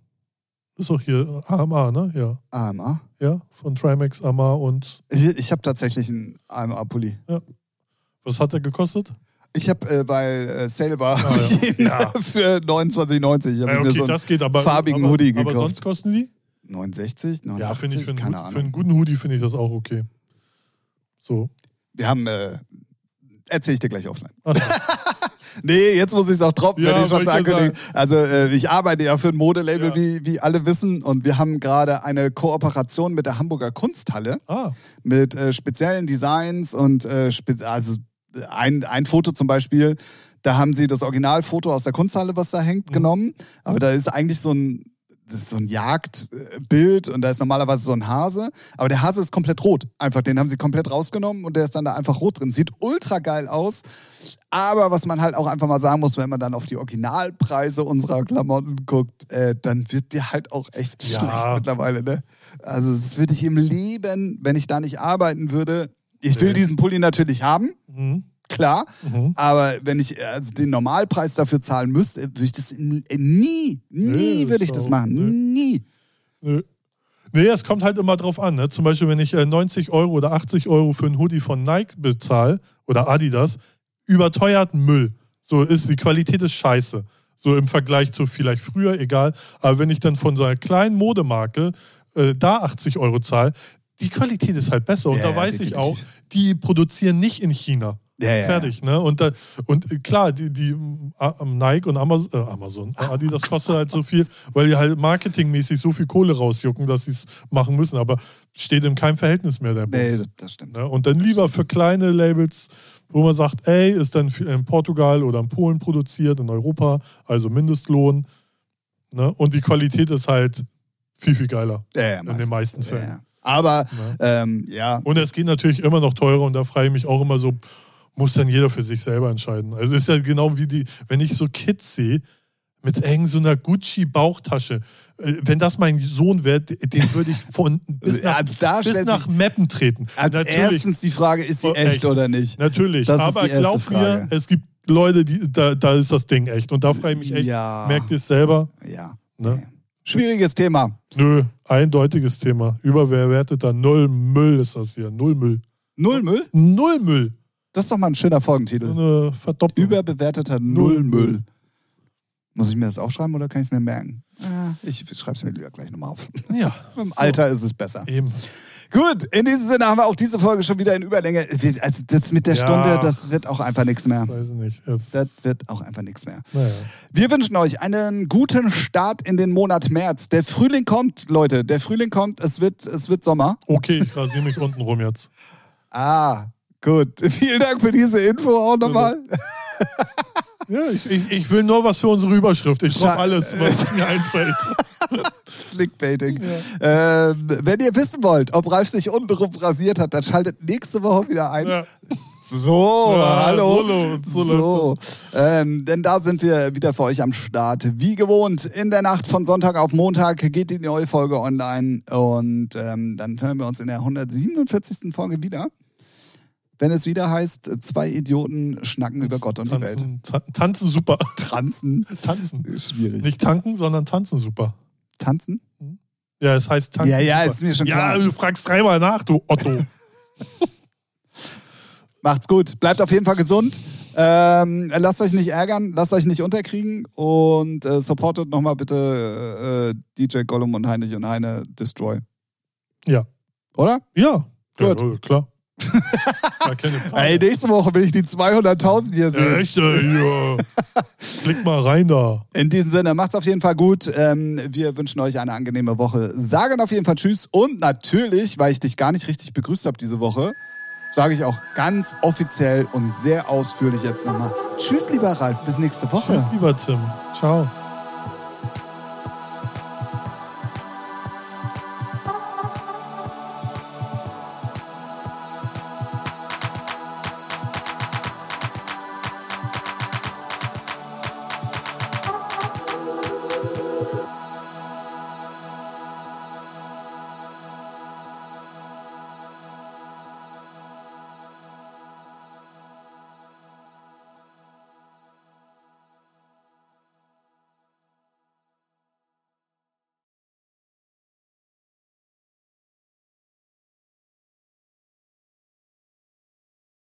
Speaker 1: Ist doch hier AMA, ne? Ja.
Speaker 2: AMA.
Speaker 1: Ja, von Trimax, AMA und
Speaker 2: Ich, ich habe tatsächlich einen AMA-Pulli.
Speaker 1: was hat der gekostet?
Speaker 2: Ich habe, äh, weil äh, Sale war,
Speaker 1: Ah, ja.
Speaker 2: für 29,90. Ich habe
Speaker 1: Ja,
Speaker 2: mir
Speaker 1: okay,
Speaker 2: so einen
Speaker 1: das geht, aber.
Speaker 2: farbigen
Speaker 1: aber,
Speaker 2: Hoodie
Speaker 1: Aber
Speaker 2: gekauft.
Speaker 1: sonst kosten die?
Speaker 2: 69, 89,
Speaker 1: Ja, finde ich. Für einen,
Speaker 2: keine Ahnung.
Speaker 1: für einen guten Hoodie finde ich das auch okay. So.
Speaker 2: Wir haben, äh, erzähl ich dir gleich offline.
Speaker 1: Ach,
Speaker 2: Nee, jetzt muss ich es auch droppen,
Speaker 1: Ja,
Speaker 2: wenn ich schon ankündige. Also äh, ich arbeite ja für ein Modelabel,
Speaker 1: Ja.
Speaker 2: wie, wie alle wissen. Und wir haben gerade eine Kooperation mit der Hamburger Kunsthalle
Speaker 1: ah,
Speaker 2: mit äh, speziellen Designs und äh, spe also ein, ein Foto zum Beispiel, da haben sie das Originalfoto aus der Kunsthalle, was da hängt,
Speaker 1: Mhm.
Speaker 2: genommen. Aber da ist eigentlich so ein, das ist so ein Jagdbild und da ist normalerweise so ein Hase. Aber der Hase ist komplett rot. Einfach, den haben sie komplett rausgenommen und der ist dann da einfach rot drin. Sieht ultra geil aus. Aber was man halt auch einfach mal sagen muss, wenn man dann auf die Originalpreise unserer Klamotten guckt, äh, dann wird dir halt auch echt
Speaker 1: Ja.
Speaker 2: schlecht mittlerweile. Ne? Also das würde ich im Leben, wenn ich da nicht arbeiten würde. Ich will
Speaker 1: Nee.
Speaker 2: diesen Pulli natürlich haben,
Speaker 1: mhm.
Speaker 2: klar.
Speaker 1: Mhm.
Speaker 2: Aber wenn ich also den Normalpreis dafür zahlen müsste, würde ich das äh, nie, nie
Speaker 1: das
Speaker 2: würde ich das machen.
Speaker 1: nö.
Speaker 2: Nie.
Speaker 1: Nö. Nee, es kommt halt immer drauf an. Ne? Zum Beispiel, wenn ich äh, 90 Euro oder 80 Euro für einen Hoodie von Nike bezahle oder Adidas, überteuerten Müll. So ist die Qualität ist scheiße. So im Vergleich zu vielleicht früher, egal. Aber wenn ich dann von so einer kleinen Modemarke äh, da 80 Euro zahle, die Qualität ist halt besser. Und
Speaker 2: Ja,
Speaker 1: da
Speaker 2: ja,
Speaker 1: weiß ich auch, die produzieren nicht in China.
Speaker 2: Ja, ja,
Speaker 1: Fertig, ne? Und, da, und äh, klar, die, die äh, Nike und Amazon, äh, Amazon Adidas kostet halt so viel, weil die halt marketingmäßig so viel Kohle rausjucken, dass sie es machen müssen. Aber steht in keinem Verhältnis mehr der
Speaker 2: Nee,
Speaker 1: Bums.
Speaker 2: das- stimmt.
Speaker 1: Ne? Und dann lieber für kleine Labels, wo man sagt, ey, ist dann in Portugal oder in Polen produziert, in Europa, also Mindestlohn. Ne? Und die Qualität ist halt viel, viel geiler
Speaker 2: Ja, ja,
Speaker 1: in den meisten Fällen.
Speaker 2: Ja. Aber
Speaker 1: Ne?
Speaker 2: ähm, ja,
Speaker 1: Und es geht natürlich immer noch teurer und da frage ich mich auch immer so, muss dann jeder für sich selber entscheiden. Also es ist ja genau wie die, wenn ich so Kids sehe, mit irgend so einer Gucci-Bauchtasche. Äh, Wenn das mein Sohn wäre, den würde ich von bis nach,
Speaker 2: Also da
Speaker 1: bis nach Meppen treten.
Speaker 2: als
Speaker 1: natürlich,
Speaker 2: erstens die Frage, ist sie
Speaker 1: Oh,
Speaker 2: echt,
Speaker 1: echt.
Speaker 2: oder nicht?
Speaker 1: natürlich.
Speaker 2: Das
Speaker 1: aber glaub
Speaker 2: Frage.
Speaker 1: mir, es gibt Leute, die, da, da ist das Ding echt. Und da frage ich mich echt,
Speaker 2: Ja.
Speaker 1: merkt ihr es selber?
Speaker 2: Ja.
Speaker 1: Ne?
Speaker 2: Schwieriges Thema.
Speaker 1: Nö, eindeutiges Thema. Überbewerteter Null Müll ist das hier. Null Müll.
Speaker 2: Null Müll?
Speaker 1: Null Müll.
Speaker 2: Das ist doch mal ein schöner
Speaker 1: So
Speaker 2: Folgentitel.
Speaker 1: eine Verdopplung.
Speaker 2: Überbewerteter
Speaker 1: Null
Speaker 2: Nullmüll. Muss ich mir das aufschreiben oder kann ich es mir merken? Ah, Ich schreibe es mir lieber gleich nochmal auf.
Speaker 1: Ja.
Speaker 2: Im
Speaker 1: So.
Speaker 2: Alter ist es besser.
Speaker 1: Eben.
Speaker 2: Gut, in diesem Sinne haben wir auch diese Folge schon wieder in Überlänge. Also das mit der
Speaker 1: Ja.
Speaker 2: Stunde, das wird auch einfach nichts mehr.
Speaker 1: Weiß ich nicht. Jetzt,
Speaker 2: Das wird auch einfach nichts mehr.
Speaker 1: naja.
Speaker 2: Wir wünschen euch einen guten Start in den Monat März. Der Frühling kommt, Leute. Der Frühling kommt. Es wird, es wird Sommer.
Speaker 1: Okay, ich rasiere mich unten rum jetzt.
Speaker 2: Ah, gut. Vielen Dank für diese Info auch nochmal.
Speaker 1: Ja, ich, ich, ich will nur was für unsere Überschrift. Ich brauche alles, was mir einfällt.
Speaker 2: Clickbaiting. Ähm, wenn ihr wissen wollt, ob Ralf sich untenrum rasiert hat, dann schaltet nächste Woche wieder ein.
Speaker 1: Ja.
Speaker 2: So,
Speaker 1: Ja,
Speaker 2: hallo.
Speaker 1: so läuft- so
Speaker 2: So, ähm, denn da sind wir wieder für euch am Start. Wie gewohnt, in der Nacht von Sonntag auf Montag geht die neue Folge online und ähm, dann hören wir uns in der 147. Folge wieder. Wenn es wieder heißt, zwei Idioten schnacken über Gott und die Welt.
Speaker 1: tanzen, ta tanzen super.
Speaker 2: Tanzen.
Speaker 1: Tanzen.
Speaker 2: Schwierig.
Speaker 1: Nicht tanken, sondern tanzen super.
Speaker 2: Tanzen?
Speaker 1: Ja, es heißt tanzen.
Speaker 2: Ja, ja,
Speaker 1: super.
Speaker 2: ist mir schon
Speaker 1: ja,
Speaker 2: klar.
Speaker 1: du fragst dreimal nach, du Otto.
Speaker 2: Macht's gut. Bleibt auf jeden Fall gesund. Ähm, lasst euch nicht ärgern, lasst euch nicht unterkriegen und äh, supportet nochmal bitte äh, DJ Gollum und Heinrich und Heine Destroy.
Speaker 1: Ja.
Speaker 2: Oder?
Speaker 1: Ja.
Speaker 2: Gut.
Speaker 1: Ja, klar.
Speaker 2: Ey, nächste Woche will ich die 200.000 hier sehen.
Speaker 1: echt, ja. Klick mal rein da.
Speaker 2: In diesem Sinne, macht's auf jeden Fall gut. Ähm, wir wünschen euch eine angenehme Woche. Sagen auf jeden Fall Tschüss. Und natürlich, weil ich dich gar nicht richtig begrüßt habe diese Woche, sage ich auch ganz offiziell und sehr ausführlich jetzt nochmal Tschüss, lieber Ralf. Bis nächste Woche.
Speaker 1: Tschüss, lieber Tim. Ciao.